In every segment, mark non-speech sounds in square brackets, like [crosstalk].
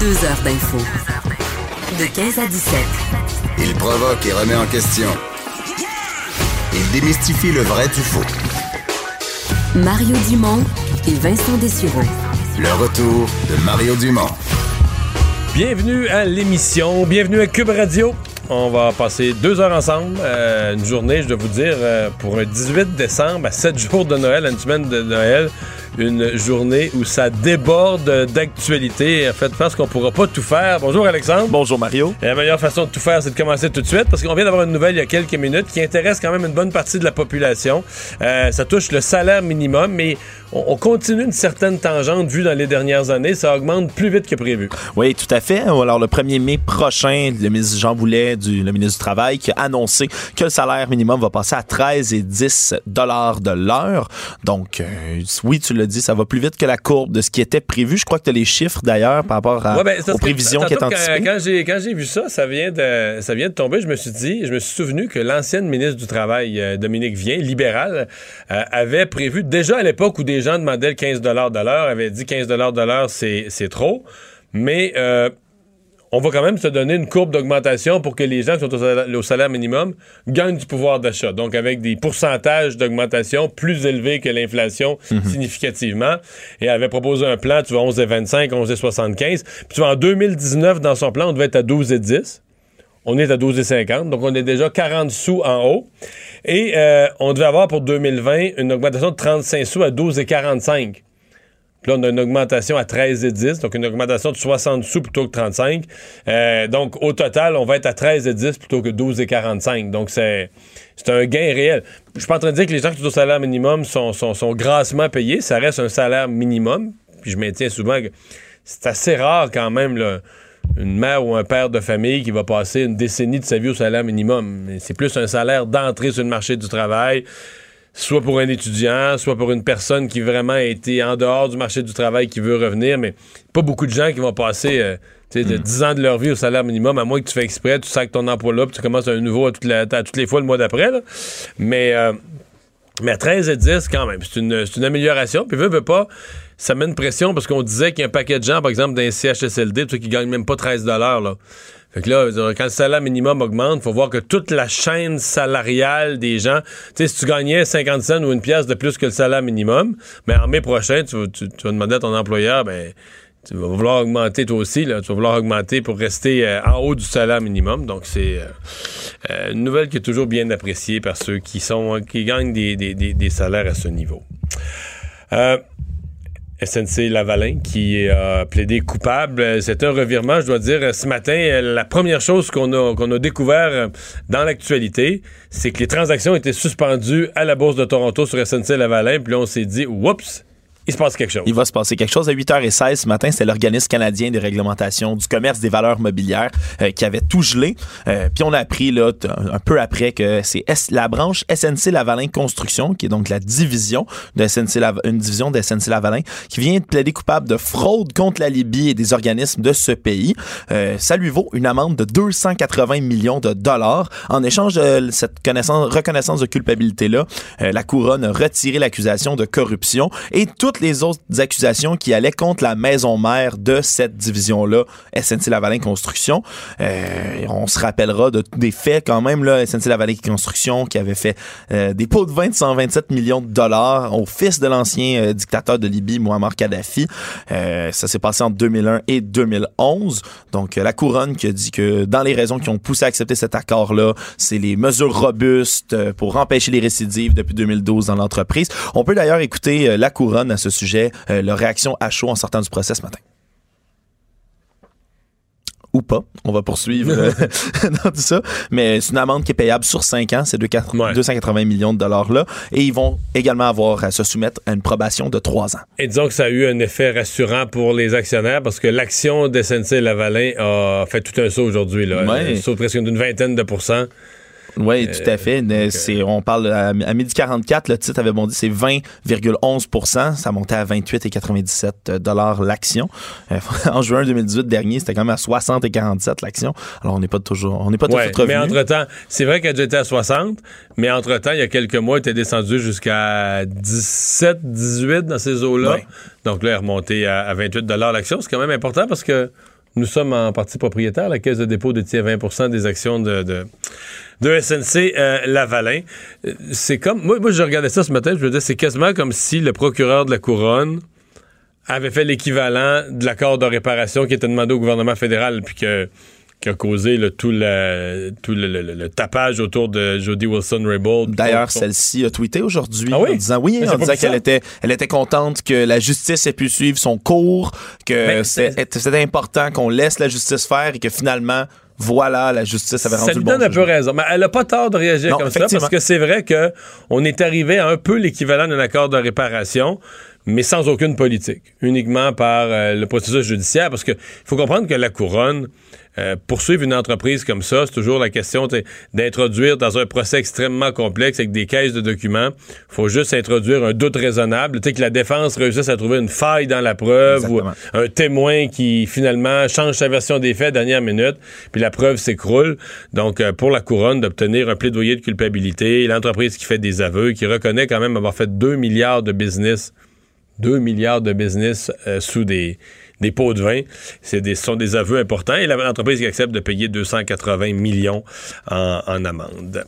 Deux heures d'info. De 15 à 17. Il provoque et remet en question. Il démystifie le vrai du faux. Mario Dumont et Vincent Dessureau. Le retour de Mario Dumont. Bienvenue à l'émission, bienvenue à Cube Radio. On va passer deux heures ensemble, euh, une journée, je dois vous dire, euh, pour un 18 décembre, à 7 [laughs] jours de Noël, à une semaine de Noël, une journée où ça déborde d'actualité. En fait, je pense qu'on pourra pas tout faire. Bonjour Alexandre. Bonjour Mario. Et la meilleure façon de tout faire, c'est de commencer tout de suite, parce qu'on vient d'avoir une nouvelle il y a quelques minutes qui intéresse quand même une bonne partie de la population. Euh, ça touche le salaire minimum, mais on, on continue une certaine tangente vue dans les dernières années. Ça augmente plus vite que prévu. Oui, tout à fait. Alors, le 1er mai prochain, le ministre Jean Boulet, du, le ministre du Travail, qui a annoncé que le salaire minimum va passer à 13 et 10 dollars de l'heure. Donc, euh, oui, tu dit, ça va plus vite que la courbe de ce qui était prévu. Je crois que tu as les chiffres d'ailleurs par rapport à, Ouais, ben, aux prévisions qui quand, anticipées. quand j'ai quand j'ai vu ça, ça vient de ça vient de tomber. Je me suis dit, je me suis souvenu que l'ancienne ministre du travail euh, Dominique Vien, libérale, euh, avait prévu déjà à l'époque où des gens demandaient le 15 de l'heure, avait dit 15 de l'heure, c'est c'est trop, mais euh, on va quand même se donner une courbe d'augmentation pour que les gens qui sont au salaire, au salaire minimum gagnent du pouvoir d'achat. Donc, avec des pourcentages d'augmentation plus élevés que l'inflation significativement. Et elle avait proposé un plan, tu vois, 11,25, 11,75. Puis tu vois, en 2019, dans son plan, on devait être à 12,10. On est à 12,50. Donc, on est déjà 40 sous en haut. Et euh, on devait avoir pour 2020 une augmentation de 35 sous à 12,45. Là, on a une augmentation à 13,10, donc une augmentation de 60 sous plutôt que 35. Euh, donc, au total, on va être à 13,10 plutôt que 12,45. Donc, c'est un gain réel. Je suis pas en train de dire que les gens qui sont au salaire minimum sont, sont, sont grassement payés. Ça reste un salaire minimum. Puis je maintiens souvent que c'est assez rare quand même, une mère ou un père de famille qui va passer une décennie de sa vie au salaire minimum. C'est plus un salaire d'entrée sur le marché du travail soit pour un étudiant, soit pour une personne qui vraiment a été en dehors du marché du travail qui veut revenir, mais pas beaucoup de gens qui vont passer euh, tu sais, de 10 ans de leur vie au salaire minimum, à moins que tu fais exprès, tu sacs ton emploi là, puis tu commences un nouveau à toutes, la- à toutes les fois le mois d'après. là. Mais, euh, mais à 13 et 10, quand même, c'est une, c'est une amélioration. Puis veut, veut pas, ça met une pression parce qu'on disait qu'il y a un paquet de gens, par exemple, d'un CHSLD, tu sais, qui gagnent même pas 13 là. Fait que là, quand le salaire minimum augmente, faut voir que toute la chaîne salariale des gens, tu sais, si tu gagnais 50 cents ou une pièce de plus que le salaire minimum, mais en mai prochain, tu, vas- tu- vas demander à ton employeur, ben, tu vas vouloir augmenter toi aussi, là, tu vas vouloir augmenter pour rester euh, en haut du salaire minimum. Donc, c'est euh, euh, une nouvelle qui est toujours bien appréciée par ceux qui sont qui gagnent des, des- des- des salaires à ce niveau. Euh, SNC Lavalin qui a plaidé coupable. Euh, C'est un revirement, je dois dire. euh, Ce matin, euh, la première chose qu'on a, qu'on a découvert euh, dans l'actualité, c'est que les transactions étaient suspendues à la Bourse de Toronto sur SNC Lavalin. Puis là, on s'est dit, oups, il se passe quelque chose. Il va se passer quelque chose à 8h16 ce matin. C'est l'organisme canadien de réglementation du commerce des valeurs mobilières euh, qui avait tout gelé. Euh, Puis on a appris là, un peu après que c'est la branche SNC Lavalin Construction, qui est donc la division de SNC une division de SNC Lavalin, qui vient de plaider coupable de fraude contre la Libye et des organismes de ce pays. Euh, ça lui vaut une amende de 280 millions de dollars. En échange de cette connaissance, reconnaissance de culpabilité-là, euh, la couronne a retiré l'accusation de corruption et les autres accusations qui allaient contre la maison mère de cette division-là, SNC Lavalin Construction. Euh, on se rappellera de, des faits quand même, là, SNC Lavalin Construction qui avait fait euh, des pots de vin de 127 millions de dollars au fils de l'ancien euh, dictateur de Libye, Muammar Kadhafi. Ça s'est passé entre 2001 et 2011. Donc, la couronne qui a dit que dans les raisons qui ont poussé à accepter cet accord-là, c'est les mesures robustes pour empêcher les récidives depuis 2012 dans l'entreprise. On peut d'ailleurs écouter la couronne à sujet, euh, leur réaction à chaud en sortant du procès ce matin. ou pas. On va poursuivre euh, [laughs] dans tout ça. Mais c'est une amende qui est payable sur 5 ans, ces deux- Ouais. 280 millions de dollars-là. Et ils vont également avoir à se soumettre à une probation de 3 ans. Et disons que ça a eu un effet rassurant pour les actionnaires parce que l'action de SNC-Lavalin a fait tout un saut aujourd'hui. Là. Ouais. Un saut presque d'une vingtaine de pourcents. Oui, tout à fait. Ne- c'est- on parle à, à midi 44, le titre avait bondi, c'est 20,11% Ça montait à 28,97 dollars l'action. Euh, [laughs] en juin 2018 dernier, c'était quand même à 60 et 47 l'action. Alors on n'est pas toujours, on n'est pas Ouais, suite mais entre-temps, c'est vrai qu'elle a déjà été à 60, mais entre-temps, il y a quelques mois, elle était descendue jusqu'à 17, 18 dans ces eaux-là. Ouais. Donc là, elle est remontée à, à 28 l'action. C'est quand même important parce que nous sommes en partie propriétaire. La Caisse de dépôt détient 20% des actions de, de, SNC euh, Lavalin. Euh, C'est comme... Moi, moi, je regardais ça ce matin, je me disais, c'est quasiment comme si le procureur de la Couronne avait fait l'équivalent de l'accord de réparation qui était demandé au gouvernement fédéral, puis que qui a causé tout, le, tout le, le- le- le tapage autour de Jody Wilson-Raybould. D'ailleurs, Son- celle-ci a tweeté aujourd'hui Ah oui? en disant oui, en disant qu'elle était, elle était contente que la justice ait pu suivre son cours, que c'était important qu'on laisse la justice faire et que finalement, voilà, la justice avait rendu ça lui le bon donne un peu raison. Mais elle a pas tort de réagir Non, comme ça parce que c'est vrai que on est arrivé à un peu l'équivalent d'un accord de réparation, mais sans aucune politique, uniquement par euh, le processus judiciaire. Parce que faut comprendre que la couronne euh, poursuivre une entreprise comme ça, c'est toujours la question d'introduire dans un procès extrêmement complexe avec des caisses de documents. faut juste introduire un doute raisonnable, tu sais que la défense réussisse à trouver une faille dans la preuve ou un témoin qui finalement change sa version des faits dernière minute, puis la preuve s'écroule. Donc euh, pour la couronne d'obtenir un plaidoyer de culpabilité, l'entreprise qui fait des aveux, qui reconnaît quand même avoir fait 2 milliards de business 2 milliards de business euh, sous des, des pots de vin. Ce sont des aveux importants. Et l'entreprise qui accepte de payer 280 millions en, en amende.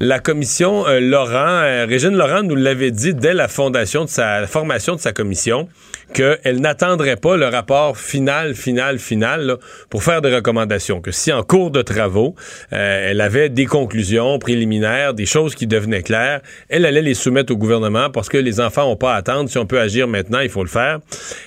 La commission euh, Laurent, euh, Régine Laurent nous l'avait dit dès la fondation de sa la formation de sa commission qu'elle n'attendrait pas le rapport final, final, final là, pour faire des recommandations. Que si en cours de travaux, euh, elle avait des conclusions préliminaires, des choses qui devenaient claires, elle allait les soumettre au gouvernement parce que les enfants n'ont pas à attendre. Si on peut agir maintenant, il faut le faire.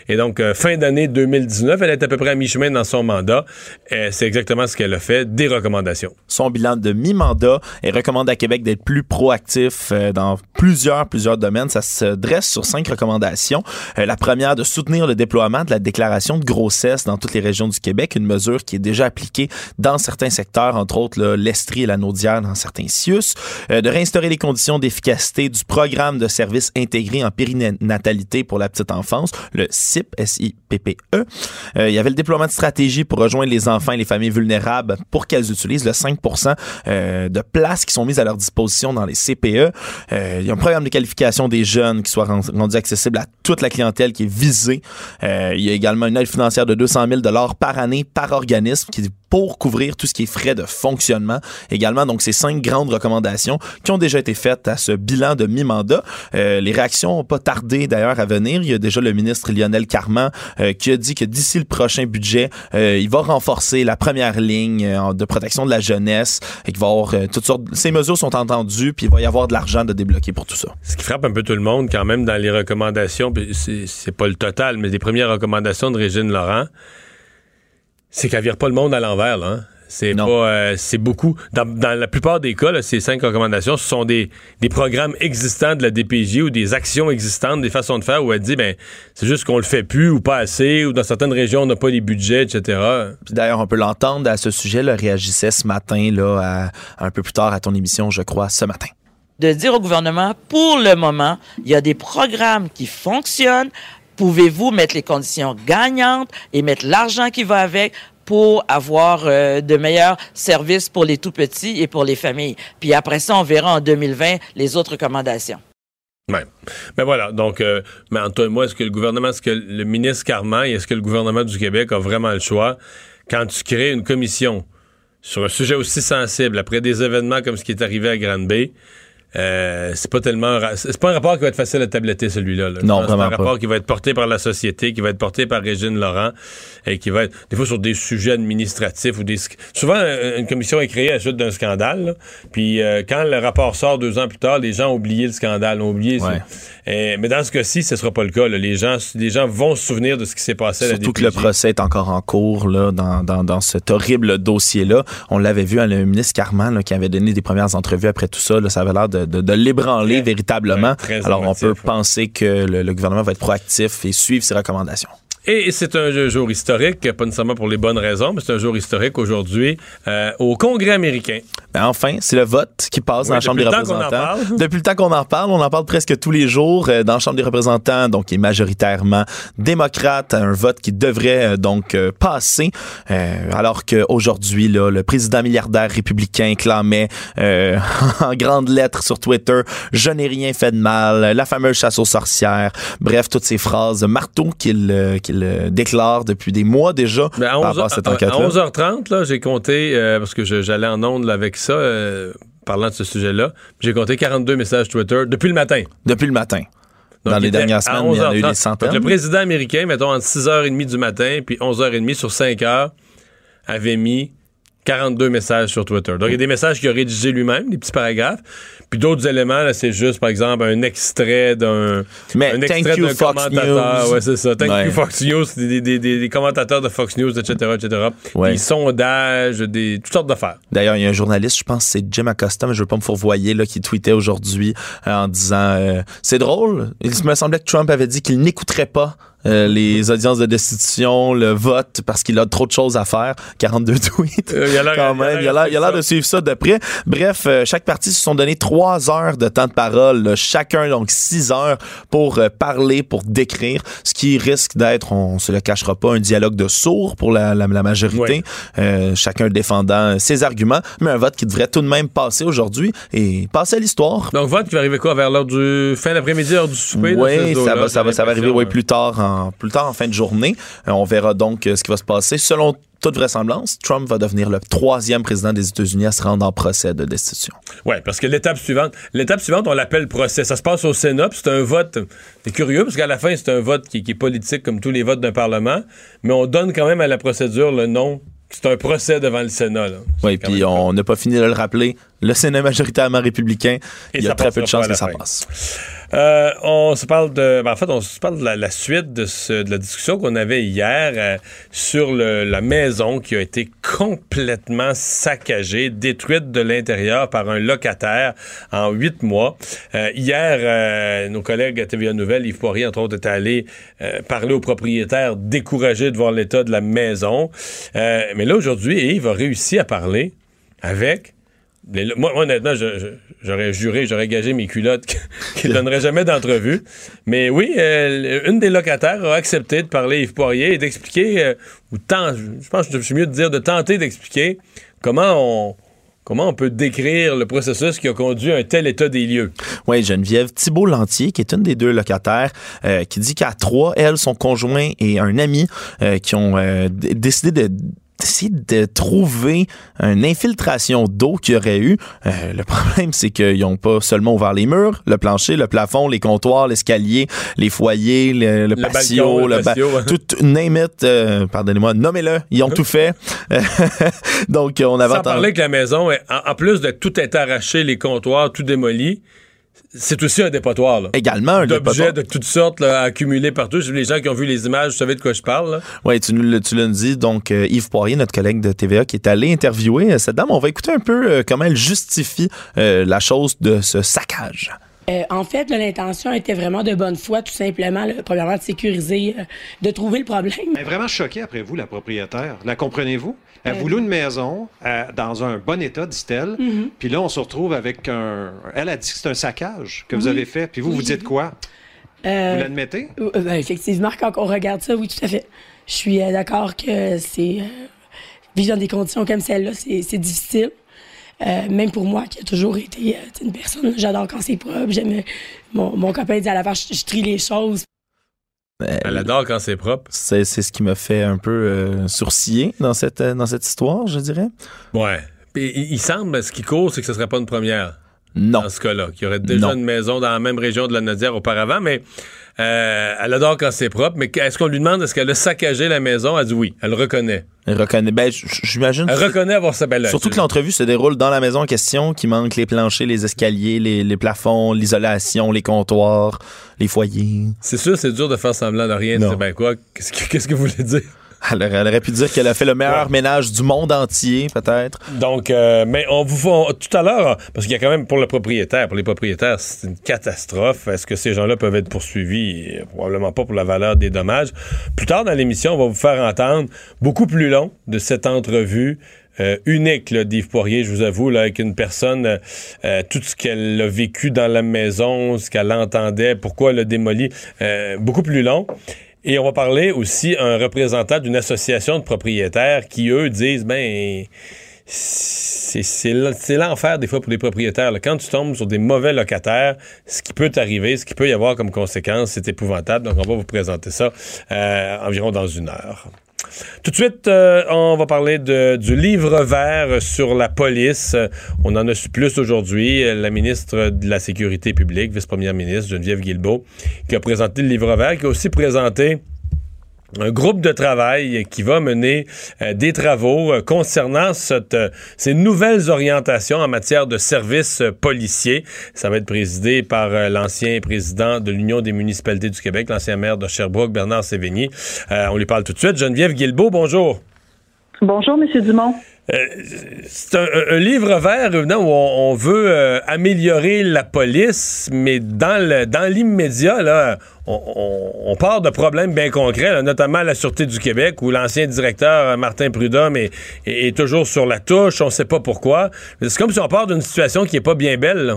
Et donc, euh, fin d'année 2019, elle est à peu près à mi-chemin dans son mandat. Euh, C'est exactement ce qu'elle a fait, des recommandations. son bilan de mi-mandat et recommande à Québec d'être plus proactif euh, dans plusieurs, plusieurs domaines. Ça se dresse sur cinq recommandations. La première, de soutenir le déploiement de la déclaration de grossesse dans toutes les régions du Québec, une mesure qui est déjà appliquée dans certains secteurs, entre autres l'Estrie et la Naudière dans certains CIUS. Euh, de réinstaurer les conditions d'efficacité du programme de services intégrés en périnatalité pour la petite enfance, le SIP, S-I-P-P-E. Euh, il y avait le déploiement de stratégies pour rejoindre les enfants et les familles vulnérables pour qu'elles utilisent le 5% euh, de places qui sont mises à leur disposition dans les CPE. Euh, il y a un programme de qualification des jeunes qui soit rend- rendu accessible à toute la clientèle qui est Euh, il y a également une aide financière de 200 000 par année par organisme qui est pour couvrir tout ce qui est frais de fonctionnement. Également, donc, ces cinq grandes recommandations qui ont déjà été faites à ce bilan de mi-mandat. Euh, les réactions n'ont pas tardé d'ailleurs à venir. Il y a déjà le ministre Lionel Carman euh, qui a dit que d'ici le prochain budget, il va renforcer la première ligne de protection de la jeunesse et qu'il va avoir toutes sortes. Ces mesures sont entendues, puis il va y avoir de l'argent de débloquer pour tout ça. Ce qui frappe un peu tout le monde quand même dans les recommandations, c'est c'est pas le total, mais les premières recommandations de Régine Laurent, c'est qu'elle vire pas le monde à l'envers, là. hein. C'est euh, c'est beaucoup. Dans, dans la plupart des cas, là, ces cinq recommandations, ce sont des, des programmes existants de la DPJ ou des actions existantes, des façons de faire où elle dit, ben, c'est juste qu'on le fait plus ou pas assez, ou dans certaines régions, on n'a pas les budgets, etc. Puis d'ailleurs, on peut l'entendre à ce sujet, là, réagissait ce matin, là, à- un peu plus tard à ton émission, je crois, ce matin. de dire au gouvernement, pour le moment, il y a des programmes qui fonctionnent. Pouvez-vous mettre les conditions gagnantes et mettre l'argent qui va avec pour avoir euh, de meilleurs services pour les tout-petits et pour les familles? Puis après ça, on verra en 2020 les autres recommandations. Ouais. Ben voilà. Donc, euh, mais Antoine, moi, est-ce que le gouvernement, est-ce que le ministre Carman est-ce que le gouvernement du Québec a vraiment le choix? Quand tu crées une commission sur un sujet aussi sensible après des événements comme ce qui est arrivé à Grande Bay? Euh, c'est pas tellement c'est pas un rapport qui va être facile à tabletter celui-là. là. Non, vraiment C'est un rapport pas. qui va être porté par la société, qui va être porté par Régine Laurent et qui va être des fois sur des sujets administratifs ou des souvent euh, une commission est créée à la suite d'un scandale. là. Puis euh, quand le rapport sort deux ans plus tard, les gens ont oublié le scandale, ont oublié. Ouais. Mais dans ce cas-ci, ce sera pas le cas. là. Les gens, les gens vont se souvenir de ce qui s'est passé à la Surtout que le procès est encore en cours là, dans, dans, dans cet horrible dossier-là. On l'avait vu à le ministre Carman qui avait donné des premières entrevues après tout ça. ça avait l'air de, de, de l'ébranler véritablement. Alors on peut penser que le, le gouvernement va être proactif et suivre ses recommandations. Et c'est un jour historique, pas nécessairement pour les bonnes raisons, mais c'est un jour historique aujourd'hui euh, au Congrès américain. Ben enfin, c'est le vote qui passe Oui, dans la Chambre des depuis le temps qu'on en représentants. parle. [laughs] Depuis le temps qu'on en parle, on en parle presque tous les jours euh, dans la Chambre des représentants, donc qui est majoritairement démocrate, un vote qui devrait euh, donc euh, passer, euh, alors qu'aujourd'hui, là, le président milliardaire républicain clamait euh, [laughs] en grandes lettres sur Twitter « Je n'ai rien fait de mal », la fameuse chasse aux sorcières, bref, toutes ces phrases marteau qu'il euh, déclare depuis des mois déjà Mais à, par 11 rapport à cette à- à enquête-là. 11h30, là, j'ai compté, euh, parce que j'allais en ondes avec ça, euh, parlant de ce sujet-là, j'ai compté 42 messages Twitter depuis le matin. Depuis le matin. Donc, Dans les dernières semaines, il y en a eu 11h30. des centaines. Donc, le président américain, mettons, entre 6h30 du matin puis 11h30 sur 5 heures, avait mis 42 messages sur Twitter. Donc, il y a des messages qu'il a rédigés lui-même, des petits paragraphes. Puis d'autres éléments, là, c'est juste, par exemple, un extrait d'un Mais un thank extrait you, d'un Fox commentateur. News. Ouais, c'est ça. Thank Ouais. you, Fox News. Des, des- des- des commentateurs de Fox News, etc., etc. Ouais. Des sondages, des, toutes sortes d'affaires. D'ailleurs, il y a un journaliste, je pense c'est Jim Acosta, mais je veux pas me fourvoyer, là, qui tweetait aujourd'hui euh, en disant euh, C'est drôle, il me semblait que Trump avait dit qu'il n'écouterait pas euh, les audiences de destitution, le vote, parce qu'il a trop de choses à faire. [laughs] 42 tweets. Euh, il a l'air- Quand même, il a l'air- il a l'air de suivre ça de près. Bref, euh, chaque parti se sont donné trois heures de temps de parole, là, chacun donc six heures pour euh, parler, pour décrire, ce qui risque d'être, on se le cachera pas, un dialogue de sourds pour la, la- la majorité, Ouais. chacun défendant ses arguments, mais un vote qui devrait tout de même passer aujourd'hui et passer à l'histoire. Donc, vote qui va arriver quoi? Vers l'heure du fin d'après-midi, heure du souper? Oui, ça va, ça va, ça va arriver hein. plus tard en plus tard en fin de journée. Euh, on verra donc euh, ce qui va se passer. Selon toute vraisemblance, Trump va devenir le troisième président des États-Unis à se rendre en procès de destitution. Oui, parce que l'étape suivante, l'étape suivante, on l'appelle procès. Ça se passe au Sénat, puis c'est un vote. C'est curieux, parce qu'à la fin, c'est un vote qui, qui est politique comme tous les votes d'un Parlement, mais on donne quand même à la procédure le nom. C'est un procès devant le Sénat. Oui, puis on n'a pas fini de le rappeler. Le Sénat est majoritairement républicain. Il y a très peu de chances que ça passe. Euh, on se parle de. ben, en fait, on se parle de la, suite de, ce- la discussion qu'on avait hier euh, sur la maison qui a été complètement saccagée, détruite de l'intérieur par un locataire en huit mois. Euh, hier, euh, nos collègues à TVA Nouvelle, Yves Poirier, entre autres, étaient allés parler aux propriétaires découragés de voir l'état de la maison. Mais là, aujourd'hui, Yves a réussi à parler avec moi, honnêtement, j'aurais juré, j'aurais gagé mes culottes [laughs] qu'il ne donnerait jamais d'entrevue. Mais oui, euh, une des locataires a accepté de parler Yves Poirier et d'expliquer, euh, ou tant, je pense que je suis mieux de dire, de tenter d'expliquer comment on, comment on peut décrire le processus qui a conduit à un tel état des lieux. Oui, Geneviève Thibault Lantier, qui est une des deux locataires, euh, qui dit qu'à trois, elle, son conjoint et un ami qui ont décidé de d'essayer de trouver une infiltration d'eau qu'il y aurait eu. Euh, le problème, c'est qu'ils n'ont pas seulement ouvert les murs, le plancher, le plafond, les comptoirs, l'escalier, les foyers, le, le Le patio, balcon, le ba- patio, tout, name it, euh, pardonnez-moi, nommez-le, ils ont tout fait. [laughs] Donc, on avait Sans entendu- parler que la maison, en, en plus de tout être arraché, les comptoirs, tout démoli, c'est aussi un dépotoir. là. également un D'objets de toutes sortes là, accumulés partout. Les gens qui ont vu les images, vous savez de quoi je parle. Oui, tu nous le- tu l'as dit. Donc, euh, Yves Poirier, notre collègue de TVA, qui est allé interviewer euh, cette dame. On va écouter un peu euh, comment elle justifie euh, la chose de ce saccage. Euh, en fait, l'intention était vraiment de bonne foi, tout simplement, là, premièrement, de sécuriser, euh, de trouver le problème. Elle est vraiment choquée après vous, la propriétaire. La comprenez-vous? Elle Euh, vous loue une maison euh, dans un bon état, dit-elle. Mhm. Puis là, on se retrouve avec un. Elle a dit que c'est un saccage que vous Oui. avez fait. Puis vous, vous dites quoi? Vous l'admettez? ben, effectivement, quand on regarde ça, oui, tout à fait. Je suis d'accord que c'est. vivre dans des conditions comme celle-là, c'est difficile. Euh, même pour moi, qui a toujours été euh, une personne, j'adore quand c'est propre. J'aime. euh, Mon, mon copain dit à la fin, je, je trie les choses. Euh, Elle adore quand c'est propre. c'est c'est ce qui me fait un peu euh, sourciller dans cette, euh, dans cette histoire, je dirais. Ouais. Puis, il, il semble, ce qui court, c'est que ce serait pas une première. Non. dans ce cas-là, qui aurait déjà Non. une maison dans la même région de la Nodière auparavant, mais euh, elle adore quand c'est propre. Mais est-ce qu'on lui demande est-ce qu'elle a saccagé la maison? Elle dit oui, elle reconnaît. Elle reconnaît. Ben, j'imagine. Elle reconnaît avoir sa belle Surtout que l'entrevue se déroule dans la maison en question, qui manque les planchers, les escaliers, les, les plafonds, l'isolation, les comptoirs, les foyers. C'est sûr, c'est dur de faire semblant de rien. Non. C'est ben quoi? Qu'est-ce que, qu'est-ce que vous voulez dire? Elle, aurait- elle aurait pu dire qu'elle a fait le meilleur ménage du monde entier, peut-être. Donc, euh, mais on vous on- tout à l'heure, parce qu'il y a quand même pour le propriétaire, pour les propriétaires, c'est une catastrophe. Est-ce que ces gens-là peuvent être poursuivis? Probablement pas pour la valeur des dommages. Plus tard dans l'émission, on va vous faire entendre beaucoup plus long de cette entrevue. euh, unique là, d'Yves Poirier, je vous avoue, là, avec une personne, euh, euh, tout ce qu'elle a vécu dans la maison, ce qu'elle entendait, pourquoi elle a démoli, euh, beaucoup plus long. Et on va parler aussi à un représentant d'une association de propriétaires qui, eux, disent, ben, c'est l'enfer des fois pour les propriétaires. Quand tu tombes sur des mauvais locataires, ce qui peut t'arriver, ce qui peut y avoir comme conséquence, c'est épouvantable. Donc, on va vous présenter ça euh, environ dans une heure. Tout de suite, euh, on va parler du livre vert sur la police. On en a su plus aujourd'hui. La ministre de la Sécurité publique, vice-première ministre Geneviève Guilbeault, qui a présenté le livre vert, qui a aussi présenté un groupe de travail qui va mener euh, des travaux euh, concernant cette, euh, ces nouvelles orientations en matière de services policiers. Ça va être présidé par l'ancien président de l'Union des municipalités du Québec, l'ancien maire de Sherbrooke, Bernard Sévigny. On lui parle tout de suite. Geneviève Guilbeault, bonjour. Bonjour, Monsieur Dumont. Euh, c'est un, livre vert évidemment, où on, veut euh, améliorer la police, mais dans l'immédiat, là, on, part de problèmes bien concrets, notamment la Sûreté du Québec, où l'ancien directeur euh, Martin Prudhomme est, toujours sur la touche, on sait pas pourquoi. C'est comme si on part d'une situation qui est pas bien belle.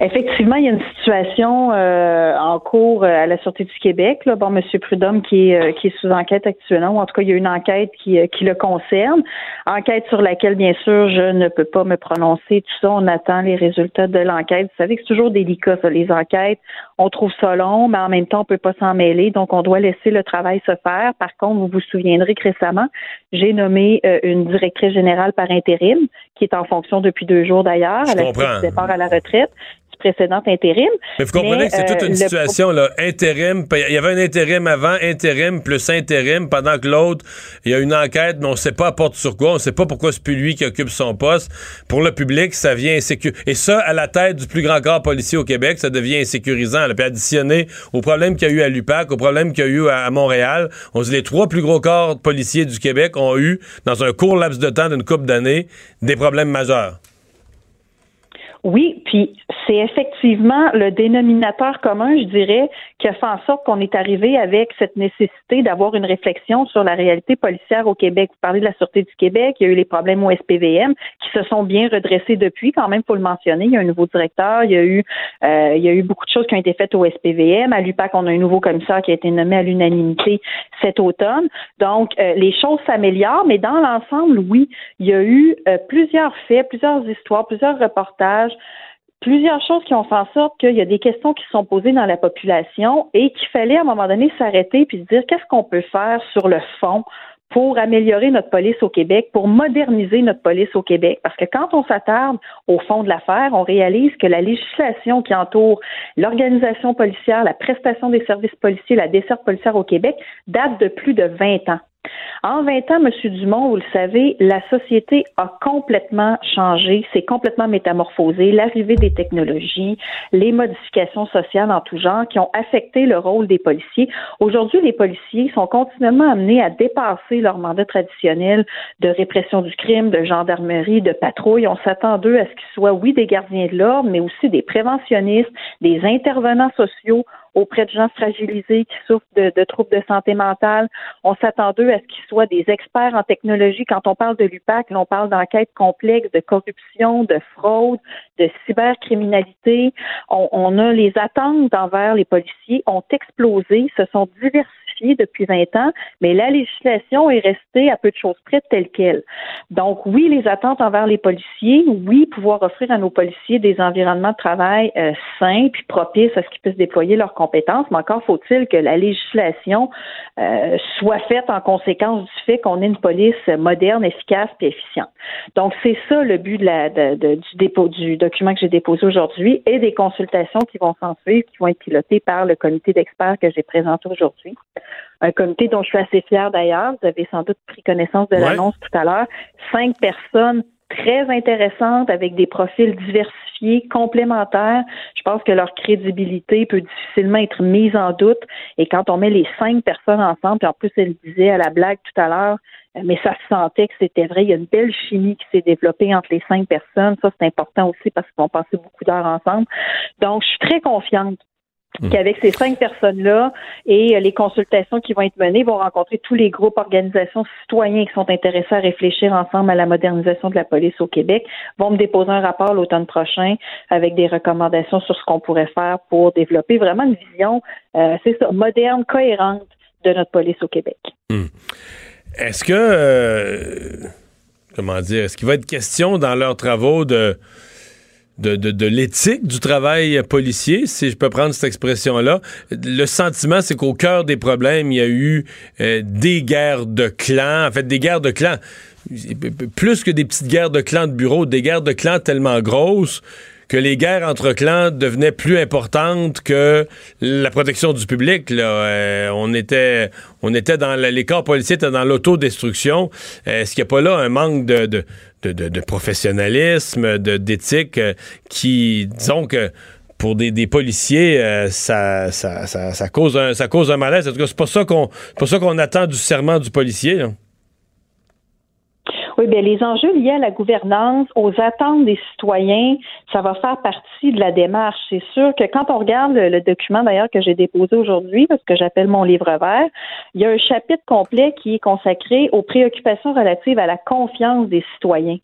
Effectivement, il y a une situation euh, en cours euh, à la Sûreté du Québec. Là. Bon, Monsieur Prudhomme qui est, euh, qui est sous enquête actuellement, ou en tout cas, il y a une enquête qui, euh, qui le concerne. Enquête sur laquelle, bien sûr, je ne peux pas me prononcer. Tout ça, on attend les résultats de l'enquête. Vous savez que c'est toujours délicat, ça, les enquêtes. On trouve ça long, mais en même temps, on peut pas s'en mêler. Donc, on doit laisser le travail se faire. Par contre, vous vous souviendrez que récemment, j'ai nommé euh, une directrice générale par intérim, qui est en fonction depuis deux jours d'ailleurs, à la départ à la retraite du précédent intérim. Mais vous comprenez Mais, que c'est toute euh, une situation là, intérim. Il y avait un intérim avant, intérim plus intérim, pendant que l'autre, il y a une enquête, mais on ne sait pas à porte sur quoi, on ne sait pas pourquoi c'est plus lui qui occupe son poste. Pour le public, ça vient insécurisant. Et ça, à la tête du plus grand corps policier au Québec, ça devient insécurisant. Là. Puis additionné au problème qu'il y a eu à l'UPAC, au problème qu'il y a eu à, à Montréal, on dit les trois plus gros corps policiers du Québec ont eu, dans un court laps de temps d'une couple d'années, des problèmes majeurs. Oui, puis c'est effectivement le dénominateur commun, je dirais, qui a fait en sorte qu'on est arrivé avec cette nécessité d'avoir une réflexion sur la réalité policière au Québec. Vous parlez de la Sûreté du Québec, il y a eu les problèmes au SPVM qui se sont bien redressés depuis, quand même, faut le mentionner. Il y a un nouveau directeur, il y a eu euh, il y a eu beaucoup de choses qui ont été faites au SPVM. À l'UPAC, on a un nouveau commissaire qui a été nommé à l'unanimité cet automne. Donc, euh, les choses s'améliorent, mais dans l'ensemble, oui, il y a eu euh, plusieurs faits, plusieurs histoires, plusieurs reportages plusieurs choses qui ont fait en sorte qu'il y a des questions qui sont posées dans la population et qu'il fallait à un moment donné s'arrêter puis se dire qu'est-ce qu'on peut faire sur le fond pour améliorer notre police au Québec, pour moderniser notre police au Québec? Parce que quand on s'attarde au fond de l'affaire, on réalise que la législation qui entoure l'organisation policière, la prestation des services policiers, la desserte policière au Québec date de plus de 20 ans. En 20 ans, M. Dumont, vous le savez, la société a complètement changé, s'est complètement métamorphosée, l'arrivée des technologies, les modifications sociales en tout genre qui ont affecté le rôle des policiers. Aujourd'hui, les policiers sont continuellement amenés à dépasser leur mandat traditionnel de répression du crime, de gendarmerie, de patrouille. On s'attend d'eux à ce qu'ils soient, oui, des gardiens de l'ordre, mais aussi des préventionnistes, des intervenants sociaux auprès de gens fragilisés qui souffrent de, de troubles de santé mentale. On s'attend d'eux à ce qu'ils soient des experts en technologie. Quand on parle de l'UPAC, on parle d'enquêtes complexes, de corruption, de fraude, de cybercriminalité. On, on a les attentes envers les policiers ont explosé, se sont diversifiées depuis 20 ans, mais la législation est restée à peu de choses près telle qu'elle. Donc oui, les attentes envers les policiers, oui, pouvoir offrir à nos policiers des environnements de travail euh, sains puis propices à ce qu'ils puissent déployer leurs compétences, mais encore faut-il que la législation euh, soit faite en conséquence du fait qu'on ait une police moderne, efficace et efficiente. Donc c'est ça le but de la, du dépôt du document que j'ai déposé aujourd'hui et des consultations qui vont s'en suivre, qui vont être pilotées par le comité d'experts que j'ai présenté aujourd'hui. Un comité dont je suis assez fière d'ailleurs. Vous avez sans doute pris connaissance de l'annonce tout à l'heure. Cinq personnes très intéressantes avec des profils diversifiés, complémentaires. Je pense que leur crédibilité peut difficilement être mise en doute. Et quand on met les cinq personnes ensemble, puis en plus, elle disait à la blague tout à l'heure, mais ça se sentait que c'était vrai. Il y a une belle chimie qui s'est développée entre les cinq personnes. Ça, c'est important aussi parce qu'ils vont passer beaucoup d'heures ensemble. Donc, je suis très confiante. Qu'avec ces cinq personnes-là et euh, les consultations qui vont être menées vont rencontrer tous les groupes, organisations, citoyens qui sont intéressés à réfléchir ensemble à la modernisation de la police au Québec, vont me déposer un rapport l'automne prochain avec des recommandations sur ce qu'on pourrait faire pour développer vraiment une vision, euh, c'est ça, moderne, cohérente de notre police au Québec. Hmm. Est-ce que, euh, comment dire, est-ce qu'il va être question dans leurs travaux de de, de, l'éthique du travail policier, si je peux prendre cette expression-là. Le sentiment, c'est qu'au cœur des problèmes, il y a eu euh, des guerres de clans, en fait, des guerres de clans. Plus que des petites guerres de clans de bureau, des guerres de clans tellement grosses que les guerres entre clans devenaient plus importantes que la protection du public. Là. Euh, on était, on était dans les corps policiers étaient dans l'autodestruction. Euh, est-ce qu'il n'y a pas là un manque de, de, de professionnalisme, d'éthique, euh, qui, disons que pour des, policiers, ça, ça, cause un, ça cause un malaise. En tout cas, c'est pas ça qu'on, attend du serment du policier. Oui, bien, les enjeux liés à la gouvernance, aux attentes des citoyens, ça va faire partie de la démarche. C'est sûr que quand on regarde le, document d'ailleurs que j'ai déposé aujourd'hui, parce que j'appelle mon livre vert, il y a un chapitre complet qui est consacré aux préoccupations relatives à la confiance des citoyens.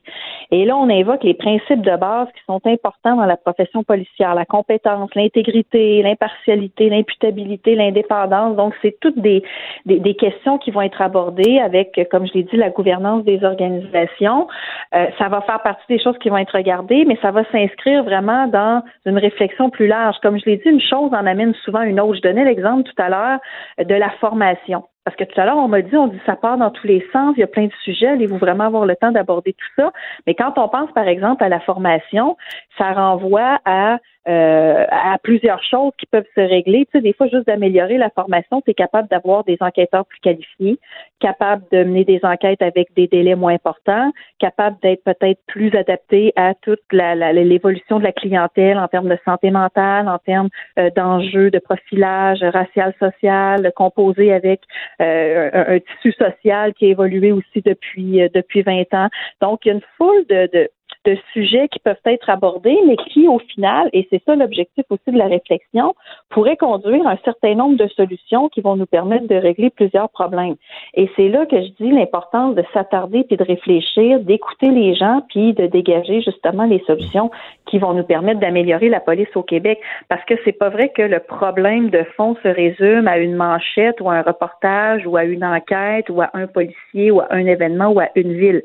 Et là, on invoque les principes de base qui sont importants dans la profession policière, la compétence, l'intégrité, l'impartialité, l'imputabilité, l'indépendance. Donc, c'est toutes des, des, des questions qui vont être abordées avec, comme je l'ai dit, la gouvernance des organisations euh, ça va faire partie des choses qui vont être regardées, mais ça va s'inscrire vraiment dans une réflexion plus large. Comme je l'ai dit, une chose en amène souvent une autre. Je donnais l'exemple tout à l'heure de la formation. Parce que tout à l'heure, on m'a dit, on dit ça part dans tous les sens, il y a plein de sujets, allez-vous vraiment avoir le temps d'aborder tout ça? Mais quand on pense, par exemple, à la formation, ça renvoie à euh, à plusieurs choses qui peuvent se régler. Tu sais, des fois, juste d'améliorer la formation, tu es capable d'avoir des enquêteurs plus qualifiés, capable de mener des enquêtes avec des délais moins importants, capable d'être peut-être plus adapté à toute l'évolution de la clientèle en termes de santé mentale, en termes euh, d'enjeux de profilage racial, social, composé avec euh, un, tissu social qui a évolué aussi depuis depuis 20 ans. Donc, il y a une foule de, de de sujets qui peuvent être abordés, mais qui, au final, et c'est ça l'objectif aussi de la réflexion, pourraient conduire un certain nombre de solutions qui vont nous permettre de régler plusieurs problèmes. Et c'est là que je dis l'importance de s'attarder puis de réfléchir, d'écouter les gens puis de dégager justement les solutions qui vont nous permettre d'améliorer la police au Québec. Parce que c'est pas vrai que le problème de fond se résume à une manchette ou à un reportage ou à une enquête ou à un policier ou à un événement ou à une ville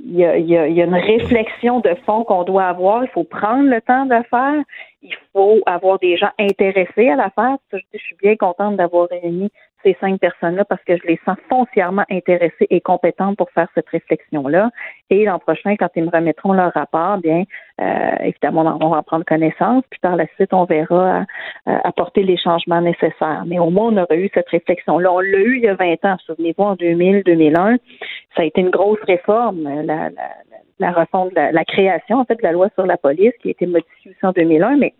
il y, a, il, y a, une réflexion de fond qu'on doit avoir. Il faut prendre le temps de faire. Il faut avoir des gens intéressés à la faire. Je, je suis bien contente d'avoir réuni ces cinq personnes-là parce que je les sens foncièrement intéressées et compétentes pour faire cette réflexion-là. Et l'an prochain, quand ils me remettront leur rapport, bien, euh, évidemment, on va en prendre connaissance, puis par la suite, on verra euh, apporter les changements nécessaires. Mais au moins, on aurait eu cette réflexion-là. On l'a eu il y a 20 ans, souvenez-vous, en 2000, 2001. Ça a été une grosse réforme, la, la, la refonte, la, la, création, en fait, de la loi sur la police qui a été modifiée aussi en 2001, mais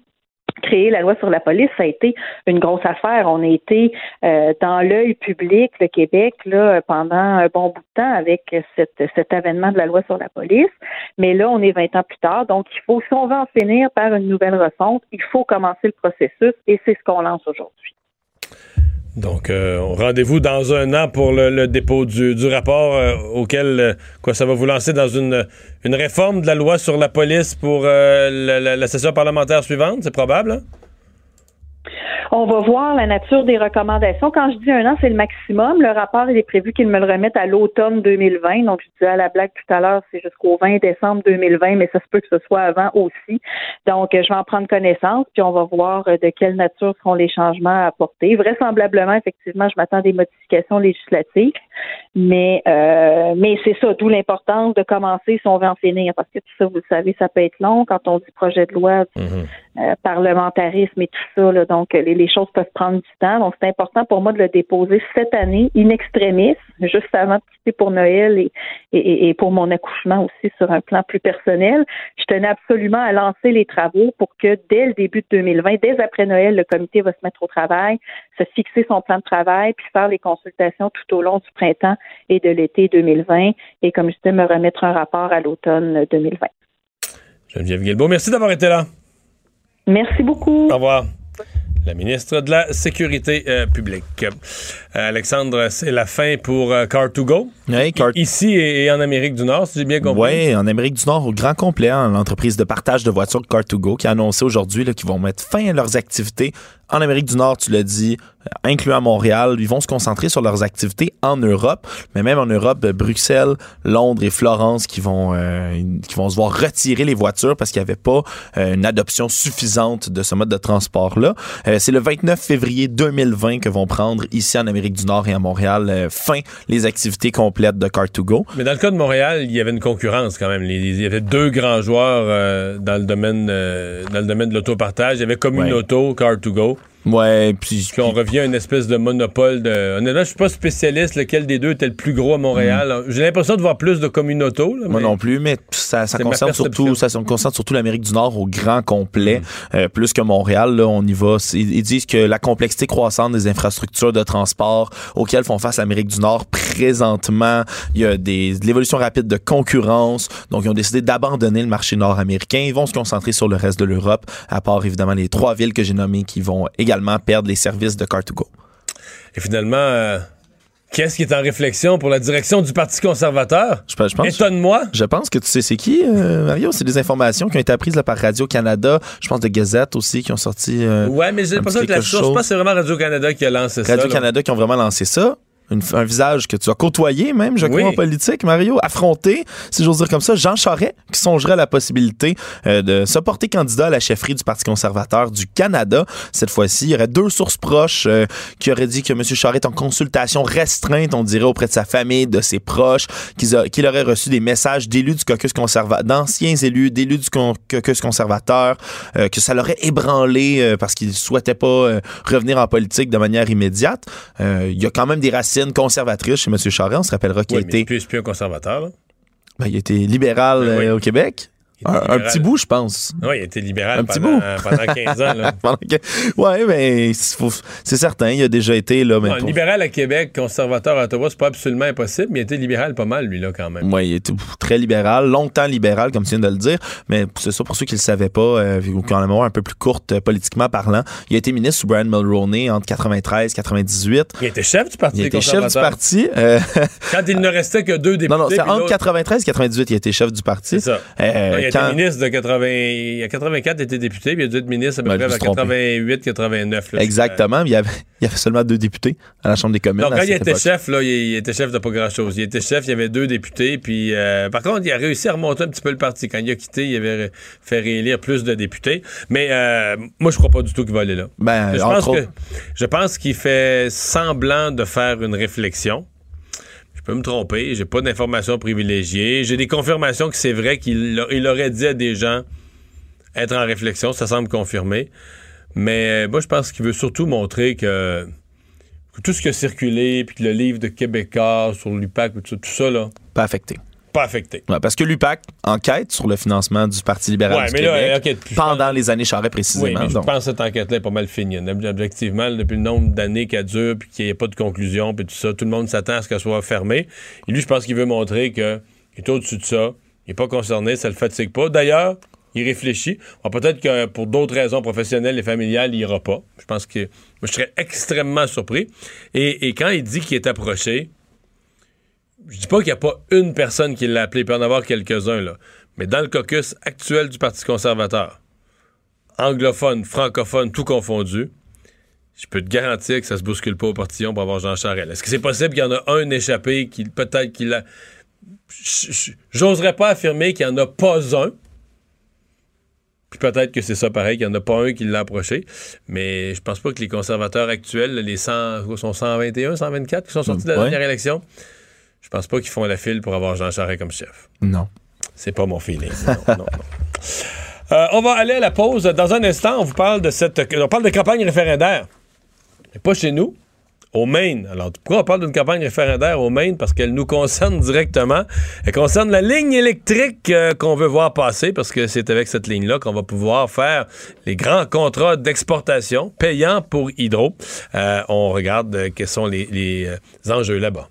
créer la loi sur la police, ça a été une grosse affaire. On a été euh, dans l'œil public, le Québec, là, pendant un bon bout de temps avec cet avènement de la loi sur la police. Mais là, on est 20 ans plus tard. Donc, il faut, si on veut en finir par une nouvelle refonte, il faut commencer le processus et c'est ce qu'on lance aujourd'hui. Donc, euh, rendez-vous dans un an pour le, dépôt du, rapport euh, auquel euh, quoi, ça va vous lancer dans une, réforme de la loi sur la police pour la, session parlementaire suivante, c'est probable? Hein? On va voir la nature des recommandations. Quand je dis un an, c'est le maximum. Le rapport, il est prévu qu'il me le remette à l'automne 2020. Donc, je disais à la blague tout à l'heure, c'est jusqu'au 20 décembre 2020, mais ça se peut que ce soit avant aussi. Donc, je vais en prendre connaissance, puis on va voir euh, de quelle nature seront les changements à apporter. Vraisemblablement, effectivement, je m'attends à des modifications législatives, mais euh, mais c'est ça, d'où l'importance de commencer si on veut en finir, parce que tout ça, vous le savez, ça peut être long quand on dit projet de loi, euh, parlementarisme et tout ça. Là, donc, les, les choses peuvent prendre du temps. Donc, c'est important pour moi de le déposer cette année, in extremis, juste avant de quitter pour Noël et, et, et pour mon accouchement aussi sur un plan plus personnel. Je tenais absolument à lancer les travaux pour que dès le début de 2020, dès après Noël, le comité va se mettre au travail, se fixer son plan de travail, puis faire les consultations tout au long du printemps et de l'été 2020. Et comme je disais, me remettre un rapport à l'automne 2020. Geneviève Guilbeault, merci d'avoir été là. Merci beaucoup. Au revoir. La ministre de la Sécurité euh, publique. Euh, Alexandre, c'est la fin pour euh, Car2Go. Oui, Car- Ici et, et en Amérique du Nord, si j'ai bien compris. Oui, en Amérique du Nord, au grand complet, hein, l'entreprise de partage de voitures Car2Go qui a annoncé aujourd'hui qu'ils vont mettre fin à leurs activités en Amérique du Nord, tu l'as dit, euh, incluant Montréal. Ils vont se concentrer sur leurs activités en Europe, mais même en Europe, euh, Bruxelles, Londres et Florence qui vont, euh, qui vont se voir retirer les voitures parce qu'il n'y avait pas euh, une adoption suffisante de ce mode de transport-là. Euh, c'est le 29 février 2020 que vont prendre ici en Amérique du Nord et à Montréal fin les activités complètes de Car2Go. Mais dans le cas de Montréal, il y avait une concurrence quand même. Il y avait deux grands joueurs euh, dans le domaine euh, dans le domaine de l'autopartage. Il y avait Communauto, Car2Go. Ouais, puis, Puis on revient à une espèce de monopole de. Honnêtement, je suis pas spécialiste lequel des deux était le plus gros à Montréal. J'ai l'impression de voir plus de là, Mm. Moi non plus, mais ça, concerne surtout, ça concerne surtout l'Amérique du Nord au grand complet, Mm. euh, plus que Montréal. Là, on y va. C'est- Ils disent que la complexité croissante des infrastructures de transport auxquelles font face l'Amérique du Nord présentement, il y a des de l'évolution rapide de concurrence. Donc, ils ont décidé d'abandonner le marché nord-américain. Ils vont se concentrer sur le reste de l'Europe, à part évidemment les trois villes que j'ai nommées qui vont également perdre les services de Car2Go. Et finalement, euh, qu'est-ce qui est en réflexion pour la direction du Parti conservateur? Je, pense- je pense. Étonne-moi. Je pense que tu sais c'est qui, euh, Mario? C'est des informations qui ont été apprises là, par Radio-Canada. Je pense de Gazette aussi qui ont sorti. euh, Ouais, mais j'ai l'impression que la source, je pense que c'est vraiment Radio-Canada qui a lancé ça. Radio-Canada qui ont vraiment lancé ça. Une- un visage que tu as côtoyé même, je crois, Oui. en politique, Mario, affronté, si j'ose dire comme ça, Jean Charest, qui songerait à la possibilité euh, de se porter candidat à la chefferie du Parti conservateur du Canada. Cette fois-ci, il y aurait deux sources proches euh, qui auraient dit que M. Charest est en consultation restreinte, on dirait, auprès de sa famille, de ses proches, qu'il aurait reçu des messages d'élus du caucus conservateur, d'anciens élus, d'élus du con- caucus conservateur, euh, que ça l'aurait ébranlé parce qu'il souhaitait pas revenir en politique de manière immédiate. Il y a quand même des racines conservatrices chez M. Charest. On se rappellera qu'il Oui, a été, c'est plus un conservateur. Là. ben, il a été libéral Ben oui. euh, au Québec. Un, petit bout, je pense. Oui, il était libéral Un petit pendant, bout. pendant 15 ans. Là. [laughs] Ouais, mais c'est faut- c'est certain, il a déjà été là. Mais Non, pour- libéral à Québec, conservateur à Ottawa, c'est pas absolument impossible, mais il était libéral pas mal, lui, là, quand même. Ouais, il était très libéral, longtemps libéral, comme tu viens de le dire. Mais c'est ça pour ceux qui le savaient pas, euh, ou qui ont la mémoire un peu plus courte euh, politiquement parlant. Il a été ministre sous Brian Mulroney entre 93 et 98. Il était chef du Parti Il était chef du parti. euh, Quand il ne restait que deux députés. [laughs] non, non, c'est entre l'autre- 93 et 98, il était chef du parti. C'est ça. Euh, Il a été ministre de 80. Il a 84, il était député, puis il a dû être ministre à peu Ben, près trompé. 88, 89. là. Exactement. Il y, avait, il y avait seulement deux députés à la Chambre des communes. Donc, à quand il était époque. chef, là, il, était chef de pas grand-chose. Il était chef, il y avait deux députés, puis euh, par contre, il a réussi à remonter un petit peu le parti. Quand il a quitté, il avait fait réélire plus de députés. Mais euh, moi, je crois pas du tout qu'il va aller là. Ben, je, pense que, je pense qu'il fait semblant de faire une réflexion. Je peux me tromper, j'ai pas d'informations privilégiées. J'ai des confirmations que c'est vrai qu'il il aurait dit à des gens être en réflexion, ça semble confirmé. Mais euh, moi, je pense qu'il veut surtout montrer que, tout ce qui a circulé, puis que le livre de Québécois sur l'UPAC, tout, ça, tout ça, là, Pas affecté. Pas affecté. Ouais, parce que l'UPAC enquête sur le financement du Parti libéral Ouais, du mais là, Québec enquête plus. pendant les années Charest Oui, précisément. mais je pense que cette enquête-là est pas mal finie. Ob- Objectivement, depuis le nombre d'années qu'elle dure, puis qu'il n'y ait pas de conclusion, puis tout ça, tout le monde s'attend à ce qu'elle soit fermée. Et lui, je pense qu'il veut montrer qu'il est au-dessus de ça, il n'est pas concerné, ça le fatigue pas. D'ailleurs, il réfléchit. Bon, Peut-être que pour d'autres raisons professionnelles et familiales, il ira pas. Je pense que moi, je serais extrêmement surpris. Et, et quand il dit qu'il est approché, je dis pas qu'il n'y a pas une personne qui l'a appelé, il peut en avoir quelques-uns, là. Mais dans le caucus actuel du Parti conservateur, anglophone, francophone, tout confondu, je peux te garantir que ça se bouscule pas au portillon pour avoir Jean Charest. Est-ce que c'est possible qu'il y en a un échappé qui peut-être qu'il a. J'oserais pas affirmer qu'il n'y en a pas un. Puis peut-être que c'est ça pareil, qu'il n'y en a pas un qui l'a approché. Mais je pense pas que les conservateurs actuels, les 100, sont 121, 124 qui sont sortis de la Ouais. dernière élection, je pense pas qu'ils font la file pour avoir Jean Charest comme chef. Non. C'est pas mon feeling. Non, non, non. Euh, on va aller à la pause. Dans un instant, on vous parle de cette. On parle de campagne référendaire. Mais pas chez nous. Au Maine. Alors, pourquoi on parle d'une campagne référendaire au Maine? Parce qu'elle nous concerne directement. Elle concerne la ligne électrique euh, qu'on veut voir passer, parce que c'est avec cette ligne-là qu'on va pouvoir faire les grands contrats d'exportation payants pour Hydro. Euh, on regarde quels sont les, les, enjeux là-bas.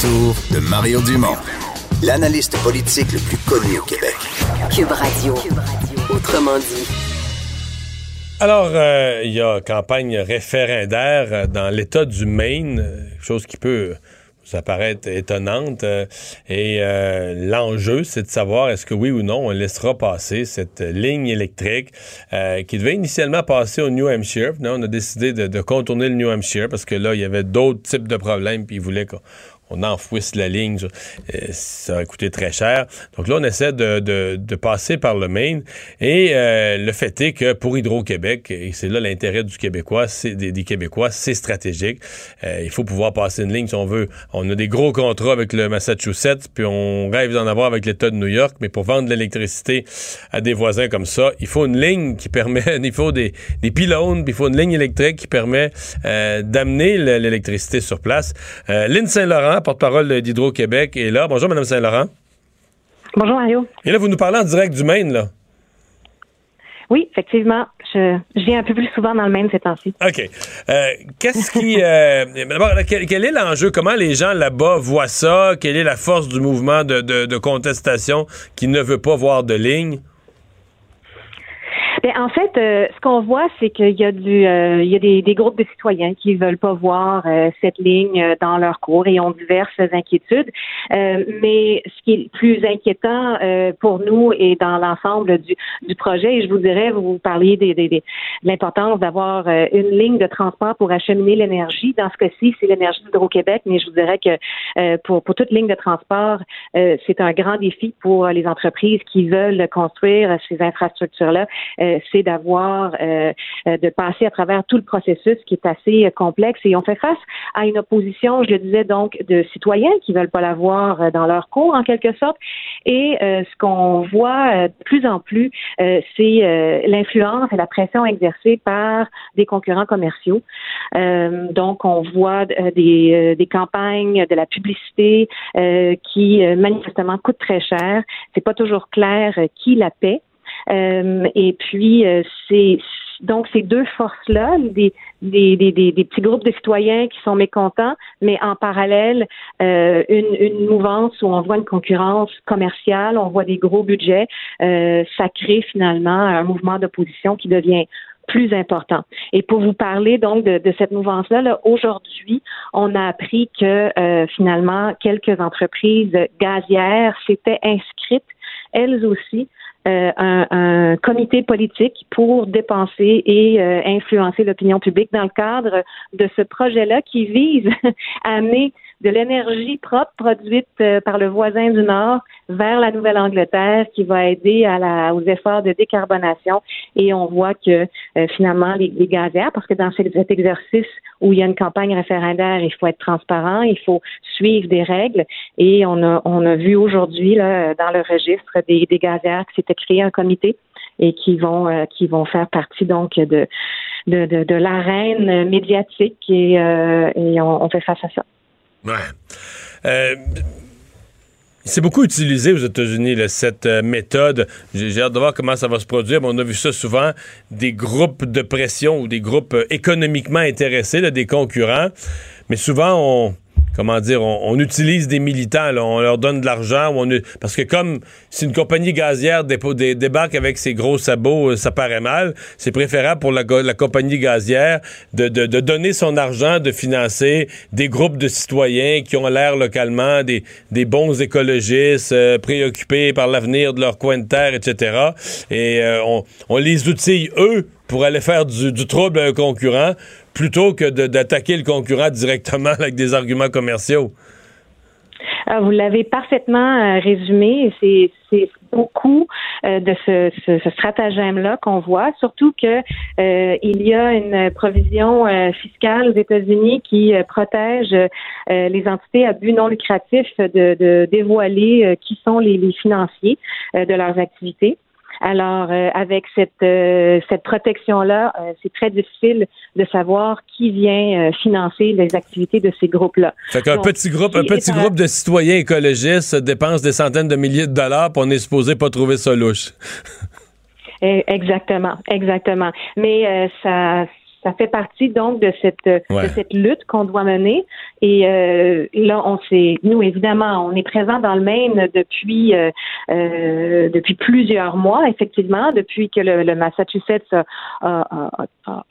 retour de Mario Dumont, l'analyste politique le plus connu au Québec. Cube Radio. Autrement dit. Alors, euh, il y a campagne référendaire dans l'État du Maine, euh, chose qui peut vous apparaître étonnante. euh, et euh, l'enjeu, c'est de savoir est-ce que oui ou non, on laissera passer cette ligne électrique euh, qui devait initialement passer au New Hampshire. Là, on a décidé de, de contourner le New Hampshire parce que là, il y avait d'autres types de problèmes, puis ils voulaient qu'on on enfouisse la ligne. Euh, ça a coûté très cher. Donc là, on essaie de, de- de passer par le Maine. Et euh, le fait est que pour Hydro-Québec, et c'est là l'intérêt du Québécois, des, Québécois, c'est stratégique. Euh, il faut pouvoir passer une ligne si on veut. On a des gros contrats avec le Massachusetts, puis on rêve d'en avoir avec l'État de New York, mais pour vendre de l'électricité à des voisins comme ça, il faut une ligne qui permet, [laughs] il faut des, des pylônes, puis il faut une ligne électrique qui permet euh, d'amener le- l'électricité sur place. Euh, Lynn Saint-Laurent, porte-parole d'Hydro-Québec, est là. Bonjour, Mme Saint-Laurent. Bonjour Mario. Et là, vous nous parlez en direct du Maine, là. Oui, effectivement, je, je viens un peu plus souvent dans le Maine ces temps-ci. OK. Euh, Qu'est-ce qui. euh, [laughs] D'abord, quel, quel est l'enjeu? Comment les gens là-bas voient ça? Quelle est la force du mouvement de, de- de contestation qui ne veut pas voir de ligne? Ben, en fait, euh, ce qu'on voit, c'est qu'il y a du, euh, il y a des, des groupes de citoyens qui veulent pas voir euh, cette ligne euh, dans leur cours et ont diverses inquiétudes. Euh, mais ce qui est plus inquiétant euh, pour nous et dans l'ensemble du, du projet, et je vous dirais, vous parliez des, des- des- de l'importance d'avoir une ligne de transport pour acheminer l'énergie. Dans ce cas-ci, c'est l'énergie d'Hydro-Québec, mais je vous dirais que pour, pour toute ligne de transport, c'est un grand défi pour les entreprises qui veulent construire ces infrastructures-là. C'est d'avoir, euh, euh, de passer à travers tout le processus qui est assez euh, complexe et on fait face à une opposition, je le disais donc, de citoyens qui veulent pas l'avoir dans leur cours en quelque sorte. Et ce qu'on voit de plus en plus, c'est l'influence et la pression exercée par des concurrents commerciaux. Donc, on voit des, des campagnes, de la publicité qui manifestement coûtent très cher. C'est pas toujours clair qui la paie. Euh, et puis, euh, c'est donc ces deux forces-là, des, des, des, des, petits groupes de citoyens qui sont mécontents, mais en parallèle, euh, une, une mouvance où on voit une concurrence commerciale, on voit des gros budgets, euh, ça crée finalement un mouvement d'opposition qui devient plus important. Et pour vous parler donc de, de cette mouvance-là, là, aujourd'hui, on a appris que euh, finalement quelques entreprises gazières s'étaient inscrites, elles aussi, euh, un, comité politique pour dépenser et euh, influencer l'opinion publique dans le cadre de ce projet-là qui vise [laughs] à amener de l'énergie propre produite euh, par le voisin du Nord vers la Nouvelle-Angleterre qui va aider à la, aux efforts de décarbonation. Et on voit que euh, finalement, les, les gazières, parce que dans cet exercice où il y a une campagne référendaire, il faut être transparent, il faut suivre des règles. Et on a, on a vu aujourd'hui là, dans le registre des, des gazières que s'était créé un comité et qui vont euh, qui vont faire partie donc de de, de, de l'arène médiatique et, euh, et on, on fait face à ça. Ouais. Euh, C'est beaucoup utilisé aux États-Unis, cette euh, méthode. J'ai hâte de voir comment ça va se produire. on a vu ça souvent, des groupes de pression ou des groupes euh, économiquement intéressés, des concurrents. Mais souvent, on comment dire, on, utilise des militants, on leur donne de l'argent, parce que comme si une compagnie gazière débarque avec ses gros sabots, euh, ça paraît mal, c'est préférable pour la, compagnie gazière de, donner son argent, de financer des groupes de citoyens qui ont l'air localement des, des bons écologistes, euh, préoccupés par l'avenir de leur coin de terre, etc. Et euh, on, on les outille, eux, pour aller faire du trouble à un concurrent, plutôt que d'attaquer le concurrent directement avec des arguments commerciaux. Ah, vous l'avez parfaitement euh, résumé. C'est beaucoup euh, de ce, stratagème-là qu'on voit, surtout que euh, il y a une provision euh, fiscale aux États-Unis qui euh, protège euh, les entités à but non lucratif de, dévoiler euh, qui sont les, financiers euh, de leurs activités. Alors, euh, avec cette, euh, cette protection-là, euh, c'est très difficile de savoir qui vient euh, financer les activités de ces groupes-là. Fait qu'un petit groupe, un petit groupe de citoyens écologistes dépense des centaines de milliers de dollars, puis on est supposé pas trouver ça louche. [laughs] Eh, Exactement, exactement. Mais euh, ça, ça fait partie donc de cette Ouais. de cette lutte qu'on doit mener. Et euh, là, on s'est, nous évidemment, on est présent dans le Maine depuis euh, euh, depuis plusieurs mois, effectivement, depuis que le, le Massachusetts a, a- a- a-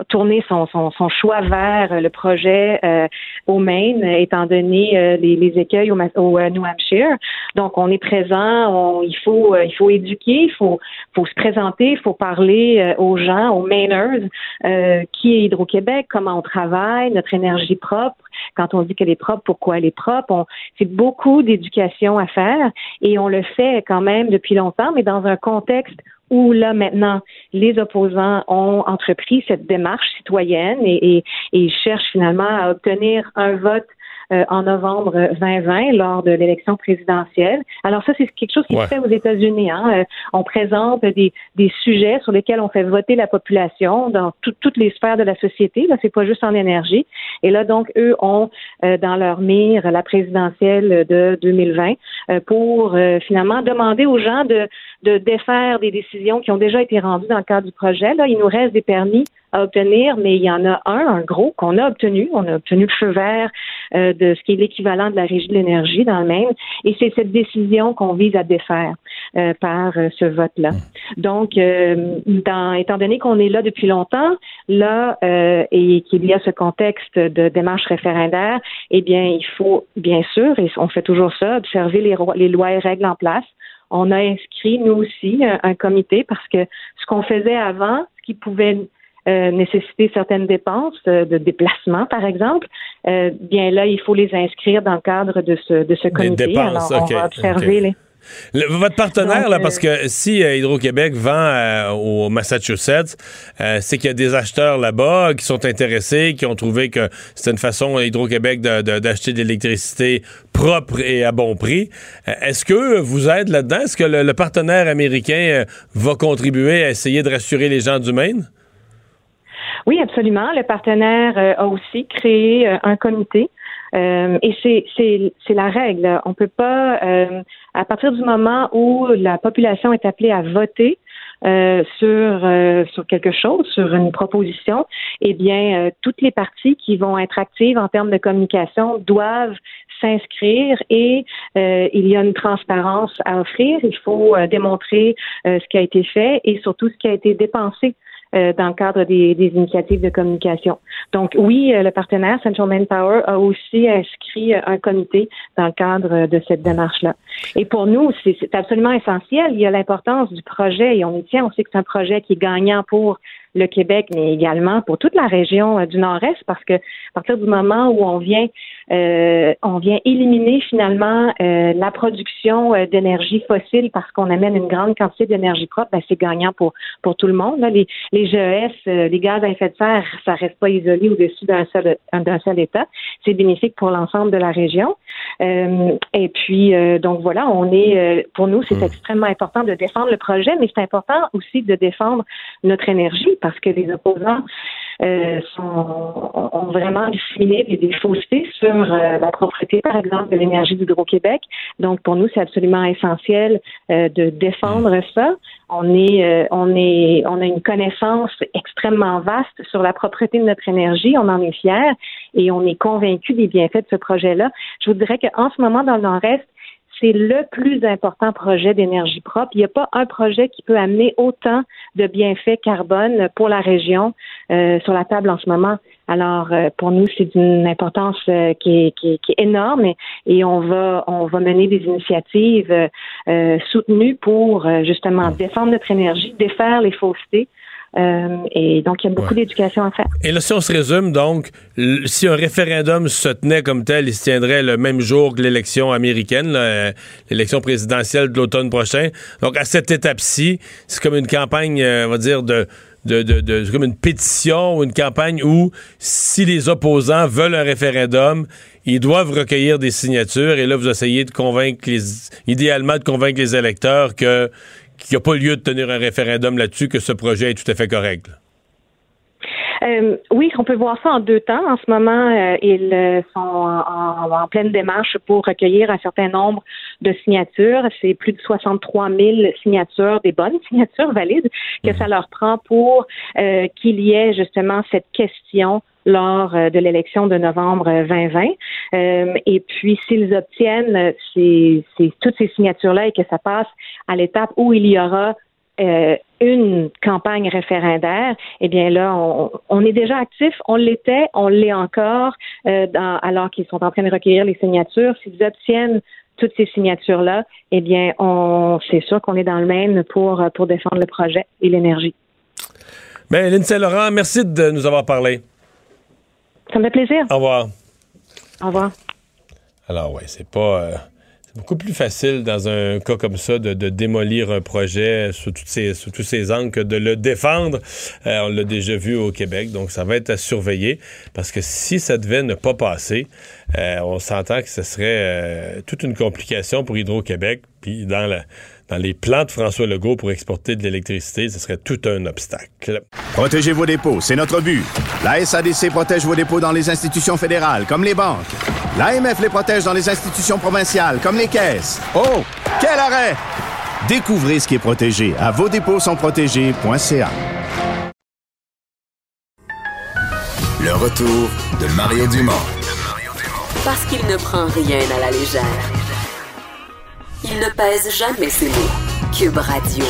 a tourné son, son, son choix vers le projet euh, au Maine, étant donné euh, les, les écueils au, au euh, New Hampshire. Donc, on est présent, on- il faut il faut éduquer, il faut faut se présenter, il faut parler aux gens, aux Mainers, euh, qui est Hydro-Québec, comment on travaille, notre énergie propre. Quand on dit qu'elle est propre, pourquoi elle est propre, c'est beaucoup d'éducation à faire et on le fait quand même depuis longtemps, mais dans un contexte où là maintenant les opposants ont entrepris cette démarche citoyenne et, et, et cherchent finalement à obtenir un vote euh, en novembre 2020 lors de l'élection présidentielle. Alors ça, c'est quelque chose qui Ouais. se fait aux États-Unis. Hein. Euh, on présente des, des sujets sur lesquels on fait voter la population dans tout- toutes les sphères de la société. Là, c'est pas juste en énergie. Et là, donc, eux ont euh, dans leur mire la présidentielle de 2020 euh, pour euh, finalement demander aux gens de, de défaire des décisions qui ont déjà été rendues dans le cadre du projet. Là, il nous reste des permis à obtenir, mais il y en a un, un gros, qu'on a obtenu. On a obtenu le feu vert euh, de ce qui est l'équivalent de la Régie de l'énergie dans le Maine. Et c'est cette décision qu'on vise à défaire euh, par euh, ce vote-là. Donc, euh, dans, étant donné qu'on est là depuis longtemps, là, euh, et qu'il y a ce contexte de démarche référendaire, eh bien, il faut, bien sûr, et on fait toujours ça, observer les, les lois et règles en place. On a inscrit, nous aussi, un, un comité parce que ce qu'on faisait avant, ce qui pouvait euh, nécessiter certaines dépenses euh, de déplacement, par exemple, euh, bien là, il faut les inscrire dans le cadre de ce, de ce comité. dépenses, Alors, on va observer OK. les... Le- votre partenaire, Donc, là, parce que si Hydro-Québec vend au Massachusetts, c'est qu'il y a des acheteurs là-bas qui sont intéressés, qui ont trouvé que c'était une façon Hydro-Québec de- de- d'acheter de, l'électricité propre et à bon prix. Est-ce que vous êtes là-dedans? Est-ce que le, le partenaire américain va contribuer à essayer de rassurer les gens du Maine? Oui, absolument. Le partenaire euh, a aussi créé euh, un comité. Euh, et c'est, la règle. On peut pas, euh, à partir du moment où la population est appelée à voter euh, sur euh, sur quelque chose, sur une proposition, eh bien, toutes les parties qui vont être actives en termes de communication doivent s'inscrire et il y a une transparence à offrir. Il faut démontrer ce qui a été fait et surtout ce qui a été dépensé euh, dans le cadre des, des initiatives de communication. Donc oui, euh, le partenaire Central Manpower a aussi inscrit euh, un comité dans le cadre de cette démarche-là. Et pour nous, c'est c'est absolument essentiel. Il y a l'importance du projet et on y tient. On sait que c'est un projet qui est gagnant pour le Québec, mais également pour toute la région euh, du Nord-Est, parce que à partir du moment où on vient, euh, on vient éliminer finalement euh, la production d'énergie fossile parce qu'on amène une grande quantité d'énergie propre, ben, c'est gagnant pour pour tout le monde. Les, les GES, les gaz à effet de serre, ça reste pas isolé au-dessus d'un seul d'un seul État. C'est bénéfique pour l'ensemble de la région. Euh, et puis euh, donc voilà, on est euh, pour nous c'est extrêmement important de défendre le projet, mais c'est important aussi de défendre notre énergie parce que les opposants euh, sont, ont vraiment disséminé des, des faussetés sur euh, la propriété, par exemple, de l'énergie d'Hydro-Québec. Donc, pour nous, c'est absolument essentiel euh, de défendre ça. On est, euh, on est, on a une connaissance extrêmement vaste sur la propriété de notre énergie. On en est fiers et on est convaincu des bienfaits de ce projet-là. Je vous dirais qu'en ce moment, dans le Nord-Est, c'est le plus important projet d'énergie propre. Il n'y a pas un projet qui peut amener autant de bienfaits carbone pour la région euh, sur la table en ce moment. Alors, euh, pour nous, c'est d'une importance euh, qui, est, énorme et, et, on va on va mener des initiatives soutenues pour justement défendre notre énergie, défaire les faussetés. Euh, et donc, il y a beaucoup ouais. d'éducation à faire. Et là, si on se résume, donc, si un référendum se tenait comme tel, il se tiendrait le même jour que l'élection américaine, l'élection présidentielle de l'automne prochain. Donc, à cette étape-ci, c'est comme une campagne, euh, on va dire, de, de, de, de comme une pétition ou une campagne où, si les opposants veulent un référendum, ils doivent recueillir des signatures. Et là, vous essayez de convaincre, les, idéalement, de convaincre les électeurs que qu'il n'y a pas lieu de tenir un référendum là-dessus, que ce projet est tout à fait correct. Euh, oui, on peut voir ça en deux temps. En ce moment, euh, ils sont en, pleine démarche pour recueillir un certain nombre de signatures. C'est plus de 63 000 signatures, des bonnes [laughs] signatures valides, que ça leur prend pour euh, qu'il y ait justement cette question lors de l'élection de novembre 2020. Euh, et puis, s'ils obtiennent toutes ces signatures-là et que ça passe à l'étape où il y aura euh, une campagne référendaire, eh bien là, on, est déjà actif. On l'était, on l'est encore, euh, alors qu'ils sont en train de recueillir les signatures. S'ils obtiennent toutes ces signatures-là, eh bien, on, c'est sûr qu'on est dans le même pour, défendre le projet et l'énergie. Bien, Lynn Saint-Laurent, merci de nous avoir parlé. Ça me fait plaisir. Au revoir. Au revoir. Alors, ouais, c'est pas. Euh, c'est beaucoup plus facile dans un cas comme ça de, de démolir un projet sous, toutes ces, sous tous ces angles que de le défendre. Euh, on l'a déjà vu au Québec, donc ça va être à surveiller parce que si ça devait ne pas passer, euh, on s'entend que ce serait toute une complication pour Hydro-Québec. Puis dans la dans les plans de François Legault pour exporter de l'électricité, ce serait tout un obstacle. Protégez vos dépôts, c'est notre but. La SADC protège vos dépôts dans les institutions fédérales, comme les banques. L'AMF les protège dans les institutions provinciales, comme les caisses. Oh, quel arrêt! Découvrez ce qui est protégé à vos dépôts sont protégés.ca. Le retour de Mario Dumont. Parce qu'il ne prend rien à la légère. Il ne pèse jamais ses mots. Cube Radio.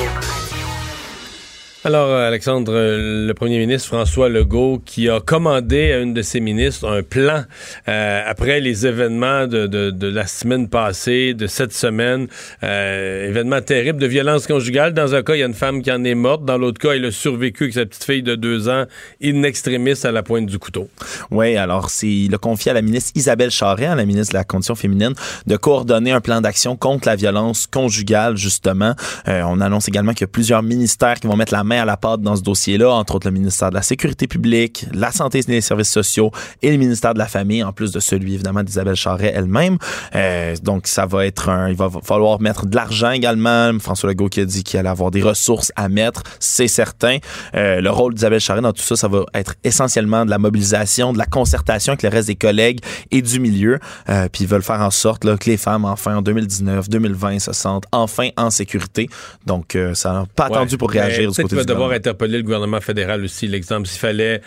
Alors, Alexandre, le premier ministre François Legault qui a commandé à une de ses ministres un plan euh, après les événements de, de, de, la semaine passée, de cette semaine, euh, événement terrible de violence conjugale. Dans un cas, il y a une femme qui en est morte. Dans l'autre cas, il a survécu avec sa petite fille de deux ans, in extremis à la pointe du couteau. Oui, alors c'est il a confié à la ministre Isabelle Charret, la ministre de la Condition féminine, de coordonner un plan d'action contre la violence conjugale, justement. Euh, on annonce également qu'il y a plusieurs ministères qui vont mettre la main à la pâte dans ce dossier-là, entre autres le ministère de la Sécurité publique, la Santé et des Services sociaux et le ministère de la Famille, en plus de celui évidemment d'Isabelle Charret elle-même. Euh, donc ça va être un, il va falloir mettre de l'argent également. François Legault qui a dit qu'il allait avoir des ressources à mettre, c'est certain. Euh, le rôle d'Isabelle Charret dans tout ça, ça va être essentiellement de la mobilisation, de la concertation avec le reste des collègues et du milieu. Euh, puis ils veulent faire en sorte là, que les femmes enfin en 2019, 2020 se sentent enfin en sécurité. Donc euh, ça n'a pas attendu pour réagir du côté du devoir interpeller le gouvernement fédéral aussi. L'exemple, s'il fallait.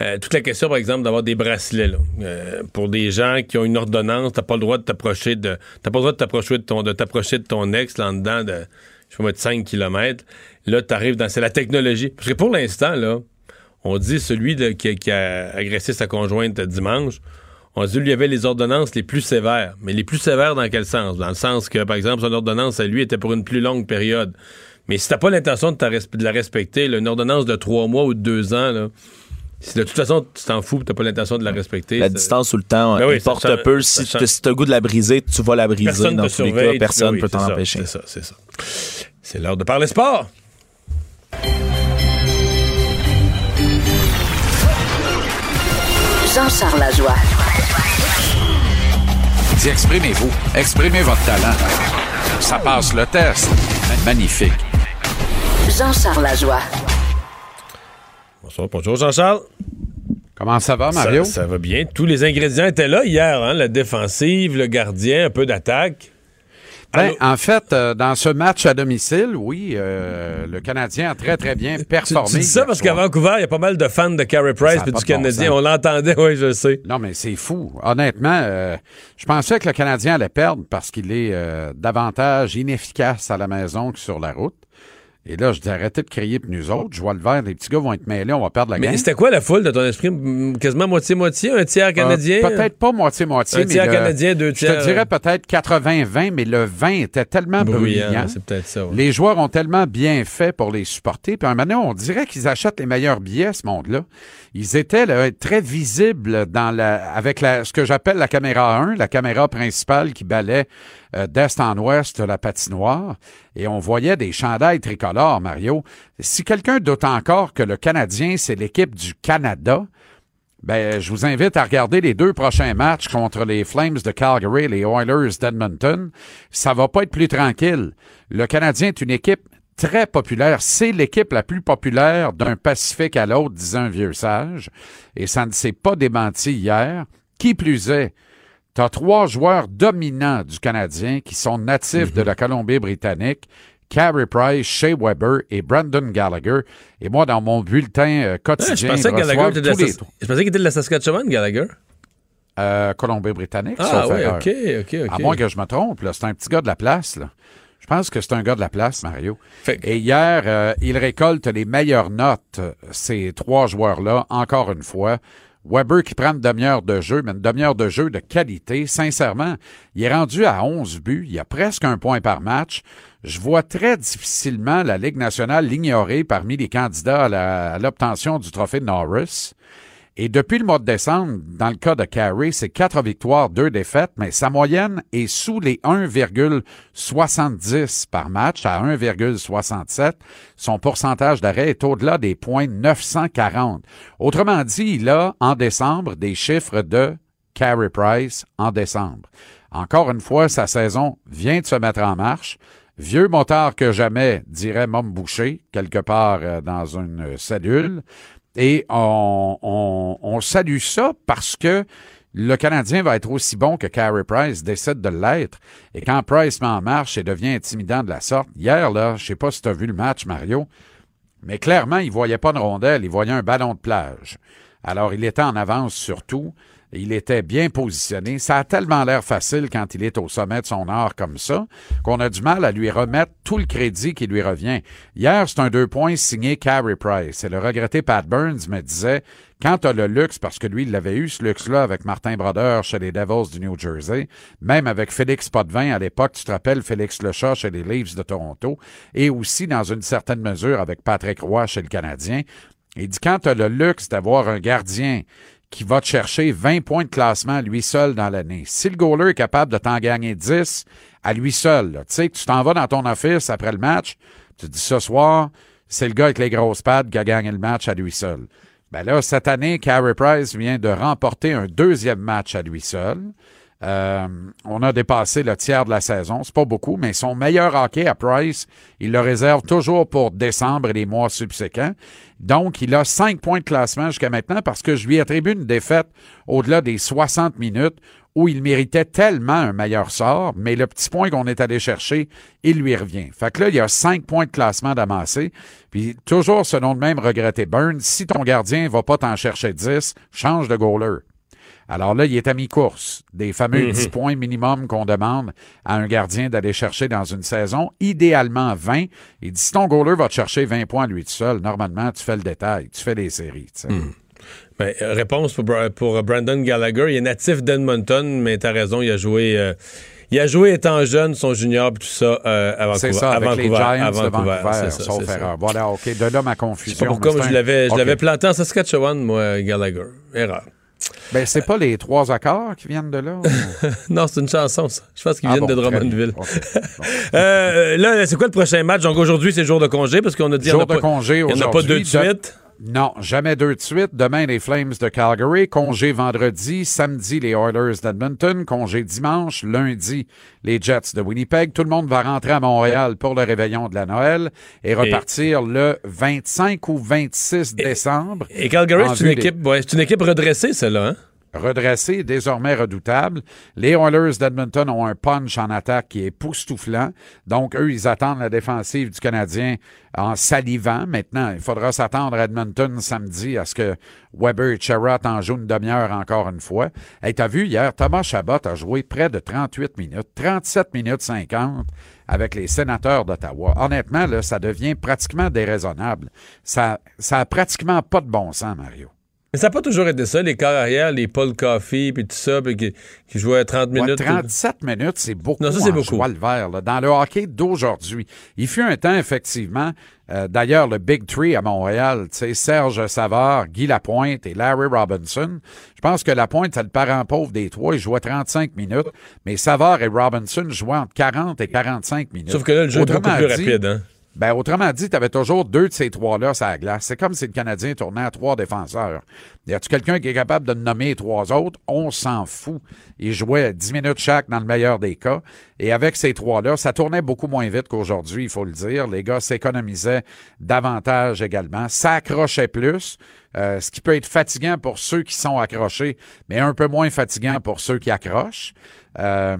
Euh, toute la question, par exemple, d'avoir des bracelets là, euh, pour des gens qui ont une ordonnance, t'as pas le droit de t'approcher de. T'as pas le droit de t'approcher de ton de t'approcher de ton ex là dedans de je pas, de 5 km. Là, t'arrives dans. C'est la technologie. Parce que pour l'instant, là, on dit celui de, qui, qui, a agressé sa conjointe dimanche. On dit lui avait les ordonnances les plus sévères. Mais les plus sévères dans quel sens? Dans le sens que, par exemple, son ordonnance à lui était pour une plus longue période. Mais si t'as pas l'intention de, de, la respecter, là, une ordonnance de trois mois ou de deux ans, là, si de toute façon tu t'en fous, t'as pas l'intention de la respecter. La distance ou le temps ben oui, importe ça, peu. Si tu as le goût de la briser, tu vas la briser. Personne dans tous les cas, personne oui, peut t'en empêcher. C'est ça, c'est ça. C'est l'heure de parler sport. Jean-Charles Lajoie. Dis, exprimez-vous. Exprimez votre talent. Ça passe le test. Magnifique. Jean-Charles Lajoie. Bonsoir, bonjour Jean-Charles. Comment ça va, Mario? Ça, ça va bien. Tous les ingrédients étaient là hier, hein? la défensive, le gardien, un peu d'attaque. Ben, en fait, euh, dans ce match à domicile, oui, euh, le Canadien a très, très bien performé. Tu, tu dis ça parce qu'à Vancouver, il y a pas mal de fans de Carey Price et du bon Canadien. On l'entendait, oui, je sais. Non, mais c'est fou. Honnêtement, euh, je pensais que le Canadien allait perdre parce qu'il est euh, davantage inefficace à la maison que sur la route. Et là, je dis arrêtez de crier pour nous autres. Je vois le vert, les petits gars vont être mêlés, on va perdre la Mais game. c'était quoi la foule de ton esprit? Mm, Quasiment moitié-moitié, un tiers canadien? Euh, peut-être pas moitié-moitié. Un mais tiers le- canadien, deux tiers. Je te dirais peut-être 80-20, mais le 20 était tellement Bruyant, bruyant. c'est peut-être ça, ouais. Les joueurs ont tellement bien fait pour les supporter. Puis à un moment donné, on dirait qu'ils achètent les meilleurs billets, ce monde-là. Ils étaient là, très visibles dans la, avec la, ce que j'appelle la caméra 1, la caméra principale qui balait euh, d'est en ouest la patinoire. Et on voyait des chandails tricolores, Mario. Si quelqu'un doute encore que le Canadien, c'est l'équipe du Canada, ben, je vous invite à regarder les deux prochains matchs contre les Flames de Calgary et les Oilers d'Edmonton. Ça va pas être plus tranquille. Le Canadien est une équipe très populaire. C'est l'équipe la plus populaire d'un Pacifique à l'autre, disait un vieux sage. Et ça ne s'est pas démenti hier. Qui plus est, tu as trois joueurs dominants du Canadien qui sont natifs de la Colombie-Britannique. Carey Price, Shea Weber et Brandon Gallagher. Et moi, dans mon bulletin euh, Ah, je quotidien, pensais Gallagher tous les Sas- je pensais qu'il était de la Saskatchewan, Gallagher. euh, Colombie-Britannique, Ah, oui, erreur. OK, OK, OK. À moins que je me trompe, c'est un petit gars de la place. Là. Je pense que c'est un gars de la place, Mario. Et hier, euh, il récolte les meilleures notes, ces trois joueurs-là, encore une fois. Weber qui prend une demi-heure de jeu, mais une demi-heure de jeu de qualité. Sincèrement, il est rendu à 11 buts. Il y a presque un point par match. Je vois très difficilement la Ligue nationale l'ignorer parmi les candidats à l'obtention du trophée Norris. Et depuis le mois de décembre, dans le cas de Carey, c'est quatre victoires, deux défaites, mais sa moyenne est sous les 1,70 par match à 1,67. Son pourcentage d'arrêt est au-delà des points 940. Autrement dit, il a, en décembre, des chiffres de Carey Price en décembre. Encore une fois, sa saison vient de se mettre en marche. Vieux motard que jamais, dirait Mom Boucher, quelque part euh, dans une cellule. Et on, salue ça parce que le Canadien va être aussi bon que Carey Price décide de l'être. Et quand Price met en marche et devient intimidant de la sorte, hier, là, je sais pas si tu as vu le match, Mario, mais clairement, il voyait pas de rondelle, il voyait un ballon de plage. Alors, il était en avance sur tout. Il était bien positionné. Ça a tellement l'air facile quand il est au sommet de son art comme ça qu'on a du mal à lui remettre tout le crédit qui lui revient. Hier, c'est un deux points signé Carey Price. Et le regretté Pat Burns me disait, quand tu as le luxe, parce que lui, il l'avait eu, ce luxe-là, avec Martin Brodeur chez les Devils du New Jersey, même avec Félix Potvin à l'époque, tu te rappelles Félix Lechat chez les Leafs de Toronto, et aussi, dans une certaine mesure, avec Patrick Roy chez le Canadien. Il dit, quand tu as le luxe d'avoir un gardien qui va te chercher 20 points de classement lui seul dans l'année. Si le goaler est capable de t'en gagner 10 à lui seul, tu sais, tu t'en vas dans ton office après le match, tu te dis ce soir, c'est le gars avec les grosses pattes qui a gagné le match à lui seul. Ben là, cette année, Carey Price vient de remporter un deuxième match à lui seul. Euh, on a dépassé le tiers de la saison. C'est pas beaucoup, mais son meilleur hockey à Price, il le réserve toujours pour décembre et les mois subséquents. Donc, il a cinq points de classement jusqu'à maintenant parce que je lui attribue une défaite au-delà des 60 minutes où il méritait tellement un meilleur sort, mais le petit point qu'on est allé chercher, il lui revient. Fait que là, il y a cinq points de classement d'amassé. Puis toujours selon le même regretté Burns, si ton gardien va pas t'en chercher 10, change de goaler. Alors là, il est à mi-course. Des fameux Mhm. 10 points minimum qu'on demande à un gardien d'aller chercher dans une saison, idéalement 20. Il dit, si ton goaler va te chercher 20 points lui tout seul, normalement, tu fais le détail, tu fais les séries. sais. Ben, euh, réponse pour, pour Brandon Gallagher. Il est natif d'Edmonton, mais t'as raison, il a joué. euh, il a joué étant jeune, son junior, puis tout ça, euh, à Vancouver. C'est ça, avec les Giants à de Vancouver, ça, sauf erreur. Voilà, OK, de là ma Je sais confusion. pas pourquoi, mais je un- l'avais, je l'avais planté en Saskatchewan, moi, Gallagher. Erreur. Ben, c'est pas les trois accords qui viennent de là? ou- [laughs] non, c'est une chanson, ça. Je pense qu'ils Ah viennent bon, de Drummondville. [laughs] Euh, là, c'est quoi le prochain match? Donc aujourd'hui, c'est jour de congé parce qu'on a dit Jour a de pas- congé Il n'y en a pas aujourd'hui. deux de De- suite. Non, jamais deux de suite. Demain, les Flames de Calgary. Congé vendredi. Samedi, les Oilers d'Edmonton. Congé dimanche. Lundi, les Jets de Winnipeg. Tout le monde va rentrer à Montréal pour le réveillon de la Noël et repartir le 25 ou 26 décembre. Et Calgary, c'est une des- équipe, ouais, c'est une équipe redressée, celle-là, hein? Redressé, désormais redoutable. Les Oilers d'Edmonton ont un punch en attaque qui est époustouflant. Donc, eux, ils attendent la défensive du Canadien en salivant. Maintenant, il faudra s'attendre à Edmonton samedi à ce que Weber et Sherratt en jouent une demi-heure encore une fois. Hey, t'as vu hier, Thomas Chabot a joué près de 38 minutes, 37 minutes 50 avec les sénateurs d'Ottawa. Honnêtement, là, ça devient pratiquement déraisonnable. Ça, ça a pratiquement pas de bon sens, Mario. Mais ça n'a pas toujours été ça, les corps arrière, les Paul Coffey, puis tout ça, puis qui, qui jouaient 30 Ouais, minutes. 37 minutes, c'est beaucoup. Non, ça, c'est beaucoup. le vert, là. Dans le hockey d'aujourd'hui, il fut un temps, effectivement, euh, d'ailleurs, le Big Three à Montréal, tu sais, Serge Savard, Guy Lapointe et Larry Robinson. Je pense que Lapointe, c'est le parent pauvre des trois. Il jouait 35 minutes, mais Savard et Robinson jouaient entre 40 et 45 minutes. Sauf que là, le jeu est beaucoup plus dit, rapide, hein? Ben, autrement dit, tu avais toujours deux de ces trois-là sur la glace. C'est comme si le Canadien tournait à trois défenseurs. Y a-tu quelqu'un qui est capable de nommer trois autres? On s'en fout. Ils jouaient 10 minutes chaque dans le meilleur des cas. Et avec ces trois-là, ça tournait beaucoup moins vite qu'aujourd'hui, il faut le dire. Les gars s'économisaient davantage également. Ça accrochait plus. euh, ce qui peut être fatigant pour ceux qui sont accrochés, mais un peu moins fatigant pour ceux qui accrochent. Euh,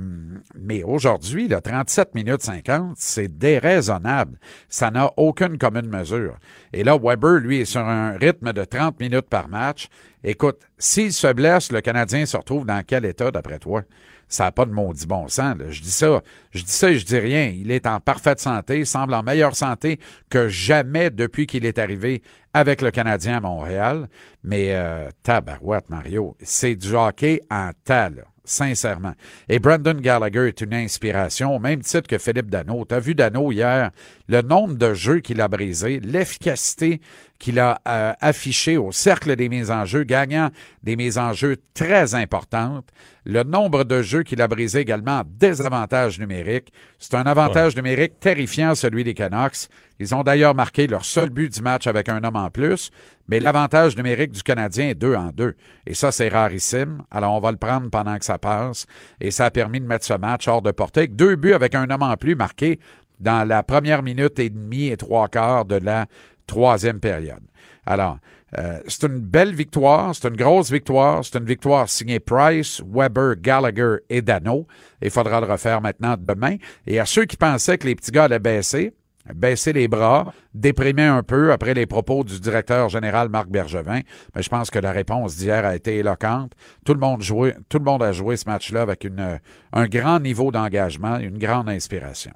mais aujourd'hui, là, 37 minutes 50, c'est déraisonnable. Ça n'a aucune commune mesure. Et là, Weber, lui, est sur un rythme de 30 minutes par match. Écoute, s'il se blesse, le Canadien se retrouve dans quel état, d'après toi? Ça n'a pas de maudit bon sens. Je dis ça, je dis ça et je dis rien. Il est en parfaite santé, semble en meilleure santé que jamais depuis qu'il est arrivé avec le Canadien à Montréal. Mais euh, tabarouette, Mario, c'est du hockey en tas, là sincèrement. Et Brandon Gallagher est une inspiration, au même titre que Philippe Dano. Tu as vu Dano hier, le nombre de jeux qu'il a brisé, l'efficacité qu'il a euh, affiché au cercle des mises en jeu, gagnant des mises en jeu très importantes, le nombre de jeux qu'il a brisé également en désavantage numérique. C'est un avantage numérique terrifiant, celui des Canucks. Ils ont d'ailleurs marqué leur seul but du match avec un homme en plus, mais l'avantage numérique du Canadien est deux en deux. Et ça, c'est rarissime. Alors, on va le prendre pendant que ça passe. Et ça a permis de mettre ce match hors de portée. Deux buts avec un homme en plus marqué dans la première minute et demie et trois quarts de la troisième période. Alors, euh, c'est une belle victoire, c'est une grosse victoire, c'est une victoire signée Price, Weber, Gallagher et Dano. Il faudra le refaire maintenant demain. Et à ceux qui pensaient que les petits gars allaient baisser, baisser les bras, déprimer un peu après les propos du directeur général Marc Bergevin. Mais je pense que la réponse d'hier a été éloquente. Tout le monde joué, tout le monde a joué ce match-là avec une, un grand niveau d'engagement, une grande inspiration.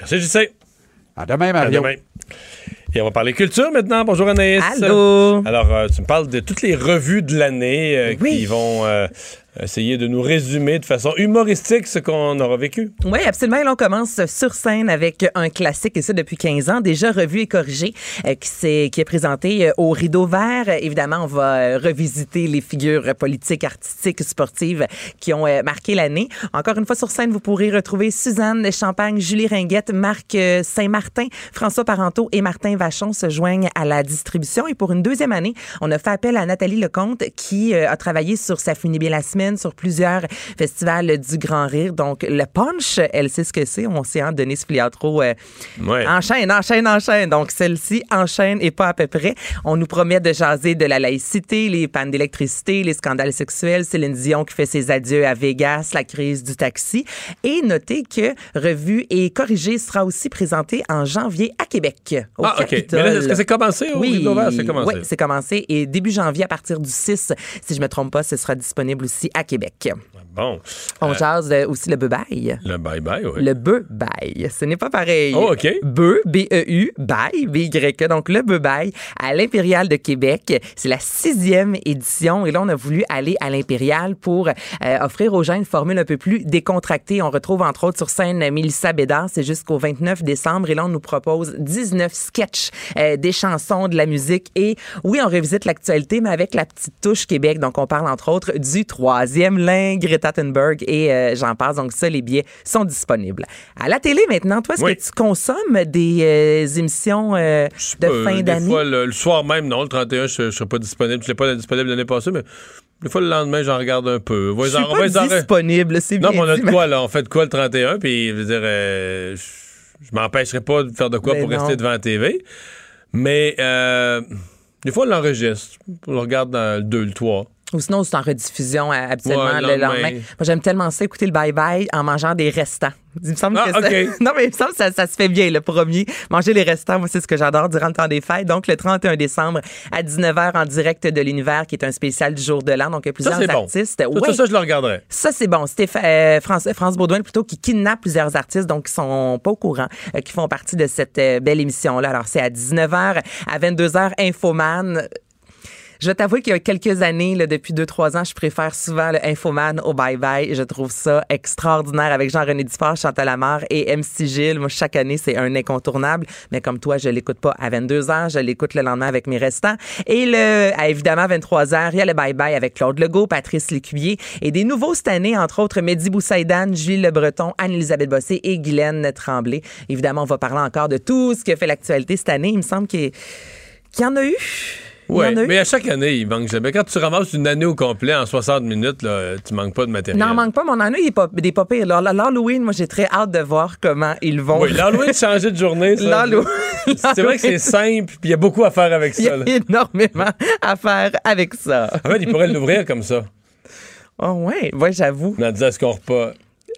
Merci, JC. À demain, À Mario. demain. Et on va parler culture maintenant. Bonjour Anaïs. Allô? Alors, euh, tu me parles de toutes les revues de l'année euh, qui vont euh, essayer de nous résumer de façon humoristique ce qu'on aura vécu. Oui, absolument. Et on commence sur scène avec un classique, et ça depuis 15 ans, déjà revu et corrigé, euh, qui, s'est- qui est présenté euh, au Rideau Vert. Évidemment, on va euh, revisiter les figures politiques, artistiques, sportives qui ont marqué l'année. Encore une fois, sur scène, vous pourrez retrouver Suzanne Champagne, Julie Ringuette, Marc Saint-Martin, François Parenteau et Martin Vachon se joignent à la distribution. Et pour une deuxième année, on a fait appel à Nathalie Lecomte qui a travaillé sur bien la semaine, sur plusieurs festivals du Grand Rire. Donc, le punch, elle sait ce que c'est. On sait, hein, Denise Filiatro euh, Ouais. enchaîne, enchaîne, enchaîne. Donc, celle-ci enchaîne et pas à peu près. On nous promet de jaser de la laïcité, les pannes d'électricité, les scandales sexuels, Céline Dion qui fait ses adieux à Vegas, la crise du taxi. Et notez que Revue et Corrigé sera aussi présenté en janvier à Québec. Au Ah, OK. Capitole. Mais là, est-ce que c'est commencé au oui? C'est commencé? Oui, c'est commencé. Et début janvier, à partir du 6, si je me trompe pas, ce sera disponible aussi à Québec. Bon. On Euh, jase euh, aussi le beubail. Le bye-bye, oui. Le beubail. Ce n'est pas pareil. Oh, OK. Beu, B-E-U, bail, B-Y-E. Donc, le beubail à l'Impérial de Québec. C'est la sixième édition. Et là, on a voulu aller à l'Impérial pour euh, offrir aux gens une formule un peu plus décontractée. On retrouve, entre autres, sur scène Mélissa Bédard. C'est jusqu'au 29 décembre. Et là, on nous propose 19 sketchs, euh, des chansons, de la musique. Et oui, on revisite l'actualité, mais avec la petite touche Québec. Donc, on parle, entre autres, du 3 Troisième Lin, Greta Thunberg et euh, j'en passe. Donc ça, les billets sont disponibles. À la télé maintenant, toi, est-ce Oui. que tu consommes des euh, émissions euh, de fin d'année? le, le soir même, non, le 31, je ne serai pas disponible. Je ne pas disponible l'année passée, mais des fois, le lendemain, j'en regarde un peu. Je suis pas disponible, c'est Non, bien mais on a dit, de quoi, là? On fait de quoi le 31? Puis, je veux dire, euh, je m'empêcherai pas de faire de quoi Ben pour non. rester devant la TV. Mais, euh, des fois, on l'enregistre. On le regarde dans le 2, le 3. Ou sinon, c'est en rediffusion euh, habituellement Ouais, le le lendemain. lendemain. Moi, j'aime tellement ça, écouter le bye-bye en mangeant des restants. Il me semble Ah, que ça... OK. [laughs] Non, mais il me semble que ça, ça se fait bien, le premier. Manger les restants, moi, c'est ce que j'adore durant le temps des fêtes. Donc, le 31 décembre à 19h en direct de l'univers, qui est un spécial du jour de l'an. Donc, il y a plusieurs Ça, c'est bon. artistes. Ça, Ouais. ça, ça, je le regarderai. Ça, c'est bon. C'était euh, France, France Baudouin, plutôt, qui kidnappe plusieurs artistes, donc qui sont pas au courant, euh, qui font partie de cette euh, belle émission-là. Alors, c'est à 19h, à 22h, Infoman. Je vais t'avouer qu'il y a quelques années, depuis deux, trois ans, je préfère souvent le Infoman au Bye Bye. Je trouve ça extraordinaire avec Jean-René Dufort, Chantal Lamar et MC Gilles. Moi, chaque année, c'est un incontournable. Mais comme toi, je l'écoute pas à 22 h je l'écoute le lendemain avec mes restants. Et le, à, évidemment, à 23 h il y a le Bye Bye avec Claude Legault, Patrice Lécuyer et des nouveaux cette année, entre autres, Mehdi Boussaïdan, Julie Le Breton, Anne-Elisabeth Bossé et Guylaine Tremblay. Évidemment, on va parler encore de tout ce qui a fait l'actualité cette année. Il me semble qu'il y en a eu. Il Oui, mais à chaque année, il manque jamais. Quand tu ramasses une année au complet en 60 minutes, là, tu manques pas de matériel. N'en manque pas, mon année, il est pas, des pas pires. Alors, L'Halloween, moi, j'ai très hâte de voir comment ils vont. Oui, l'Halloween, [laughs] changer de journée, ça. L'Halloween. C'est vrai que c'est simple, puis il y a beaucoup à faire avec Il y ça. a énormément à faire avec ça. En fait, il pourrait l'ouvrir comme ça. Oh, ouais, ouais, j'avoue. En disant, est-ce qu'on repas?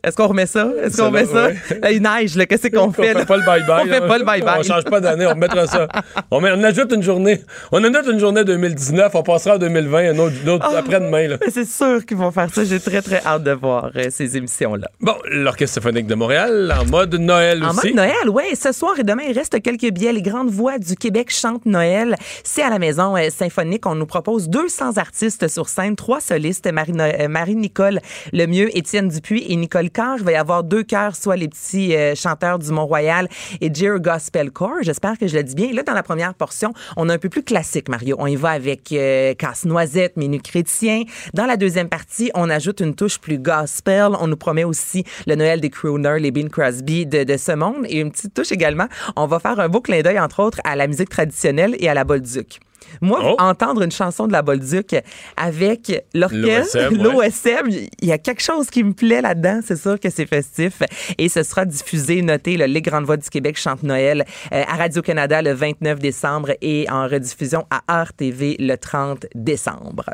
Est-ce qu'on remet ça? Est-ce qu'on remet ça? Là, [laughs] il neige, là. Qu'est-ce [laughs] qu'on On fait? fait là? pas le bye-bye. On fait pas le bye-bye. On change pas d'année, on remettra ça. On, met- on ajoute une journée. On ajoute une journée 2019, on passera en 2020, un autre, une autre Ah. après-demain. là. Mais C'est sûr qu'ils vont faire ça. J'ai très, très hâte de voir euh, ces émissions-là. Bon, l'Orchestre symphonique de Montréal, en mode Noël En aussi. mode Noël, oui. Ce soir et demain, il reste quelques billets. Les grandes voix du Québec chantent Noël. C'est à la maison euh, symphonique. On nous propose 200 artistes sur scène, trois solistes, Marie- euh, Marie-Nicole Lemieux, Étienne Dupuis et Nicole Carr. Il va y avoir deux chœurs, soit les petits euh, chanteurs du Mont-Royal et Dear Gospel Corps. J'espère que je le dis bien. Et là, dans la première portion, on a un peu plus classique, Mario. On y va avec euh, Casse-Noisette, Menu Chrétien. Dans la deuxième partie, on ajoute une touche plus gospel. On nous promet aussi le Noël des crooners, les Bing Crosby de, de ce monde. Et une petite touche également. On va faire un beau clin d'œil, entre autres, à la musique traditionnelle et à la Bolduc. Moi, Oh. entendre une chanson de la Bolduc avec l'orchestre, L'OSM, [laughs] ouais. il y a quelque chose qui me plaît là-dedans. C'est sûr que c'est festif. Et ce sera diffusé, notez, là, Les Grandes Voix du Québec chantent Noël euh, à Radio-Canada le 29 décembre et en rediffusion à RTV le 30 décembre.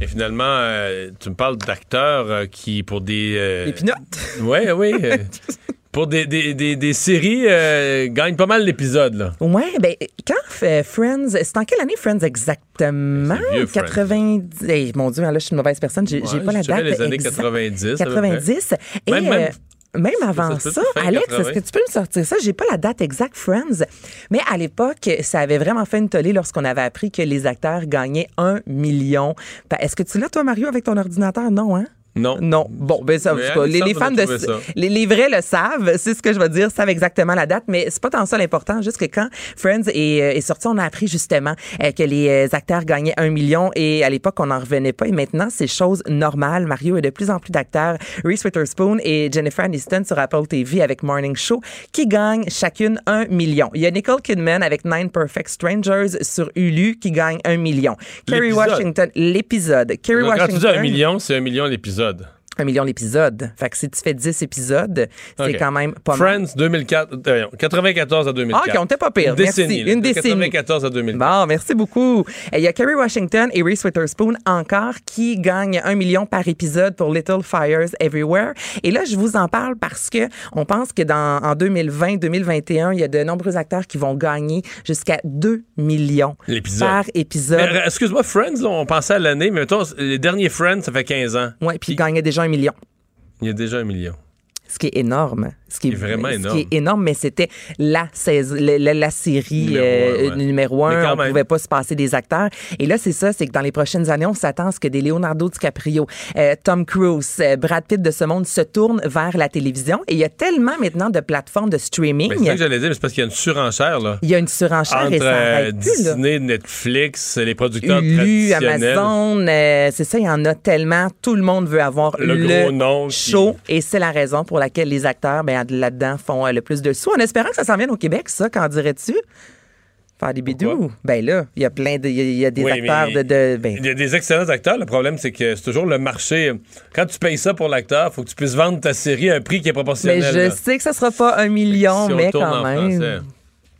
Et finalement, euh, tu me parles d'acteurs euh, qui, pour des. Les pinottes. Oui, oui. [laughs] pour des, des, des, des séries, euh, gagnent pas mal l'épisode, là. Ouais, ben quand euh, Friends, c'est en quelle année Friends exactement? C'est vieux, Friends. 90. hey, mon Dieu, là je suis une mauvaise personne, j'ai j'ai Ouais, pas la date. les années exacte. 90. à peu près. 90. Et Même- même- euh, même avant ça Alex, est-ce 80? que tu peux me sortir ça? J'ai pas la date exacte, Friends. Mais à l'époque, ça avait vraiment fait une tollée lorsqu'on avait appris que les acteurs gagnaient un million. Ben, Est-ce que tu l'as, toi, Mario, avec ton ordinateur? Non, hein? Non. Non. Bon, ben ça, cas, les, les fans de les, les vrais le savent, c'est ce que je veux dire, savent exactement la date, mais c'est pas tant ça l'important, juste que quand Friends est, euh, est sorti, on a appris justement euh, que les euh, acteurs gagnaient un million et à l'époque on n'en revenait pas et maintenant c'est chose normale. Mario et de plus en plus d'acteurs, Reese Witherspoon et Jennifer Aniston sur Apple TV avec Morning Show qui gagnent chacune un million. Il y a Nicole Kidman avec Nine Perfect Strangers sur Hulu qui gagne un million. Kerry. Washington, l'épisode. Kerry Donc, quand tu dis Washington. un million, c'est un million l'épisode épisode. Un million l'épisode. Fait que si tu fais 10 épisodes, c'est quand même pas mal. Friends, 2004, euh, 94 à 2004. Ah, OK, on était pas pire. Une décennie. Merci. là, Une décennie. 94 à 2004. Bon, merci beaucoup. Il y a Kerry Washington et Reese Witherspoon encore qui gagnent un million par épisode pour Little Fires Everywhere. Et là, je vous en parle parce que on pense que dans en 2020-2021, il y a de nombreux acteurs qui vont gagner jusqu'à 2 millions par épisode. Euh, Excuse-moi, Friends, là, on pensait à l'année, mais mettons, les derniers Friends, ça fait 15 ans. Ouais, puis ils gagnaient déjà un million. Il y a déjà un million. ce qui est énorme. Ce qui est, vraiment ce énorme. qui est énorme, mais c'était la, série Numéro euh, un, ouais. numéro un. quand On même. pouvait pas se passer des acteurs. Et là, c'est ça, c'est que dans les prochaines années, on s'attend à ce que des Leonardo DiCaprio, euh, Tom Cruise, euh, Brad Pitt de ce monde se tournent vers la télévision. Et il y a tellement maintenant de plateformes de streaming. C'est ça que j'allais dire, mais c'est parce qu'il y a une surenchère, là. Il y a une surenchère Entre et ça euh, arrête plus, là. Disney, Netflix, les producteurs Hulu, traditionnels. Amazon, euh, c'est ça, il y en a tellement. Tout le monde veut avoir Le le, gros nom qui- show et c'est la raison pour laquelle les acteurs, ben, là-dedans, font euh, le plus de sous. En espérant que ça s'en vienne au Québec, ça, qu'en dirais-tu? Faire des bidous. Ben là, il y a plein de. Il y a- des Oui, acteurs de. de- ben, Il y a des excellents acteurs. Le problème, c'est que c'est toujours le marché. Quand tu payes ça pour l'acteur, il faut que tu puisses vendre ta série à un prix qui est proportionnel. mais je là. sais que ça sera pas un million, Si mais quand même. français.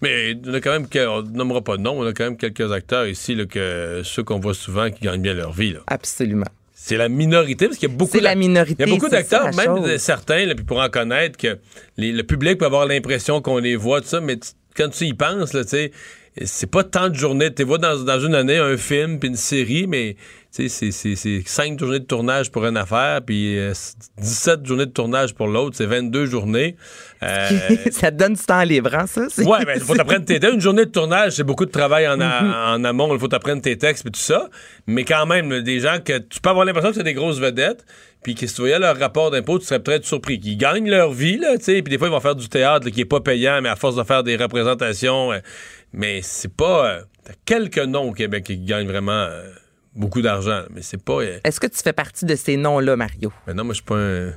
Mais on a quand même, on nommera pas de nom, on a quand même quelques acteurs ici, là, que ceux qu'on voit souvent qui gagnent bien leur vie. là. Absolument. C'est la minorité, parce qu'il y a beaucoup la minorité, Il y a beaucoup d'acteurs, même chose. certains, là, puis pour en connaître, que les- le public peut avoir l'impression qu'on les voit, tout ça, mais quand tu y penses, là, tu sais, c'est pas tant de journées. Tu vois dans, dans une année un film puis une série, mais c'est- cinq journées de tournage pour une affaire, puis euh, 17 journées de tournage pour l'autre, c'est 22 journées. Euh, [laughs] ça te donne du temps libre, hein, ça? Ouais, ben, il faut [laughs] t'apprendre tes textes. Une journée de tournage, c'est beaucoup de travail en, Mhm. en amont. Il faut t'apprendre tes textes et tout ça. Mais quand même, là, des gens que tu peux avoir l'impression que c'est des grosses vedettes, puis que si tu voyais leur rapport d'impôt, tu serais peut-être surpris. Qu'ils gagnent leur vie, là, tu sais, puis des fois, ils vont faire du théâtre là, qui est pas payant, mais à force de faire des représentations. euh, mais c'est pas. euh, t'as quelques noms au Québec qui gagnent vraiment beaucoup d'argent, mais c'est pas. euh, Est-ce que tu fais partie de ces noms-là, Mario? mais non, moi, je suis pas un.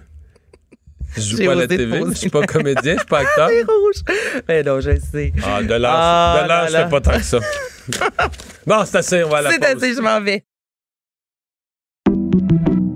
Je joue pas à la TV, je suis pas comédien, je suis pas [laughs] acteur. C'est rouge. Mais non, je sais. Ah, de l'âge, Ah, de l'âge, je fais pas tant que ça. [laughs] bon, c'est assez, on va à la C'est assez, je m'en vais.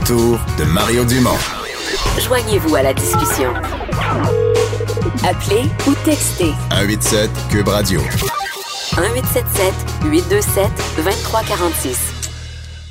retour de Mario Dumont. Joignez-vous à la discussion. Appelez ou textez 187 Cube Radio. 1877 827 2346.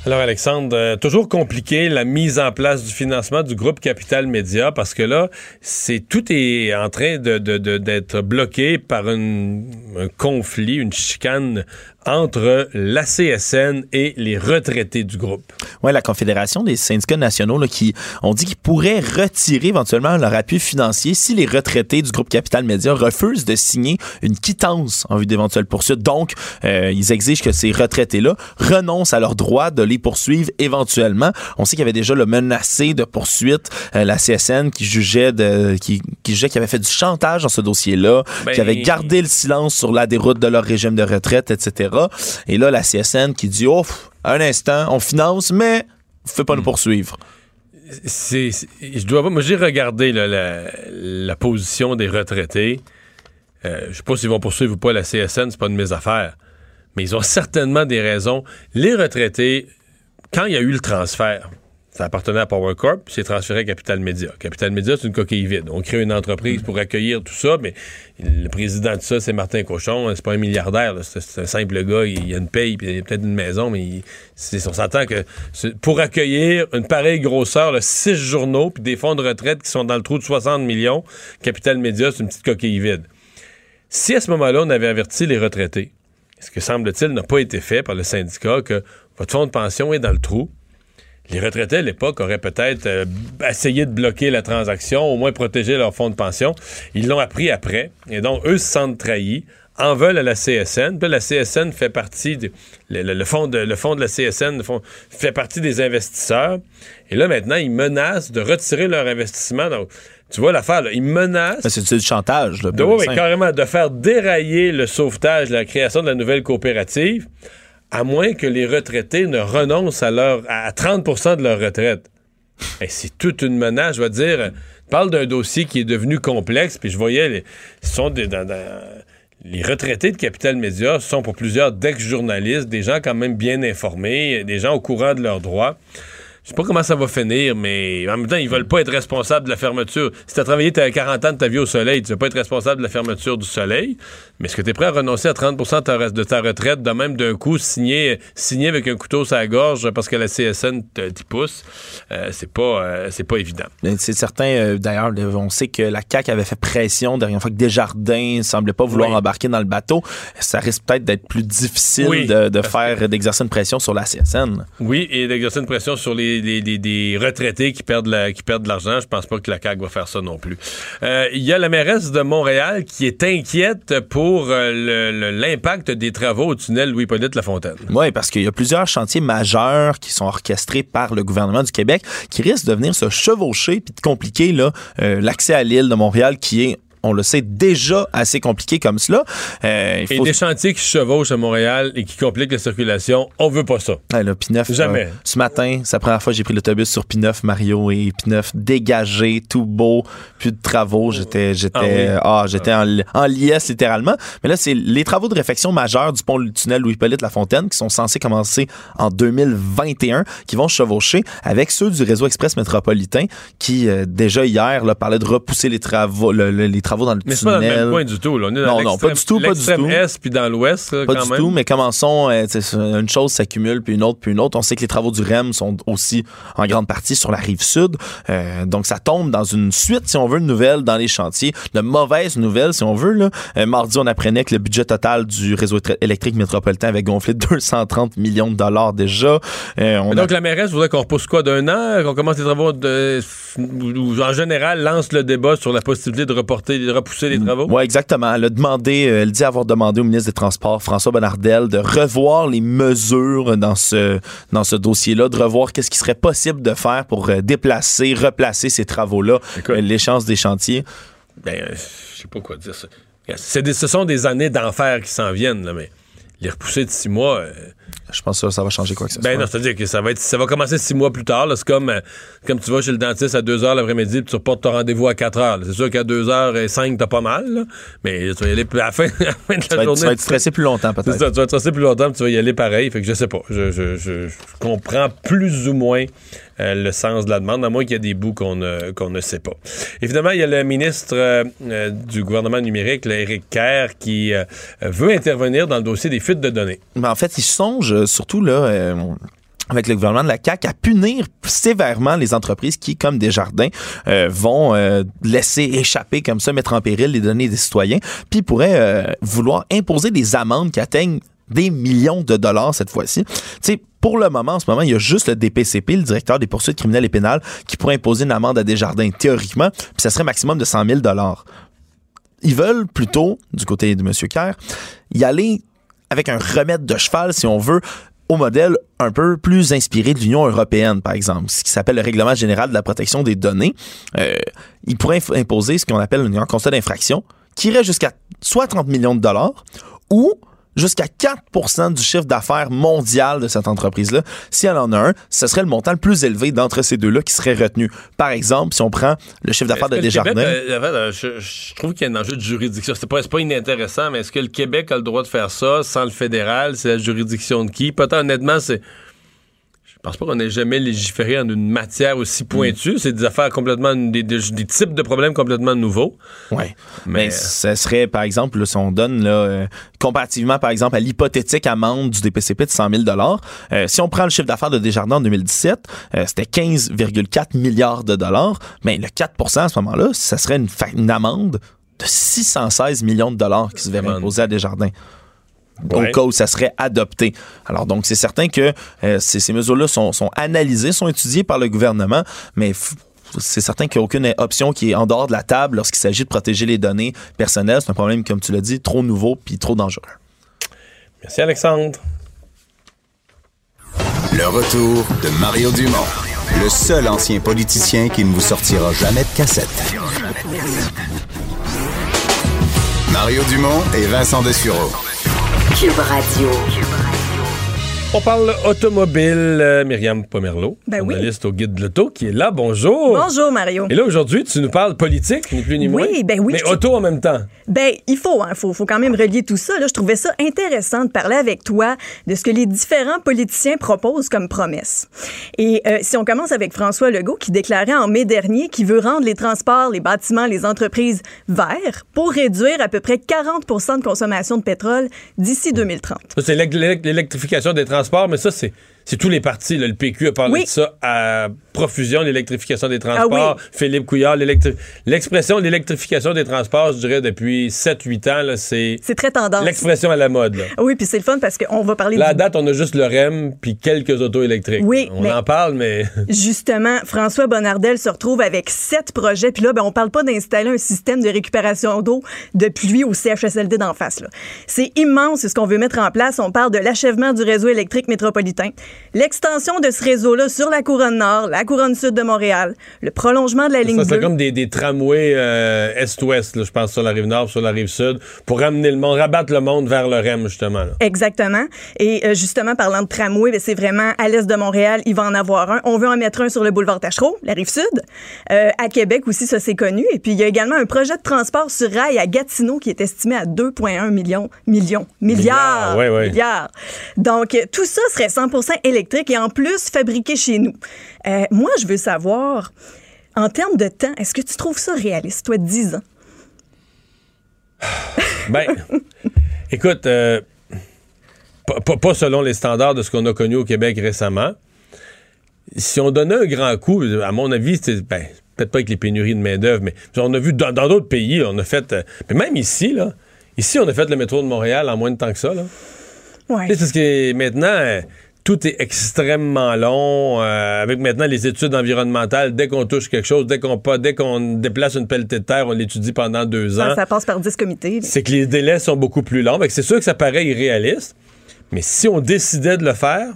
Alors, Alexandre, euh, toujours compliqué la mise en place du financement du groupe Capital Média parce que là, c'est tout est en train de, de- de- d'être bloqué par une- un conflit, une chicane entre la CSN et les retraités du groupe. Ouais, la Confédération des syndicats nationaux là, qui ont dit qu'ils pourraient retirer éventuellement leur appui financier si les retraités du groupe Capital Média refusent de signer une quittance en vue d'éventuelles poursuites. Donc, euh, ils exigent que ces retraités-là renoncent à leur droit de les poursuivre éventuellement. On sait qu'il y avait déjà le menacé de poursuite euh, la CSN qui jugeait de qui, qui jugeait qu'il avait fait du chantage dans ce dossier-là, Ben- qui avait gardé le silence sur la déroute de leur régime de retraite, etc. Et là, la CSN qui dit, oh, un instant, on finance, mais vous faites pas nous poursuivre. C'est, c'est- je dois moi j'ai regardé là, la, la position des retraités. Euh, je sais pas s'ils vont poursuivre ou pas la CSN, c'est pas de mes affaires. Mais ils ont [laughs] certainement des raisons. Les retraités, quand il y a eu le transfert, ça appartenait à Power Corp, c'est transféré à Capital Média. Capital Média, c'est une coquille vide. On crée une entreprise pour accueillir tout ça, mais le président de ça, c'est Martin Cochon. C'est pas un milliardaire, c'est, un simple gars. Il, a une paye, puis il a peut-être une maison, mais on s'entend que pour accueillir une pareille grosseur, six journaux, puis des fonds de retraite qui sont dans le trou de 60 millions, Capital Média, c'est une petite coquille vide. Si à ce moment-là, on avait averti les retraités, ce que semble-t-il n'a pas été fait par le syndicat, que votre fonds de pension est dans le trou, les retraités à l'époque auraient peut-être euh, essayé de bloquer la transaction, au moins protéger leur fonds de pension. Ils l'ont appris après, et donc eux se sentent trahis, en veulent à la CSN. Puis la CSN fait partie, de- le, le- le fond de, le fond de la CSN fond- fait partie des investisseurs. Et là, maintenant, ils menacent de retirer leur investissement. Donc, tu vois l'affaire, là, ils menacent. Ben, C'est du chantage. Là, De, oui, carrément, de faire dérailler le sauvetage, la création de la nouvelle coopérative, à moins que les retraités ne renoncent à, leur, à 30% de leur retraite. Et c'est toute une menace, je vais dire. Je parle d'un dossier qui est devenu complexe, puis je voyais, les, sont les retraités de Capital Média sont pour plusieurs d'ex-journalistes, des gens quand même bien informés, des gens au courant de leurs droits. Je sais pas comment ça va finir, mais en même temps, ils veulent pas être responsables de la fermeture. Si tu as travaillé t'as 40 ans de ta vie au soleil, tu veux pas être responsable de la fermeture du soleil. Mais est-ce que tu es prêt à renoncer à 30 de ta, retraite, de même d'un coup, signer, signer avec un couteau sur la gorge parce que la CSN t'y pousse? Euh, c'est pas, euh, c'est pas évident. C'est certain, euh, d'ailleurs, on sait que la CAQ avait fait pression dernière fois que Desjardins semblait pas vouloir Oui. embarquer dans le bateau. Ça risque peut-être d'être plus difficile Oui, de, faire, d'exercer une pression sur la CSN. Oui, et d'exercer une pression sur les, les- les- retraités qui perdent, la- qui perdent de l'argent. Je pense pas que la CAQ va faire ça non plus. Il y a la mairesse de Montréal qui est inquiète pour euh, le- le- l'impact des travaux au tunnel Louis-Polyte Lafontaine. Oui, parce qu'il y a plusieurs chantiers majeurs qui sont orchestrés par le gouvernement du Québec qui risquent de venir se chevaucher puis de compliquer euh, l'accès à l'île de Montréal qui est on le sait déjà assez compliqué comme cela. Euh, il Et faut des chantiers qui chevauchent à Montréal et qui compliquent la circulation, on veut pas ça. Ouais, là, P9, Jamais. euh, ce matin, c'est la première fois que j'ai pris l'autobus sur P9, Mario, et P9 dégagé, tout beau, plus de travaux. J'étais, j'étais, Ah oui. ah, j'étais en, li- en liesse littéralement. Mais là, c'est les travaux de réfection majeurs du pont du tunnel Louis-Polyte Lafontaine qui sont censés commencer en 2021, qui vont chevaucher avec ceux du réseau express métropolitain qui euh, déjà hier là, parlaient de repousser les travaux, le- le- les travaux dans le Mais c'est pas dans le tunnel. même coin du tout. Là. On est dans Non, non, pas du tout, pas du tout. est puis dans l'ouest, Pas quand du même. tout, mais commençons, euh, une chose s'accumule, puis une autre, puis une autre. On sait que les travaux du REM sont aussi en grande partie sur la rive sud. Euh, donc, ça tombe dans une suite, si on veut, de nouvelles dans les chantiers. De mauvaises nouvelles, si on veut. Là. Euh, mardi, on apprenait que le budget total du réseau électrique métropolitain avait gonflé de [laughs] 230 millions de dollars déjà. Euh, on Mais a- donc, la mairesse voudrait qu'on repousse quoi d'un an, qu'on commence les travaux de. en général, lance le débat sur la possibilité de reporter, de repousser les travaux? Oui, exactement. Elle a demandé, euh, elle dit avoir demandé au ministre des Transports, François Bonnardel, de revoir les mesures dans ce, dans ce dossier-là, de revoir qu'est-ce qui serait possible de faire pour euh, déplacer, replacer ces travaux-là, euh, l'échéance des chantiers. Ben, euh, je sais pas quoi dire. ça. Des- ce sont des années d'enfer qui s'en viennent, là, mais les repousser de six mois. euh, Je pense que ça va changer quoi que ce ben soit. non, c'est-à-dire que ça va être, ça va commencer six mois plus tard. là. C'est comme, euh, comme tu vas chez le dentiste à 2 h l'après-midi, puis tu reportes ton rendez-vous à 4 h. C'est sûr qu'à 2 h 5 t'as pas mal, là. mais tu vas y aller à la fin, [laughs] à la fin de la Tu être, journée. tu vas être stressé plus longtemps, C'est peut-être. ça, tu vas te stresser plus longtemps, puis tu vas y aller pareil. Fait que je sais pas. Je, je- je- je comprends plus ou moins euh, le sens de la demande, à moins qu'il y ait des bouts qu'on ne, qu'on ne sait pas. Évidemment, il y a le ministre euh, euh, du gouvernement numérique, là, Éric Kerr, qui euh, veut intervenir dans le dossier des fuites de données. Mais en fait, ils songent euh, surtout là. euh, avec le gouvernement de la CAQ, à punir sévèrement les entreprises qui, comme Desjardins, euh, vont laisser échapper comme ça, mettre en péril les données des citoyens, puis pourraient vouloir imposer des amendes qui atteignent des millions de dollars cette fois-ci. Tu pour le moment, en ce moment, il y a juste le DPCP, le directeur des poursuites criminelles et pénales, qui pourrait imposer une amende à Desjardins, théoriquement, puis ça serait maximum de 100 000 dollars. Ils veulent plutôt, du côté de M. Kerr, y aller avec un remède de cheval, si on veut, au modèle un peu plus inspiré de l'Union européenne, par exemple, ce qui s'appelle le Règlement général de la protection des données. Euh, il pourrait imposer ce qu'on appelle un constat d'infraction qui irait jusqu'à soit 30 millions de dollars ou jusqu'à 4% du chiffre d'affaires mondial de cette entreprise-là. Si elle en a un, ce serait le montant le plus élevé d'entre ces deux-là qui serait retenu. Par exemple, si on prend le chiffre d'affaires de Desjardins... Québec, euh, je, je trouve qu'il y a un enjeu de juridiction. C'est pas, c'est pas inintéressant, mais est-ce que le Québec a le droit de faire ça sans le fédéral? C'est la juridiction de qui? Peut-être, honnêtement, c'est. Je pense pas qu'on ait jamais légiféré en une matière aussi pointue. C'est des affaires complètement. des, des- des types de problèmes complètement nouveaux. Oui. Mais, Mais ce serait, par exemple, là, si on donne, là, euh, comparativement, par exemple, à l'hypothétique amende du DPCP de 100 000 euh, si on prend le chiffre d'affaires de Desjardins en 2017, euh, c'était 15,4 milliards de dollars. Mais le 4% à ce moment-là, ça serait une, amende de 616 millions de dollars qui se verrait imposer à Desjardins. Ouais. Au cas où ça serait adopté. Alors, donc, c'est certain que euh, ces, ces mesures-là sont, sont analysées, sont étudiées par le gouvernement, mais c'est certain qu'il n'y a aucune option qui est en dehors de la table lorsqu'il s'agit de protéger les données personnelles. C'est un problème, comme tu l'as dit, trop nouveau puis trop dangereux. Merci, Alexandre. Le retour de Mario Dumont, le seul ancien politicien qui ne vous sortira jamais de cassette. Mario Dumont et Vincent Dessureau. Cube Radio. On parle automobile. Euh, Myriam Pomerleau, Ben oui. journaliste au Guide de l'Auto, qui est là. Bonjour. Bonjour, Mario. Et là, aujourd'hui, tu nous parles politique, ni plus ni moins. Oui, ben oui, Mais auto en même temps. Ben, il faut, hein, faut, faut quand même relier tout ça. Là. Je trouvais ça intéressant de parler avec toi de ce que les différents politiciens proposent comme promesses. Et euh, si on commence avec François Legault, qui déclarait en mai dernier qu'il veut rendre les transports, les bâtiments, les entreprises verts pour réduire à peu près 40 de consommation de pétrole d'ici 2030. Ça, c'est l'élec- l'élec- l'électrification des transports, mais ça, c'est. C'est tous les partis. là. Le PQ a parlé Oui. de ça à profusion, l'électrification des transports. Ah oui. Philippe Couillard, l'expression l'électrification des transports, je dirais, depuis 7-8 ans, c'est C'est très tendance. l'expression à la mode. là. Oui, puis c'est le fun parce qu'on va parler du date, on a juste le REM puis quelques autos électriques. Oui, On mais- en parle, mais. [laughs] Justement, François Bonnardel se retrouve avec sept projets. Puis là, ben, on parle pas d'installer un système de récupération d'eau de pluie au CHSLD d'en face. C'est immense, c'est ce qu'on veut mettre en place. On parle de l'achèvement du réseau électrique métropolitain, l'extension de ce réseau-là sur la couronne nord, la couronne sud de Montréal, le prolongement de la ligne Ça, c'est comme des, des tramways euh, est-ouest, je pense, sur la rive nord, sur la rive sud, pour ramener le monde, rabattre le monde vers le REM, justement. là. Exactement. Et euh, justement, parlant de tramway, ben, c'est vraiment à l'est de Montréal, il va en avoir un. On veut en mettre un sur le boulevard Tachereau, la rive sud. Euh, à Québec aussi, ça c'est connu. Et puis, il y a également un projet de transport sur rail à Gatineau qui est estimé à 2,1 millions, millions, milliards, Milliards, ouais, ouais. milliards. Donc, tout ça serait 100 électrique et en plus fabriqué chez nous. Euh, moi, je veux savoir, en termes de temps, est-ce que tu trouves ça réaliste, toi, 10 ans? [sighs] Ben, [laughs] écoute, euh, pas, selon les standards de ce qu'on a connu au Québec récemment. Si on donnait un grand coup, à mon avis, c'est ben, peut-être pas avec les pénuries de main-d'œuvre, mais on a vu dans d'autres pays, on a fait. euh, mais même ici, là, ici, on a fait le métro de Montréal en moins de temps que ça. Là. Ouais. Tu sais, Parce que maintenant, tout est extrêmement long. euh, avec maintenant les études environnementales, dès qu'on touche quelque chose, dès qu'on dès qu'on déplace une pelletée de terre, on l'étudie pendant deux ans Ça, ça passe par 10 comités. c'est que les délais sont beaucoup plus longs. C'est sûr que ça paraît irréaliste, mais si on décidait de le faire,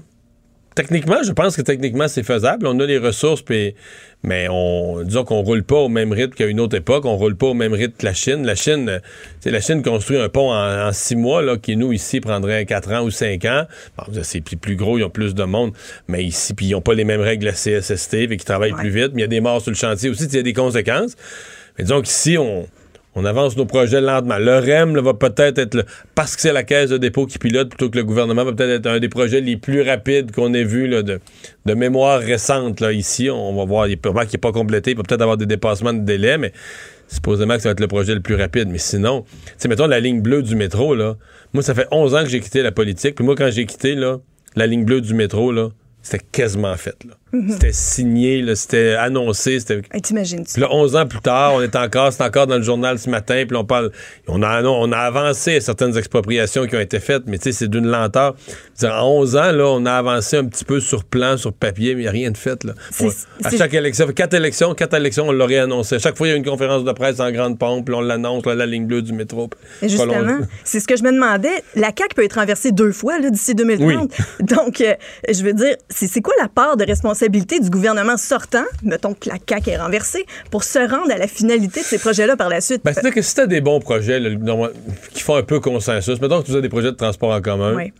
techniquement, je pense que techniquement c'est faisable. On a les ressources, puis- mais on, disons qu'on roule pas au même rythme qu'à une autre époque. On roule pas au même rythme que la Chine. La Chine, euh, tu sais, la Chine construit un pont en, en six mois, là, qui nous ici prendrait quatre ans ou cinq ans. Bon, c'est plus, plus gros, ils ont plus de monde, mais ici, puis ils ont pas les mêmes règles de la CSST, et qui travaillent plus vite. Mais il y a des morts sur le chantier aussi, il y a des conséquences. Mais disons qu'ici, on, on avance nos projets lentement. Le REM là, va peut-être être, le- parce que c'est la caisse de dépôt qui pilote plutôt que le gouvernement, va peut-être être un des projets les plus rapides qu'on ait vu de, mémoire récente. Là, ici, on va voir, il peut qu'il n'est pas complété, il peut peut-être avoir des dépassements de délai, mais supposément que ça va être le projet le plus rapide. Mais sinon, tu mettons la ligne bleue du métro, là. Moi, ça fait 11 ans que j'ai quitté la politique, puis moi, quand j'ai quitté, la ligne bleue du métro, c'était quasiment fait, là. Mhm. C'était signé, c'était annoncé, T'imagines-tu? puis là, 11 ans plus tard, on est encore, c'est encore dans le journal ce matin, puis on parle, on a, on a avancé certaines expropriations qui ont été faites, mais tu sais, c'est d'une lenteur. En 11 ans, là, on a avancé un petit peu sur plan, sur papier, mais il n'y a rien de fait, là. On- à chaque élection, quatre élections, quatre élections, on l'aurait annoncé. À chaque fois, il y a une conférence de presse en grande pompe, puis on l'annonce, la ligne bleue du métro. Mais justement, c'est ce que je me demandais. La CAQ peut être renversée deux fois d'ici 2030. [laughs] Donc, euh, je veux dire, c'est c'est quoi la part de responsabilité du gouvernement sortant, mettons que la CAQ est renversée, pour se rendre à la finalité de ces projets-là par la suite? Ben, c'est-à-dire que si t'as des bons projets là, qui font un peu consensus, mettons que tu as des projets de transport en commun, Oui.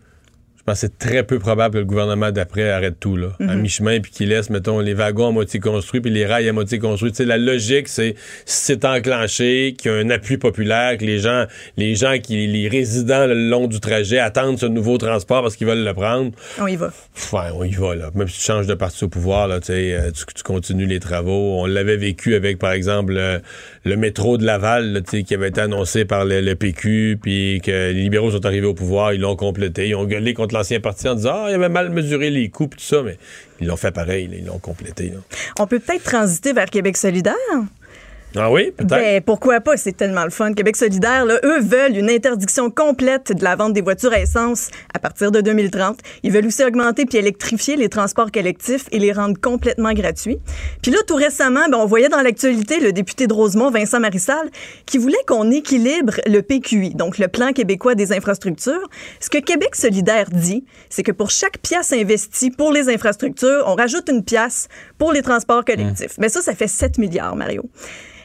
Je pense que c'est très peu probable que le gouvernement d'après arrête tout, là, à Mhm. mi-chemin, puis qu'il laisse, mettons, les wagons à moitié construits, puis les rails à moitié construits. Tu sais, la logique, c'est si c'est enclenché, qu'il y a un appui populaire, que les gens, les gens qui, les résidents le long du trajet attendent ce nouveau transport parce qu'ils veulent le prendre. On y va. Ouais, on y va, là. Même si tu changes de parti au pouvoir, là, tu, sais, euh, tu, continues les travaux. On l'avait vécu avec, par exemple, le, le métro de Laval, là, tu sais, qui avait été annoncé par le, le PQ, puis que les libéraux sont arrivés au pouvoir, ils l'ont complété. Ils ont gueulé contre l'ancien parti en disant, ah, il avait mal mesuré les coûts, tout ça, mais ils l'ont fait pareil, ils l'ont complété. On peut peut-être transiter vers Québec solidaire? Ah oui, peut-être. Ben, pourquoi pas? C'est tellement le fun. Québec solidaire, là, eux veulent une interdiction complète de la vente des voitures à essence à partir de 2030. Ils veulent aussi augmenter puis électrifier les transports collectifs et les rendre complètement gratuits. Puis là, tout récemment, ben, on voyait dans l'actualité le député de Rosemont, Vincent Marissal, qui voulait qu'on équilibre le PQI, donc le Plan québécois des infrastructures. Ce que Québec solidaire dit, c'est que pour chaque pièce investie pour les infrastructures, on rajoute une pièce pour les transports collectifs. Mais ça, ça fait 7 milliards, Mario.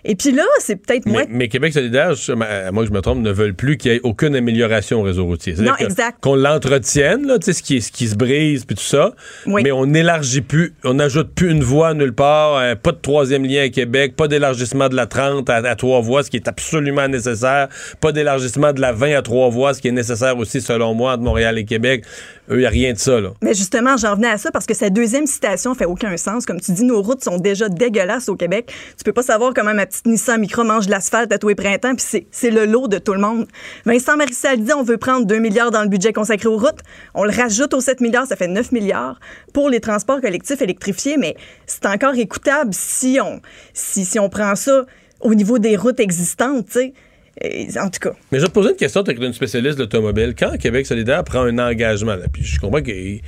Et puis là, c'est peut-être moins... Mais, mais Québec solidaire, à moins que je me trompe, ne veulent plus qu'il y ait aucune amélioration au réseau routier. Non, que- exact. Qu'on l'entretienne, là, tu sais, ce qui, ce qui se brise, puis tout ça, Oui. mais on n'élargit plus, on n'ajoute plus une voie nulle part, euh, pas de troisième lien à Québec, pas d'élargissement de la 30 à, à trois voies, ce qui est absolument nécessaire, pas d'élargissement de la 20 à trois voies, ce qui est nécessaire aussi, selon moi, entre Montréal et Québec. Eux, il n'y a rien de ça, là. Mais justement, j'en venais à ça parce que sa deuxième citation fait aucun sens. Comme tu dis, nos routes sont déjà dégueulasses au Québec. Tu peux pas savoir comment ma petite Nissan Micra mange l'asphalte à tous les printemps, puis c'est- c'est le lot de tout le monde. Vincent Marissal dit on veut prendre 2 milliards dans le budget consacré aux routes. On le rajoute aux 7 milliards, ça fait 9 milliards pour les transports collectifs électrifiés, mais c'est encore écoutable si on, si, si on prend ça au niveau des routes existantes, tu sais. Et, En tout cas. Mais je vais te poser une question, tu es une spécialiste de l'automobile. Quand Québec solidaire prend un engagement, là, puis je comprends qu'ils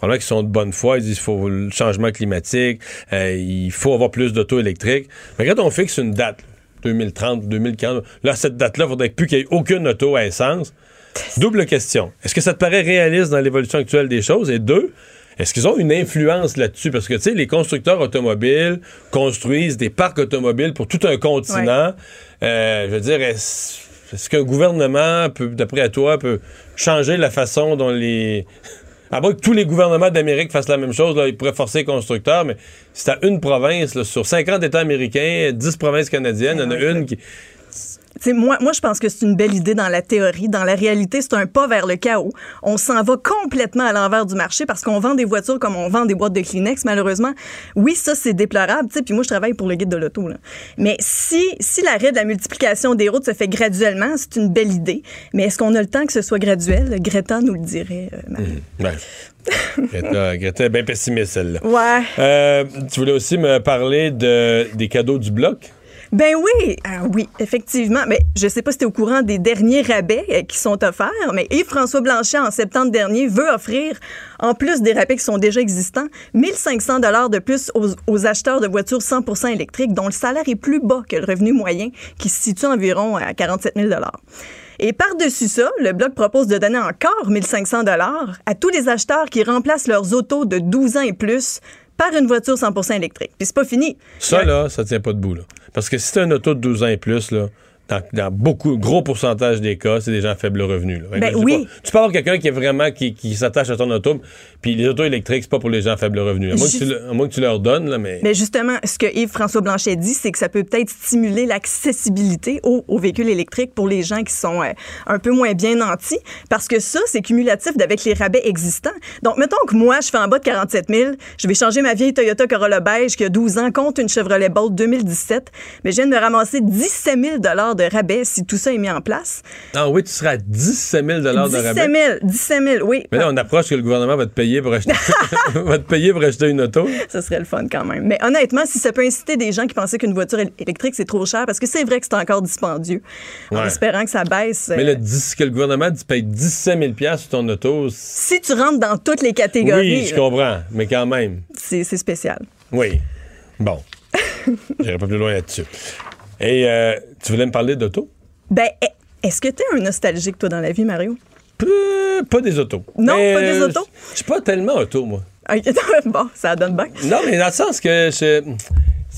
qu'ils sont de bonne foi, ils disent qu'il faut le changement climatique, euh, il faut avoir plus d'auto électriques. Mais quand on fixe une date, 2030, 2040, là, cette date-là, il faudrait plus qu'il y ait aucune auto à essence. Double question. Est-ce que ça te paraît réaliste dans l'évolution actuelle des choses? Et deux, est-ce qu'ils ont une influence là-dessus? Parce que, tu sais, les constructeurs automobiles construisent des parcs automobiles pour tout un continent. Euh, je veux dire, est-ce qu'un gouvernement, peut, d'après toi, peut changer la façon dont les... [laughs] À moins que tous les gouvernements d'Amérique fassent la même chose, là, ils pourraient forcer les constructeurs, mais c'est à une province, là, sur 50 États américains, 10 provinces canadiennes, il y en a une qui... Moi, moi, je pense que c'est une belle idée dans la théorie. Dans la réalité, c'est un pas vers le chaos. On s'en va complètement à l'envers du marché parce qu'on vend des voitures comme on vend des boîtes de Kleenex, malheureusement. Oui, ça, c'est déplorable. Puis moi, je travaille pour le guide de l'auto. Mais si, si l'arrêt de la multiplication des routes se fait graduellement, c'est une belle idée. Mais est-ce qu'on a le temps que ce soit graduel? Greta nous le dirait. euh, Marie. Ouais. Greta, [laughs] Greta est bien pessimiste, celle-là. Ouais. Euh, tu voulais aussi me parler de, des cadeaux du bloc? Ben oui, ah oui, effectivement. Mais je sais pas si tu es au courant des derniers rabais euh, qui sont offerts, mais Yves-François Blanchet, en septembre dernier, veut offrir, en plus des rabais qui sont déjà existants, 1500 dollars de plus aux, aux acheteurs de voitures 100% électriques dont le salaire est plus bas que le revenu moyen, qui se situe environ à 47 000 dollars. Et par-dessus ça, le Bloc propose de donner encore 1500 dollars à tous les acheteurs qui remplacent leurs autos de 12 ans et plus par une voiture 100% électrique. Puis c'est pas fini. Ça, là, ça tient pas debout, là. Parce que si c'est un auto de 12 ans et plus, là, dans, dans beaucoup, gros pourcentage des cas, c'est des gens à faible revenu. là. Ben oui. pas- tu peux avoir quelqu'un qui est vraiment, qui, qui s'attache à ton auto, puis les autos électriques, c'est pas pour les gens à faible revenu. À moins, que tu, Juste- le- à moins que tu leur donnes, là, mais... Mais justement, ce que Yves-François Blanchet dit, c'est que ça peut peut-être stimuler l'accessibilité aux, aux véhicules électriques pour les gens qui sont euh, un peu moins bien nantis, parce que ça, c'est cumulatif avec les rabais existants. Donc, mettons que moi, je fais en bas de 47 000, je vais changer ma vieille Toyota Corolla beige qui a 12 ans contre une Chevrolet Bolt 2017, mais je viens de me ramasser 17 000 de rabais si tout ça est mis en place. Ah oui, tu seras à 17 000 de 17 rabais. 000, 17 000, oui. Mais là, on approche que le gouvernement va te payer pour acheter, [laughs] va te payer pour acheter une auto. Ce serait le fun quand même. Mais honnêtement, si ça peut inciter des gens qui pensaient qu'une voiture él- électrique, c'est trop cher, parce que c'est vrai que c'est encore dispendieux, en espérant que ça baisse. Mais euh, le, dix- que le gouvernement paye 17 000 sur ton auto, si tu rentres dans toutes les catégories, oui, je comprends, mais quand même. c'est spécial. Oui. Bon. [laughs] J'irai pas plus loin là-dessus. Et euh, tu voulais me parler d'auto? Ben, est- est-ce que tu es un nostalgique, toi, dans la vie, Mario? Pas des autos. Non, Mais, pas des autos? Je suis pas tellement auto, moi. [laughs] Bon, ça donne bien. Non, mais dans le sens que je.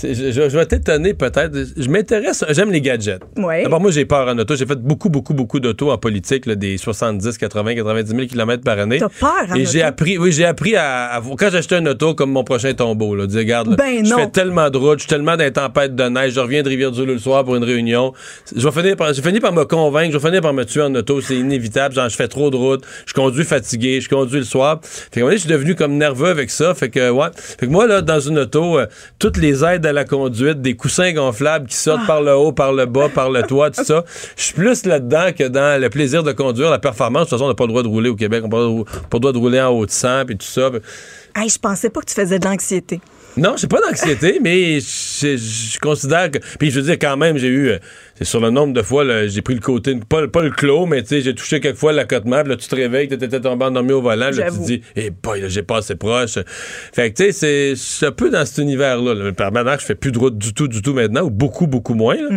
Je, je- vais t'étonner peut-être. Je m'intéresse, j'aime les gadgets. D'abord, moi, j'ai peur en auto. J'ai fait beaucoup, beaucoup, beaucoup d'auto en politique, là, des 70, 80, 90 000 km par année. T'as peur en Et j'ai appris, oui, j'ai appris à, à- Quand j'achetais un auto comme mon prochain tombeau, là, dire, regarde, là, Ben je non. fais tellement de routes, je suis tellement dans les tempêtes de neige, je reviens de Rivière-du-Loup le soir pour une réunion. Je vais finir par, j'ai fini par me convaincre, je vais finir par me tuer en auto, c'est inévitable. Genre, je fais trop de routes, je conduis fatigué, je conduis le soir. Fait que, je suis devenu comme nerveux avec ça. Fait que, ouais. Fait que moi, là, dans une auto, euh, toutes les aides à la conduite, des coussins gonflables qui sortent par le haut, par le bas, par le toit, tout ça. Je suis plus là-dedans que dans le plaisir de conduire, la performance. De toute façon, on n'a pas le droit de rouler au Québec. On n'a pas le droit de- pas le droit de rouler en haut de 100 puis tout ça. Hey, je pensais pas que tu faisais de l'anxiété. Non, j'ai pas d'anxiété, [laughs] mais je, je considère que. Puis je veux dire, quand même, j'ai eu. C'est sur le nombre de fois, j'ai pris le côté. Pas, pas le clos, mais tu sais, j'ai touché quelques fois l'accotement. Puis là, tu te réveilles, t'étais tombé endormi au volant. Là, tu te dis, eh boy, là, j'ai pas assez proche. Fait que, tu sais, c'est- un peu dans cet univers-là. là. Par Maintenant, je fais plus de route du tout, du tout maintenant, ou beaucoup, beaucoup moins. là.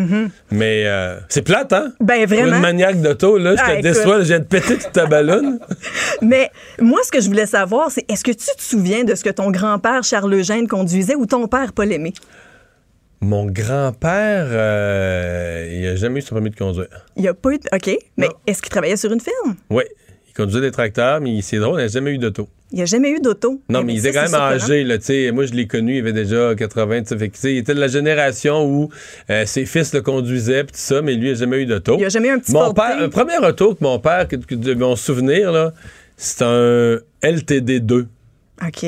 Mais euh, c'est plate, hein? Ben, Pour vraiment. une maniaque d'auto, là, je Ah, te écoute. déçois, viens de péter toute ta ballonne. [laughs] Mais moi, ce que je voulais savoir, c'est est-ce que tu te souviens de ce que ton grand-père Charles Eugène conduisait ou ton père Paul Aimé? Mon grand-père, euh, il a jamais eu son permis de conduire. Il a pas eu. de- OK. Mais est-ce qu'il travaillait sur une ferme? Oui, il conduisait des tracteurs, mais c'est drôle, il n'a jamais eu d'auto. Il n'y a jamais eu d'auto. Non, mais il était quand même âgé, là, tu sais. Moi, je l'ai connu, il avait déjà 80, tu sais. Fait il était de la génération où euh, ses fils le conduisaient, pis tout ça, mais lui, il n'a jamais eu d'auto. Il a jamais eu un petit Mon père, un premier auto que mon père, que, que de mon souvenir, c'est un LTD2. OK.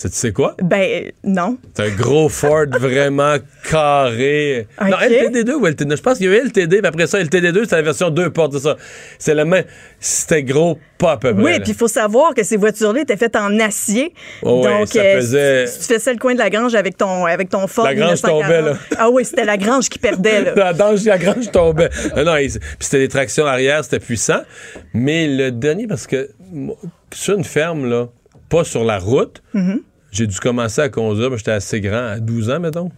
Tu sais quoi? Ben, non. C'est un gros Ford [laughs] vraiment carré. Ok. Non, LTD2 ou LTD2? Je pense qu'il y a eu LTD, puis après ça, LTD2, c'est la version 2 portes, c'est ça. C'est la même. C'était gros, pas à peu près. Oui, puis il faut savoir que ces voitures-là étaient faites en acier. Oh Donc, ça euh, pesait- si, si tu faisais le coin de la grange avec ton, avec ton Ford La grange 1940, tombait, là. Ah oui, c'était la grange qui perdait, là. [laughs] la dange, la grange tombait. Non, non, il- puis c'était des tractions arrière, c'était puissant. Mais le dernier, parce que moi, sur une ferme, là, pas sur la route, Mhm. J'ai dû commencer à conduire, mais j'étais assez grand, à 12 ans, mettons.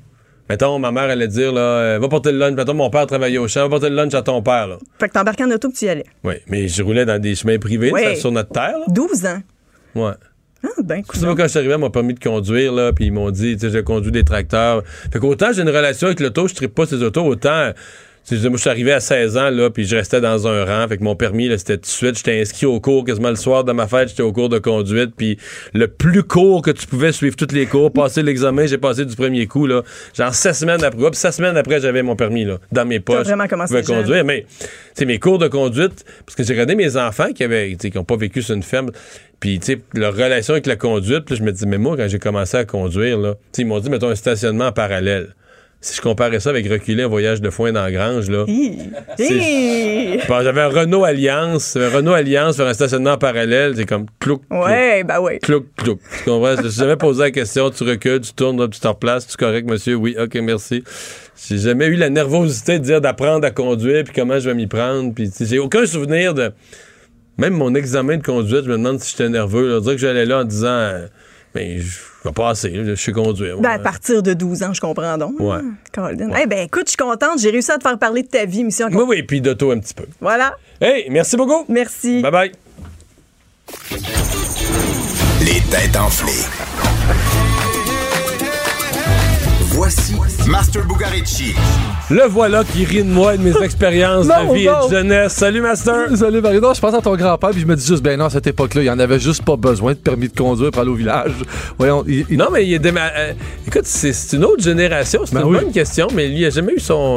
Mettons, ma mère allait dire, là, euh, va porter le lunch. Mettons, mon père travaillait au champ, va porter le lunch à ton père, là. Fait que t'embarquais en auto que tu y allais. Oui, mais je roulais dans des chemins privés, sur notre terre, là. 12 ans. Ouais. Ah, ben, moi quand je suis arrivé à mon permis de conduire, là, puis ils m'ont dit, tu sais, j'ai conduit des tracteurs. Fait qu'autant j'ai une relation avec l'auto, je ne pas ces autos, autant. Sais, Moi, je suis arrivé à 16 ans, là, puis je restais dans un rang. Fait que mon permis, c'était tout de suite. J'étais inscrit au cours quasiment le soir de ma fête. J'étais au cours de conduite. Puis le plus court que tu pouvais suivre tous les cours, passer l'examen, j'ai passé du premier coup, là. Genre 16 semaines après. Puis 16 semaines après, j'avais mon permis, là, dans mes poches. vraiment commencé Je jeune. conduire. Mais, tu sais, mes cours de conduite, parce que j'ai regardé mes enfants qui avaient, qui n'ont pas vécu sur une ferme, puis, tu sais, leur relation avec la conduite, puis je me dis, mais moi, quand j'ai commencé à conduire, là, ils m'ont dit, mettons, un stationnement en parallèle. Si je comparais ça avec reculer un voyage de foin dans la grange, là. J'avais un Renault Alliance, un Renault Alliance sur un stationnement en parallèle, c'est comme clouc, clouc, Ouais, ben oui. clouc, clouc. Tu comprends? Je jamais posé la question, tu recules, tu tournes, tu te replaces, tu correct, monsieur? Oui, ok, merci. J'ai jamais eu la nervosité de dire d'apprendre à conduire, puis comment je vais m'y prendre, puis j'ai aucun souvenir de... Même mon examen de conduite, je me demande si j'étais nerveux. Là. On dirait que j'allais là en disant, mais je vais passer, là, je sais conduire. Ben, à partir de 12 ans, je comprends donc. Ouais. Colin. Eh ben, écoute, je suis contente. J'ai réussi à te faire parler de ta vie, mission. Oui, oui, puis d'auto un petit peu. Voilà. Hey, merci beaucoup. Merci. Bye bye. Les têtes enflées. Voici Master Bugarici. Le voilà qui rit de moi et de mes [laughs] expériences Non, de vie non. et de jeunesse. Salut, Master. Salut Marie. Non, je pense à ton grand-père, puis je me dis juste, ben non, à cette époque-là, il n'y en avait juste pas besoin de permis de conduire pour aller au village. Voyons, il- il- Non, mais il est déma- euh, écoute, c'est une autre génération. C'est Ben une oui. bonne question, mais lui, il a jamais eu son.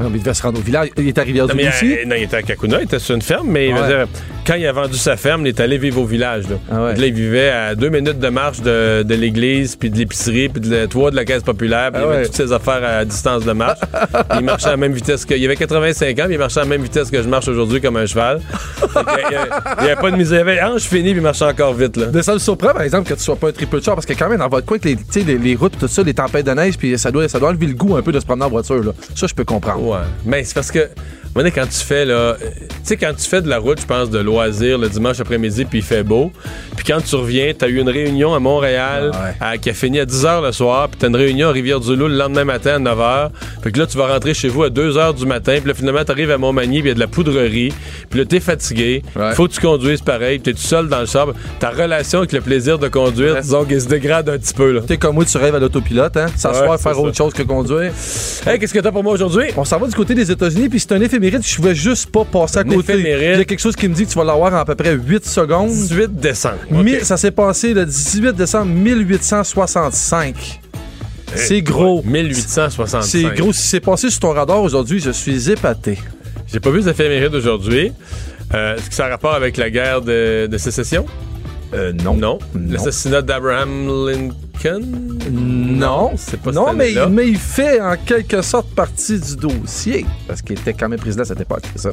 Non, mais il devait se rendre au village. Il est à Non, Rivière-du-Loup euh, non, il était à Kakuna, il était sur une ferme, mais il Ouais. veut dire, quand il a vendu sa ferme, il est allé vivre au village. Là, Ah ouais. Là, il vivait à deux minutes de marche de, de l'église, puis de l'épicerie, puis de la toit de la caisse populaire, puis Ah il avait ouais. toutes ses affaires à distance de marche. [laughs] Il marchait à la même vitesse que. Il avait 85 ans, puis il marchait à la même vitesse que je marche aujourd'hui comme un cheval. Il n'y avait pas de misère. Il avait hanche finie, puis il marchait encore vite. Là. Mais ça me surprend, par exemple, que tu sois pas un triple de char, parce que quand même, dans votre coin, avec les, les routes, tout ça, les tempêtes de neige, puis ça doit, ça doit enlever le goût un peu de se promener en voiture. Là. Ça, je peux comprendre. Ouais. Mais c'est parce que, donné, quand tu fais, là, euh, tu sais, quand tu fais de la route, je pense, de loisirs le dimanche après-midi, puis il fait beau, puis quand tu reviens, t'as eu une réunion à Montréal à- qui a fini à 10 h le soir, puis t'as une réunion à Rivière-du-Loup le lendemain matin à 9 h. Fait que là, tu vas rentrer chez vous à 2 h du matin, puis là, finalement, t'arrives à Montmagny, puis il y a de la poudrerie, puis là, t'es fatigué, faut que tu conduises pareil, puis t'es tout seul dans le char. Ta relation avec le plaisir de conduire, disons qu'elle se dégrade un petit peu, là. T'es comme moi, tu rêves à l'autopilote, hein? S'asseoir, Ouais, faire autre chose que conduire. Hey, qu'est-ce que t'as pour moi aujourd'hui? On s'en va du côté des États-Unis, puis c'est un éphéméride. Je pouvais juste pas passer à côté. Il y a quelque chose qui me dit que tu vas l'avoir en à peu près 8 secondes. 18 décembre. Ça s'est passé le 18 décembre 1865. C'est gros. 1865. C'est gros. Si c'est passé sur ton radar aujourd'hui, je suis épaté. J'ai pas vu les éphémérides d'aujourd'hui. Euh, Est-ce que ça a rapport avec la guerre de, de sécession? Euh, non. Non. L'assassinat d'Abraham Lincoln? Non. C'est pas Non, mais il fait en quelque sorte partie du dossier. Parce qu'il était quand même président à cette époque, c'est ça?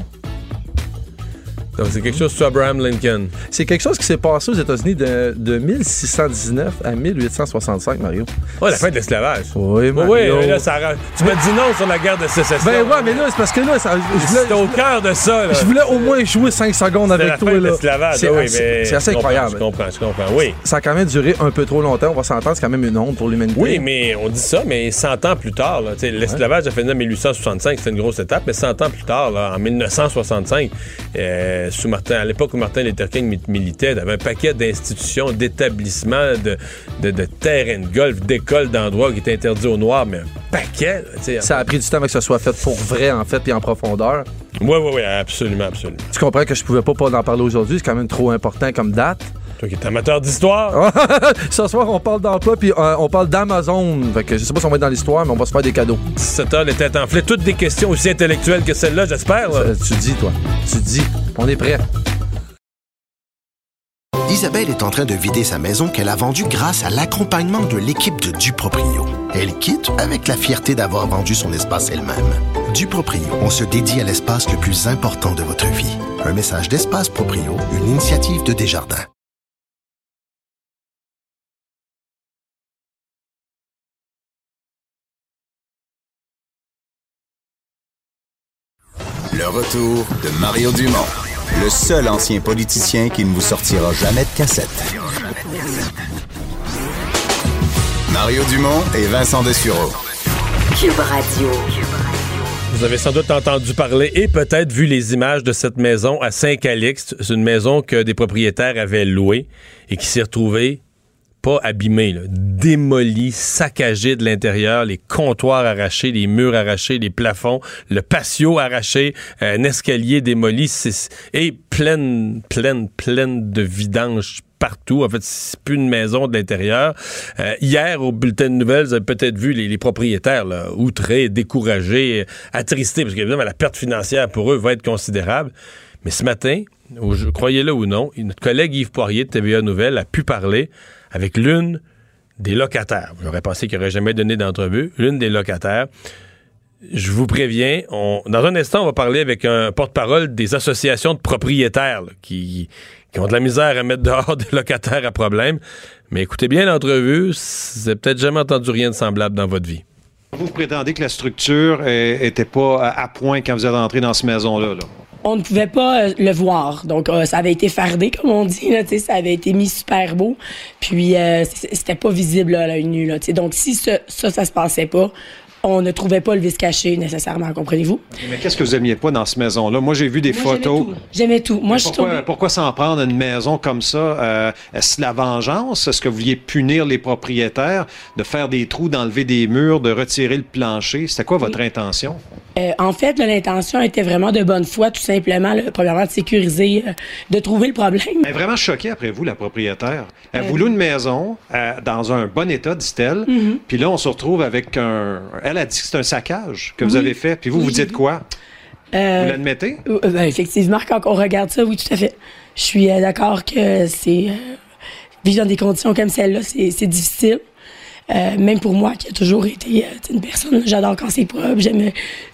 Donc, c'est quelque chose sur Abraham Lincoln. C'est quelque chose qui s'est passé aux États-Unis de, de 1619 à 1865, Mario. Ouais, la fin de l'esclavage. Oui, Mario. oui, là, ça tu m'as dit non sur la guerre de sécession. Ben ouais, mais là, c'est parce que là, ça, je voulais, C'était au cœur de ça, là. je voulais au moins jouer 5 secondes avec la toi. fin de là. l'esclavage. C'est oui, assez, mais c'est assez je incroyable. Je comprends, je comprends. Oui. Ça a quand même duré un peu trop longtemps, on va s'entendre, c'est quand même une honte pour l'humanité. Oui, mais on dit ça, mais 100 ans plus tard, là, l'esclavage a fait en 1865, c'était une grosse étape, mais 100 ans plus tard, là, en 1965, euh, euh, sous Martin, à l'époque où Martin Luther King mi- militait, t'avais un paquet d'institutions, d'établissements, de, de, de terrains de golf, d'écoles, d'endroits qui étaient interdits aux Noirs, mais un paquet. là. Ça a pris du temps avant que ce soit fait pour vrai, en fait, puis en profondeur. Oui, oui, oui, absolument, absolument. Tu comprends que je pouvais pas, pas en parler aujourd'hui, c'est quand même trop important comme date. Toi qui es amateur d'histoire. [laughs] Ce soir, on parle d'emploi, puis euh, on parle d'Amazon. Fait que je sais pas si on va être dans l'histoire, mais on va se faire des cadeaux. 17 heures, les têtes enflées, toutes des questions aussi intellectuelles que celle-là, j'espère. là. Tu dis, toi. Tu dis. On est prêt. Isabelle est en train de vider sa maison qu'elle a vendue grâce à l'accompagnement de l'équipe de Duproprio. Elle quitte avec la fierté d'avoir vendu son espace elle-même. Duproprio, on se dédie à l'espace le plus important de votre vie. Un message d'Espace Proprio, une initiative de Desjardins. Le retour de Mario Dumont, le seul ancien politicien qui ne vous sortira jamais de cassette. Mario Dumont et Vincent Dessureau. Cube Radio. Vous avez sans doute entendu parler et peut-être vu les images de cette maison à Saint-Calixte. C'est une maison que des propriétaires avaient louée et qui s'est retrouvée pas abîmée, là, démolie, saccagée de l'intérieur, les comptoirs arrachés, les murs arrachés, les plafonds, le patio arraché, un escalier démoli et pleine, pleine, pleine de vidanges partout. En fait, c'est plus une maison de l'intérieur. Euh, hier, au bulletin de nouvelles, vous avez peut-être vu les, les propriétaires là, outrés, découragés, attristés, parce qu'évidemment, la perte financière pour eux va être considérable. Mais ce matin, croyez-le ou non, notre collègue Yves Poirier de TVA Nouvelles a pu parler avec l'une des locataires. J'aurais pensé qu'il n'aurait jamais donné d'entrevue. L'une des locataires. Je vous préviens, dans un instant, on va parler avec un porte-parole des associations de propriétaires qui, qui ont de la misère à mettre dehors [laughs] des locataires à problème. Mais écoutez bien l'entrevue, vous n'avez peut-être jamais entendu rien de semblable dans votre vie. Vous prétendez que la structure n'était pas à, point quand vous êtes entré dans cette maison-là. là. On ne pouvait pas euh, le voir. Donc, euh, ça avait été fardé, comme on dit. Là, ça avait été mis super beau. Puis, euh, c'était pas visible à l'œil nu. Là, donc, si ça, ça se passait pas, on ne trouvait pas le vice caché nécessairement, comprenez-vous? Mais qu'est-ce que vous aimiez pas dans cette maison-là? Moi, j'ai vu des photos. J'aimais tout. Moi, Mais je pourquoi, trouvais... pourquoi s'en prendre à une maison comme ça? Euh, Est-ce la vengeance? Est-ce que vous vouliez punir les propriétaires, de faire des trous, d'enlever des murs, de retirer le plancher? C'était quoi votre intention? Euh, en fait, l'intention était vraiment de bonne foi, tout simplement, là, premièrement, de sécuriser, euh, de trouver le problème. Elle est vraiment choquée après vous, la propriétaire. Elle vous loue une maison dans un bon état, dit-elle. Mhm. Puis là, on se retrouve avec un. Elle a dit que c'est un saccage que vous avez fait. Puis vous, vous dites quoi? Euh, Vous l'admettez? euh, ben, effectivement, quand on regarde ça, oui, tout à fait. Je suis euh, d'accord que c'est. euh, vivre dans des conditions comme celle-là, c'est difficile. Euh, même pour moi, qui a toujours été euh, une personne, j'adore quand c'est propre. J'aime. euh,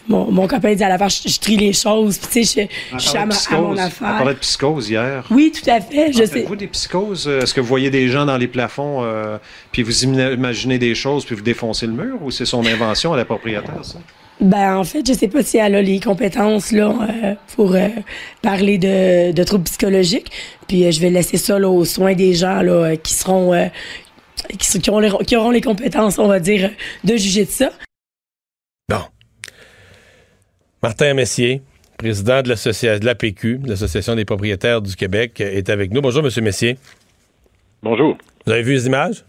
Mon, mon copain dit à la fin, je, je trie les choses. Puis, tu sais, je, je suis à, ma- à mon psychose. On affaire. parlait de psychose hier. Oui, tout à fait. Je sais. Faites-vous des psychoses? Est-ce que vous voyez des gens dans les plafonds, euh, puis vous imaginez des choses, puis vous défoncez le mur, ou c'est son invention à la propriétaire, ça? Ben, en fait, je sais pas si elle a les compétences là, euh, pour euh, parler de, de troubles psychologiques. Puis euh, je vais laisser ça là, aux soins des gens là, qui seront qui, auront les, qui auront les compétences, on va dire, de juger de ça. Martin Messier, président de l'association de l'APQ, l'Association des propriétaires du Québec, est avec nous. Bonjour, Monsieur Messier. Bonjour. Vous avez vu les images?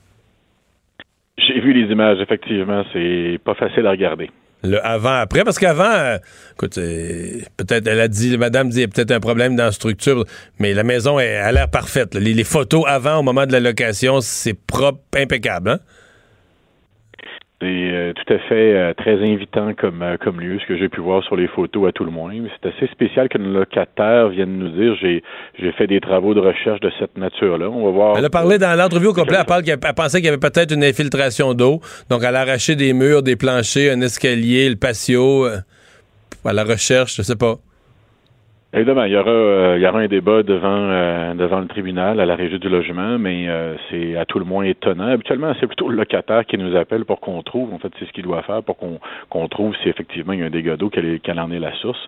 J'ai vu les images, effectivement. C'est pas facile à regarder. Le avant-après, parce qu'avant, euh, écoute, peut-être, elle a dit, madame dit, il y a peut-être un problème dans la structure, mais la maison est, a l'air parfaite. les photos avant, au moment de la location, c'est propre, impeccable, hein? C'est euh, tout à fait euh, très invitant comme, euh, comme lieu, ce que j'ai pu voir sur les photos à tout le moins. Mais c'est assez spécial que nos locataires viennent nous dire j'ai j'ai fait des travaux de recherche de cette nature-là. On va voir. Elle a parlé dans l'entrevue au complet, elle, parle qu'elle elle pensait qu'il y avait peut-être une infiltration d'eau. Donc, elle a arraché des murs, des planchers, un escalier, le patio, euh, à la recherche, je sais pas. Évidemment, il y aura, euh, il y aura un débat devant, euh, devant le tribunal à la régie du logement, mais euh, c'est à tout le moins étonnant. Habituellement, c'est plutôt le locataire qui nous appelle pour qu'on trouve, en fait, c'est ce qu'il doit faire pour qu'on trouve si effectivement il y a un dégât d'eau, quelle, quelle en est la source.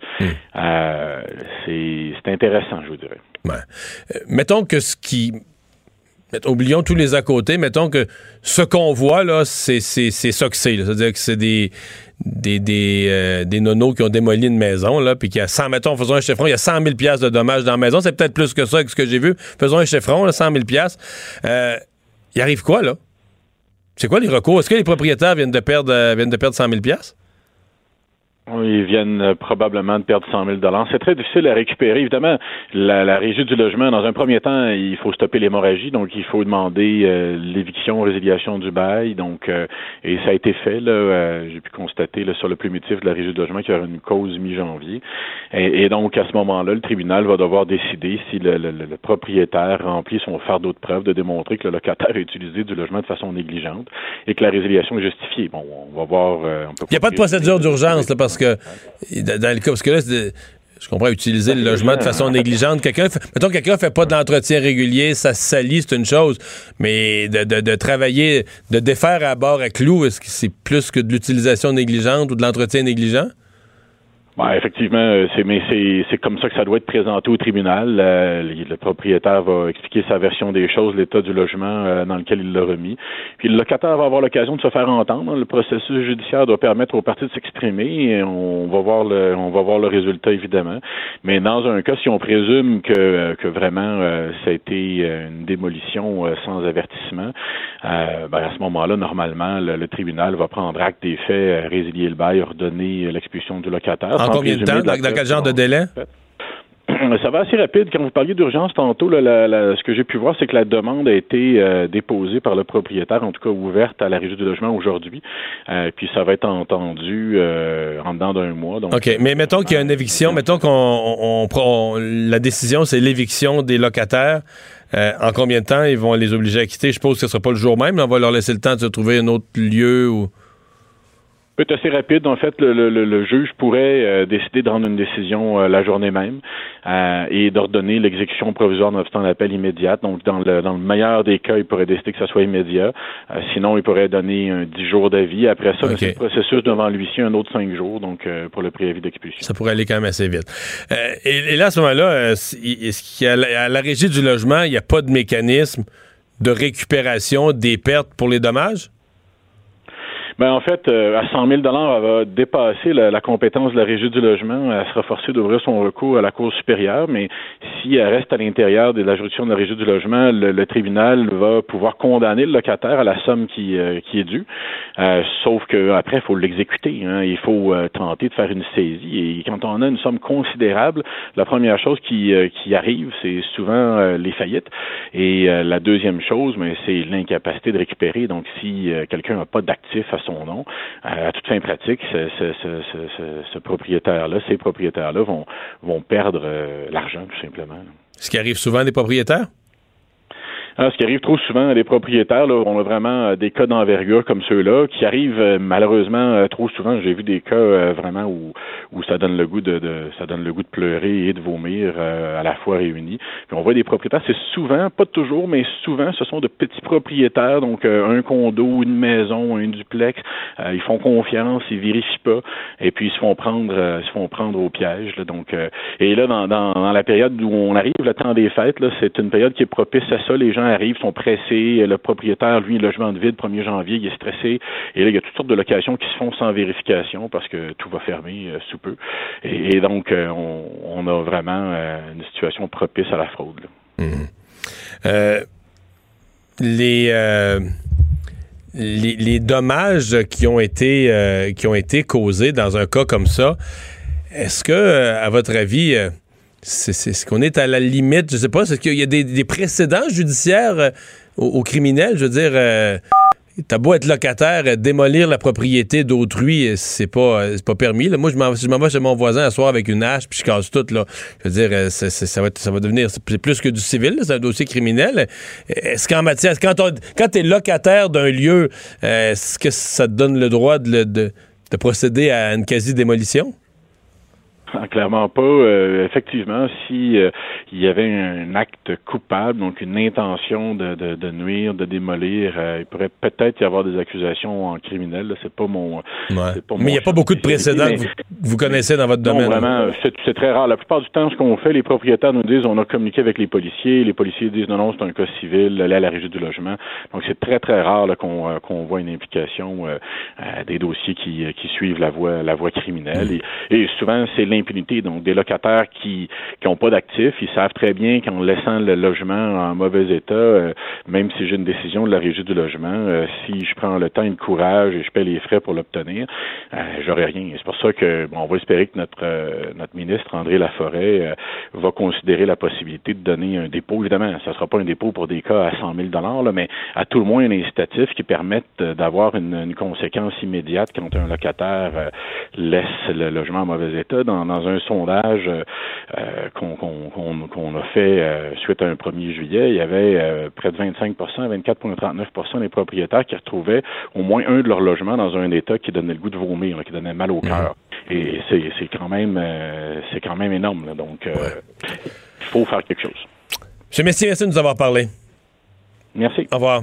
Euh, c'est intéressant, je vous dirais. Ouais. Mettons que ce qui oublions tous les à côté. Mettons que ce qu'on voit, là, c'est c'est- ça que c'est. C'est-à-dire que c'est des, des, des, euh, des nonos qui ont démoli une maison, là, puis qu'il y a 100, mettons, faisons un chiffron, il y a 100 000 piastres de dommages dans la maison. C'est peut-être plus que ça, avec ce que j'ai vu. Faisons un chiffron, là, 100 000 piastres. Euh, il arrive quoi, là? C'est quoi les recours? Est-ce que les propriétaires viennent de perdre, euh, viennent de perdre 100 000 piastres? Oui, Ils viennent euh, probablement de perdre 100 000 C'est très difficile à récupérer. Évidemment, la, la régie du logement, dans un premier temps, il faut stopper l'hémorragie, donc il faut demander euh, l'éviction, résiliation du bail. Donc, euh, et ça a été fait. Là, euh, j'ai pu constater là, sur le primitif de la régie du logement qu'il y aura une cause mi-janvier. Et, et donc, à ce moment-là, le tribunal va devoir décider si le, le- le propriétaire remplit son fardeau de preuve de démontrer que le locataire a utilisé du logement de façon négligente et que la résiliation est justifiée. Bon, on va voir. euh, on peut Il n'y a pas de procédure d'urgence, là, parce dans le cas, parce que là, je comprends, utiliser le logement de façon négligente. Quelqu'un, mettons, quelqu'un fait pas d'entretien régulier, ça se salit, c'est une chose. Mais de travailler, de défaire à bord à clous, est-ce que c'est plus que de l'utilisation négligente ou de l'entretien négligent? Ouais, effectivement, euh, c'est mais c'est comme ça que ça doit être présenté au tribunal. Euh, le, propriétaire va expliquer sa version des choses, l'état du logement euh, dans lequel il l'a remis. Puis le locataire va avoir l'occasion de se faire entendre. Le processus judiciaire doit permettre aux parties de s'exprimer. On va voir le on va voir le résultat évidemment. Mais dans un cas, si on présume que que vraiment ça a été une démolition sans avertissement, ben, à ce moment-là, normalement, le, le tribunal va prendre acte des faits, résilier le bail, ordonner l'expulsion du locataire. En combien de temps? Dans, dans quel genre de délai? Ça va assez rapide. Quand vous parliez d'urgence tantôt, là, la- la- ce que j'ai pu voir, c'est que la demande a été euh, déposée par le propriétaire, en tout cas ouverte à la régie du logement aujourd'hui. Euh, puis ça va être entendu euh, en dedans d'un mois. Donc, OK, mais mettons qu'il y a une éviction, mettons qu'on on- la décision, c'est l'éviction des locataires. Euh, en combien de temps ils vont les obliger à quitter? Je suppose que ce ne sera pas le jour même, mais on va leur laisser le temps de se trouver un autre lieu ou. Être assez rapide. En fait, le, le- le- juge pourrait euh, décider de rendre une décision euh, la journée même euh, et d'ordonner l'exécution provisoire nonobstant l'appel immédiate. Donc, dans le, dans le meilleur des cas, il pourrait décider que ça soit immédiat. Euh, sinon, il pourrait donner un 10 jours d'avis. Après ça, c'est le processus devant l'huissier, un autre 5 jours, donc euh, pour le préavis d'expulsion. Ça pourrait aller quand même assez vite. Euh, et, et là, à ce moment-là, est-ce qu'il y a la- à la régie du logement, il n'y a pas de mécanisme de récupération des pertes pour les dommages? Ben, en fait, euh, à 100 000 elle va dépasser la, la compétence de la régie du logement. Elle sera forcée d'ouvrir son recours à la Cour supérieure, mais si elle reste à l'intérieur de la juridiction de la régie du logement, le, le tribunal va pouvoir condamner le locataire à la somme qui, euh, qui est due. Euh, sauf que après, il faut l'exécuter. hein. Il faut euh, tenter de faire une saisie. Et quand on a une somme considérable, la première chose qui, euh, qui arrive, c'est souvent euh, les faillites. Et la deuxième chose, mais c'est l'incapacité de récupérer. Donc, si quelqu'un n'a pas d'actif à son nom, euh, à toute fin pratique, ce, propriétaire-là, ces propriétaires-là vont, vont perdre euh, l'argent, tout simplement. Ce qui arrive souvent des propriétaires? Ah, ce qui arrive trop souvent, les propriétaires, là, on a vraiment euh, des cas d'envergure comme ceux-là, qui arrivent euh, malheureusement euh, trop souvent. J'ai vu des cas euh, vraiment où, où ça donne le goût de, de ça donne le goût de pleurer et de vomir euh, à la fois réunis. Puis on voit des propriétaires, c'est souvent, pas toujours, mais souvent, ce sont de petits propriétaires, donc euh, un condo, une maison, un duplex. Ils font confiance, ils vérifient pas, et puis ils se font prendre, ils se font prendre au piège. là. donc, et là, dans, dans, dans la période où on arrive, le temps des fêtes, c'est une période qui est propice à ça. Les gens arrivent, sont pressés. Le propriétaire, lui, logement de vide, 1er janvier, il est stressé. Et là, il y a toutes sortes de locations qui se font sans vérification parce que tout va fermer euh, sous peu. Et, donc, euh, on, a vraiment euh, une situation propice à la fraude. Euh, les, les, dommages qui ont été qui ont été causés dans un cas comme ça, est-ce que, à votre avis, c'est est-ce qu'on est à la limite, je sais pas, est-ce qu'il y a des, précédents judiciaires euh, aux, criminels, je veux dire. euh, T'as beau être locataire, euh, démolir la propriété d'autrui, euh, c'est pas, pas permis. Moi, je m'en vais chez mon voisin à soir avec une hache, puis je casse tout. Là. Je veux dire, ça, va, être- ça va devenir plus- que du civil, c'est un dossier criminel. Est-ce qu'en matière, quand, quand t'es locataire d'un lieu, est-ce que ça te donne le droit de- de procéder à une quasi-démolition? Ah, Clairement pas. Euh, effectivement, si euh, il y avait un acte coupable, donc une intention de, de, de nuire, de démolir, euh, il pourrait peut-être y avoir des accusations en criminel. là. C'est pas mon. c'est pas Mais il n'y a pas beaucoup de précédents mais- que vous, vous connaissez dans votre non, domaine. vraiment, c'est très rare. La plupart du temps, ce qu'on fait, les propriétaires nous disent on a communiqué avec les policiers. Les policiers disent non, non, c'est un cas civil, allez à la régie du logement. Donc, c'est très, très rare là, qu'on euh, qu'on voit une implication euh, euh, des dossiers qui, qui suivent la voie, la voie criminelle. Et, et souvent, c'est Donc, des locataires qui n'ont pas d'actifs, ils savent très bien qu'en laissant le logement en mauvais état, euh, même si j'ai une décision de la régie du logement, euh, si je prends le temps et le courage et je paie les frais pour l'obtenir, euh, j'aurai rien. C'est pour ça que bon, on va espérer que notre notre ministre André Laforêt va considérer la possibilité de donner un dépôt. Évidemment, ça ne sera pas un dépôt pour des cas à 100 000 dollars, mais à tout le moins un incitatif qui permette d'avoir une, une conséquence immédiate quand un locataire laisse le logement en mauvais état. Dans, dans un sondage euh, euh, qu'on a fait euh, suite à un 1er juillet, il y avait près de 25% 24,39% des propriétaires qui retrouvaient au moins un de leurs logements dans un état qui donnait le goût de vomir, qui donnait mal au cœur. Et c'est quand même c'est quand même énorme. là. donc il faut faire quelque chose. Monsieur Messier, merci de nous avoir parlé. Merci. Au revoir.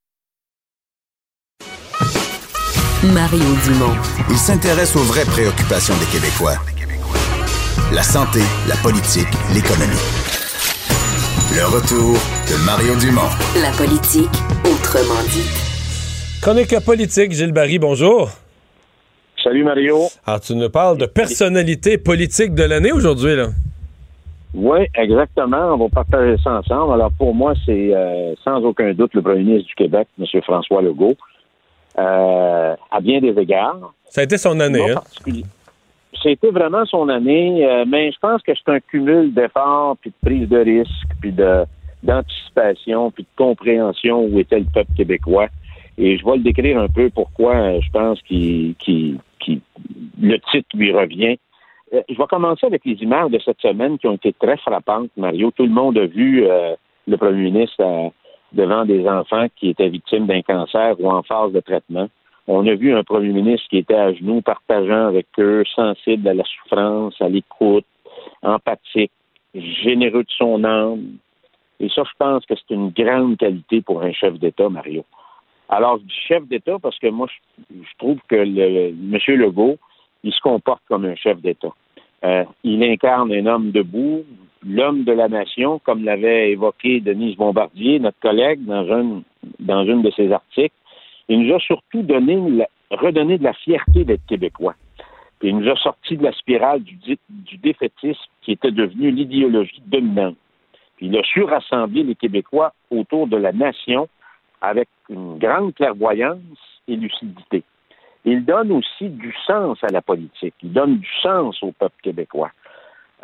Mario Dumont. Il s'intéresse aux vraies préoccupations des Québécois. La santé, la politique, l'économie. Le retour de Mario Dumont. La politique, autrement dit. Chronique politique, Gilles Barry, bonjour. Salut Mario. Alors, tu nous parles de personnalité politique de l'année aujourd'hui, là. Oui, exactement. On va partager ça ensemble. Alors, pour moi, c'est euh, sans aucun doute le premier ministre du Québec, M. François Legault, euh, à bien des égards. Ça a été son année, hein? C'était vraiment son année, euh, mais je pense que c'est un cumul d'efforts, puis de prise de risque, puis de d'anticipation, puis de compréhension où était le peuple québécois. Et je vais le décrire un peu pourquoi euh, je pense qu'il qu'il- qu'il- le titre lui revient. Euh, je vais commencer avec les images de cette semaine qui ont été très frappantes, Mario. Tout le monde a vu le premier ministre devant des enfants qui étaient victimes d'un cancer ou en phase de traitement. On a vu un premier ministre qui était à genoux, partageant avec eux, sensible à la souffrance, à l'écoute, empathique, généreux de son âme. Et ça, je pense que c'est une grande qualité pour un chef d'État, Mario. Alors, je dis chef d'État parce que moi, je, trouve que le, M. Legault, il se comporte comme un chef d'État. Euh, il incarne un homme debout, l'homme de la nation, comme l'avait évoqué Denise Bombardier, notre collègue, dans, un, dans une de ses articles. Il nous a surtout donné, redonné de la fierté d'être québécois. Puis il nous a sorti de la spirale du, défaitisme qui était devenu l'idéologie dominante. Puis il a su rassembler les Québécois autour de la nation avec une grande clairvoyance et lucidité. Il donne aussi du sens à la politique. Il donne du sens au peuple québécois.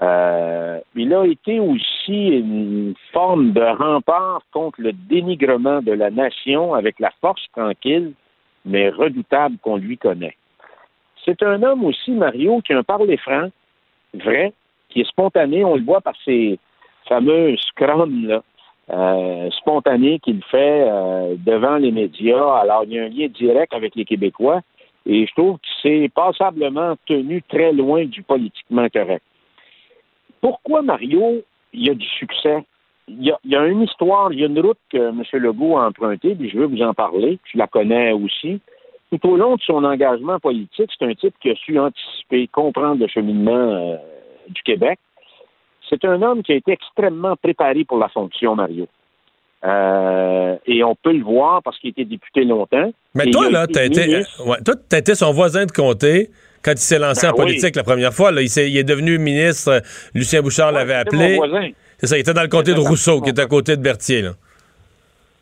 Euh, il a été aussi une forme de rempart contre le dénigrement de la nation avec la force tranquille, mais redoutable qu'on lui connaît. C'est un homme aussi, Mario, qui a un parler franc, vrai, qui est spontané. On le voit par ses fameux scrums, là, euh, spontanés qu'il fait euh, devant les médias. Alors, il y a un lien direct avec les Québécois et je trouve qu'il s'est passablement tenu très loin du politiquement correct. Pourquoi, Mario, il y a du succès? Il y a, il y a une histoire, il y a une route que M. Legault a empruntée, puis je veux vous en parler, je la connais aussi. Tout au long de son engagement politique, c'est un type qui a su anticiper, comprendre le cheminement euh, du Québec. C'est un homme qui a été extrêmement préparé pour la fonction, Mario. Euh, et on peut le voir parce qu'il était député longtemps. Mais toi, là, t'as été, ministre. ouais, toi, t'as été son voisin de comté quand il s'est lancé Ben en politique oui. la première fois. Là. Il, est devenu ministre. euh, Lucien Bouchard l'avait appelé. C'est ça, il était dans le comté de Rousseau, qui est à côté de Berthier. Là.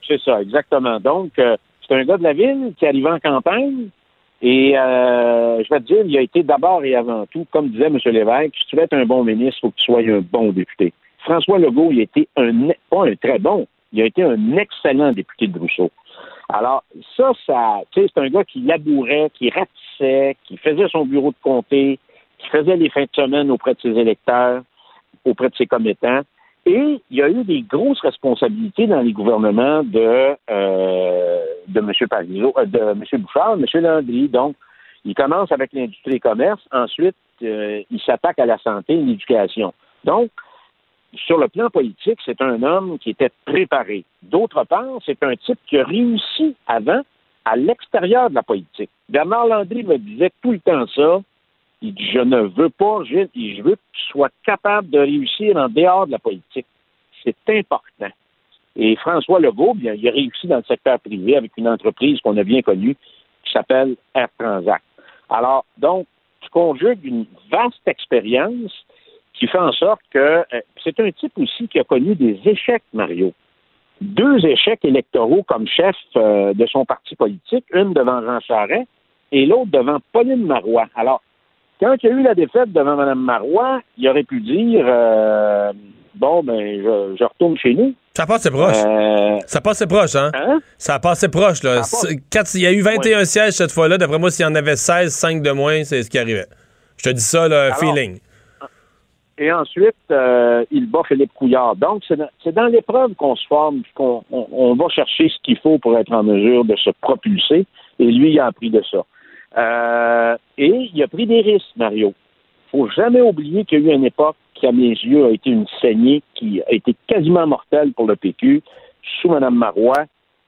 C'est ça, exactement. Donc, euh, c'est un gars de la ville qui arrivait en campagne Et euh, je vais te dire, il a été d'abord et avant tout, comme disait M. Lévesque, si tu veux être un bon ministre, il faut que tu sois un bon député. François Legault, il a été un, pas un très bon, il a été un excellent député de Rousseau. Alors, ça, ça, tu sais, c'est un gars qui labourait, qui ratissait, qui faisait son bureau de comté, qui faisait les fins de semaine auprès de ses électeurs, auprès de ses commettants. Et il y a eu des grosses responsabilités dans les gouvernements de, euh, de M. Parizeau, euh, de M. Bouchard, M. Landry. Donc, il commence avec l'industrie et commerce. Ensuite, euh, il s'attaque à la santé et l'éducation. Donc, sur le plan politique, c'est un homme qui était préparé. D'autre part, c'est un type qui a réussi avant à l'extérieur de la politique. Bernard Landry me disait tout le temps ça. Il dit, je ne veux pas, je, veux que tu sois capable de réussir en dehors de la politique. C'est important. Et François Legault, bien, il a réussi dans le secteur privé avec une entreprise qu'on a bien connue qui s'appelle Air Transat. Alors, donc, tu conjugues une vaste expérience qui fait en sorte que euh, c'est un type aussi qui a connu des échecs, Mario. Deux échecs électoraux comme chef euh, de son parti politique, une devant Jean Charest et l'autre devant Pauline Marois. Alors, quand il y a eu la défaite devant Mme Marois, il aurait pu dire euh, Bon, ben, je, retourne chez nous. Ça passe proche. Euh... Ça passe proche, hein? hein? Ça passe proche, là. il y a eu 21 sièges cette fois-là. D'après moi, s'il y en avait 16, 5 de moins, c'est ce qui arrivait. Je te dis ça, là, feeling. Et ensuite, euh, il bat Philippe Couillard. Donc, c'est dans, l'épreuve qu'on se forme, qu'on on, va chercher ce qu'il faut pour être en mesure de se propulser. Et lui, il a appris de ça. Euh, et il a pris des risques, Mario. Il faut jamais oublier qu'il y a eu une époque qui, à mes yeux, a été une saignée qui a été quasiment mortelle pour le PQ sous Mme Marois,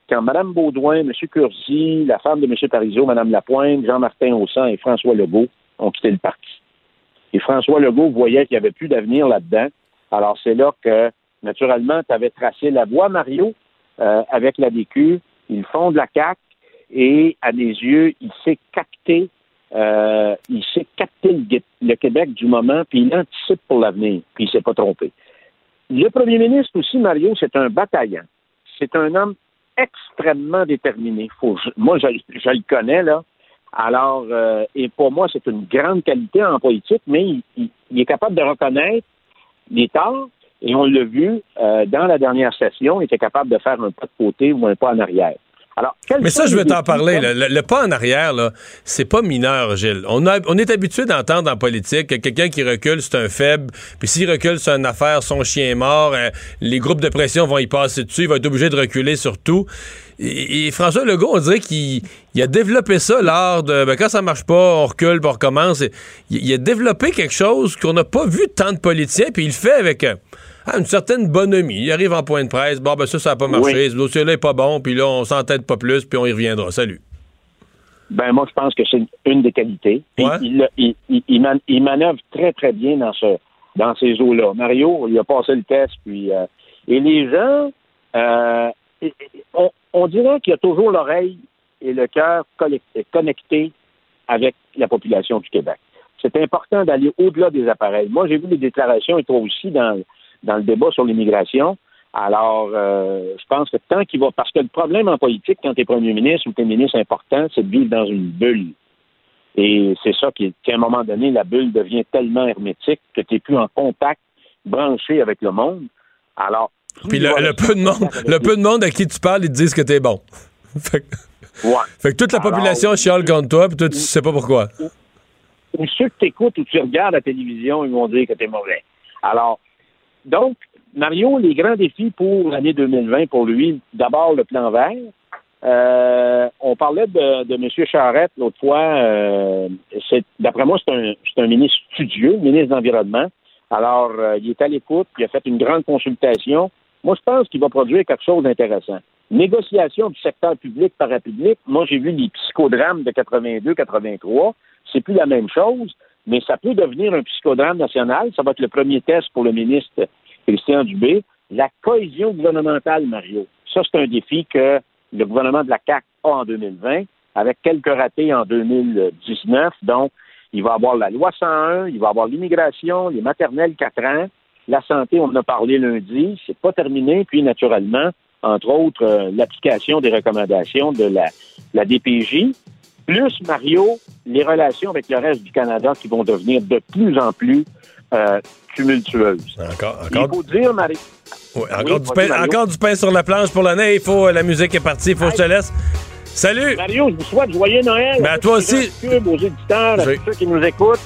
quand Mme Baudouin, M. Curzi, la femme de M. Parizeau, Mme Lapointe, Jean-Martin Haussan et François Legault ont quitté le parti. Et François Legault voyait qu'il n'y avait plus d'avenir là-dedans. Alors, c'est là que, naturellement, tu avais tracé la voie, Mario, euh, avec la DQ. Ils font de la CAQ et à mes yeux, il s'est capté, euh, il le, Québec du moment, puis il anticipe pour l'avenir, puis il s'est pas trompé. Le premier ministre aussi, Mario, c'est un bataillant. C'est un homme extrêmement déterminé. Moi, je, le connais, là. Alors, euh, et pour moi, c'est une grande qualité en politique, mais il, est capable de reconnaître les torts, et on l'a vu euh, dans la dernière session, il était capable de faire un pas de côté ou un pas en arrière. Mais ça, je vais t'en parler. Le, pas en arrière, là, c'est pas mineur, Gilles. On, on est habitué d'entendre en politique que quelqu'un qui recule, c'est un faible. Puis s'il recule c'est une affaire, son chien est mort, euh, les groupes de pression vont y passer dessus, il va être obligé de reculer sur tout. Et, François Legault, on dirait qu'il a développé ça lors de ben, quand ça marche pas, on recule, puis on recommence. il, a développé quelque chose qu'on n'a pas vu tant de politiciens, puis il le fait avec. Euh, une certaine bonhomie. Il arrive en point de presse. Bon, ben ça, ça n'a pas marché. Ce dossier-là n'est pas bon. Puis là, on s'entête pas plus, puis on y reviendra. Salut. Ben, moi, je pense que c'est une des qualités. Il, il, manœuvre très, très bien dans, ce, dans ces eaux-là. Mario, il a passé le test. Puis, euh, et les gens, euh, on, on, dirait qu'il y a toujours l'oreille et le cœur connectés avec la population du Québec. C'est important d'aller au-delà des appareils. Moi, j'ai vu les déclarations, et toi aussi, dans, dans le débat sur l'immigration. Alors, euh, je pense que tant qu'il va... Parce que le problème en politique, quand tu es premier ministre ou tu es ministre important, c'est de vivre dans une bulle. Et c'est ça qui, qu'à un moment donné, la bulle devient tellement hermétique que tu n'es plus en contact, branché avec le monde. Alors... Puis le, peu de monde, [laughs] le peu de monde à qui tu parles, ils te disent que tu es bon. [laughs] fait, que, fait que toute la population chiale contre toi, puis toi, tu sais pas pourquoi. Ou, ceux que tu écoutes ou tu regardes la télévision, ils vont dire que tu es mauvais. Alors, donc, Mario, les grands défis pour l'année 2020 pour lui, d'abord le plan vert. Euh, on parlait de, de M. Charette l'autre fois. Euh, d'après moi, c'est un, un, ministre studieux, ministre d'Environnement. Alors, euh, il est à l'écoute, il a fait une grande consultation. Moi, je pense qu'il va produire quelque chose d'intéressant. Négociation du secteur public parapublic. Moi, j'ai vu les psychodrames de 82-83. C'est plus la même chose mais ça peut devenir un psychodrame national. Ça va être le premier test pour le ministre Christian Dubé. La cohésion gouvernementale, Mario, ça, c'est un défi que le gouvernement de la CAC a en 2020, avec quelques ratés en 2019. Donc, il va avoir la loi 101, il va avoir l'immigration, les maternelles 4 ans, la santé, on en a parlé lundi, c'est pas terminé. Puis, naturellement, entre autres, euh, l'application des recommandations de la, la DPJ. Plus, Mario, les relations avec le reste du Canada qui vont devenir de plus en plus euh, tumultueuses. Encore, Il encore, faut dire, Marie. Oui, encore, du pain, Mario. encore du pain sur la planche pour l'année. Il faut, la musique est partie. Il faut que je te laisse. Salut! Mario, je vous souhaite joyeux Noël. Ben, à toi aussi. Cube, aux éditeurs, à tous ceux qui nous écoutent.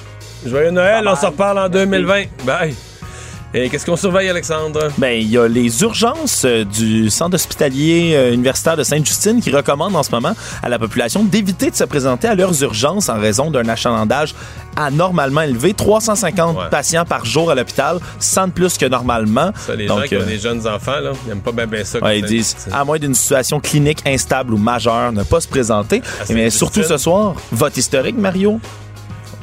Joyeux Noël, Bye on se bye. reparle en 2020. Bye. Et qu'est-ce qu'on surveille, Alexandre? Ben, il y a les urgences euh, du centre hospitalier euh, universitaire de Sainte-Justine qui recommandent en ce moment à la population d'éviter de se présenter à leurs urgences en raison d'un achalandage anormalement élevé. 350 patients par jour à l'hôpital, 100 de plus que normalement. Ça, les Donc, gens qui ont euh, des jeunes enfants, là, ils n'aiment pas bien, bien ça. Ouais, ils disent, à moins d'une situation clinique instable ou majeure, ne pas se présenter. Mais surtout ce soir, vote historique, Mario.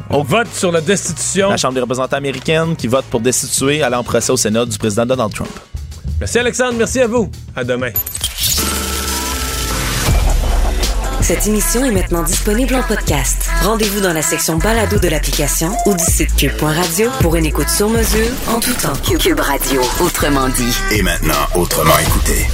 On vote sur la destitution. La Chambre des représentants américaine qui vote pour destituer, aller en procès au Sénat du président Donald Trump. Merci, Alexandre. Merci à vous. À demain. Cette émission est maintenant disponible en podcast. Rendez-vous dans la section balado de l'application ou du site cube.radio pour une écoute sur mesure en tout temps. Cube Radio, autrement dit. Et maintenant, autrement écouté.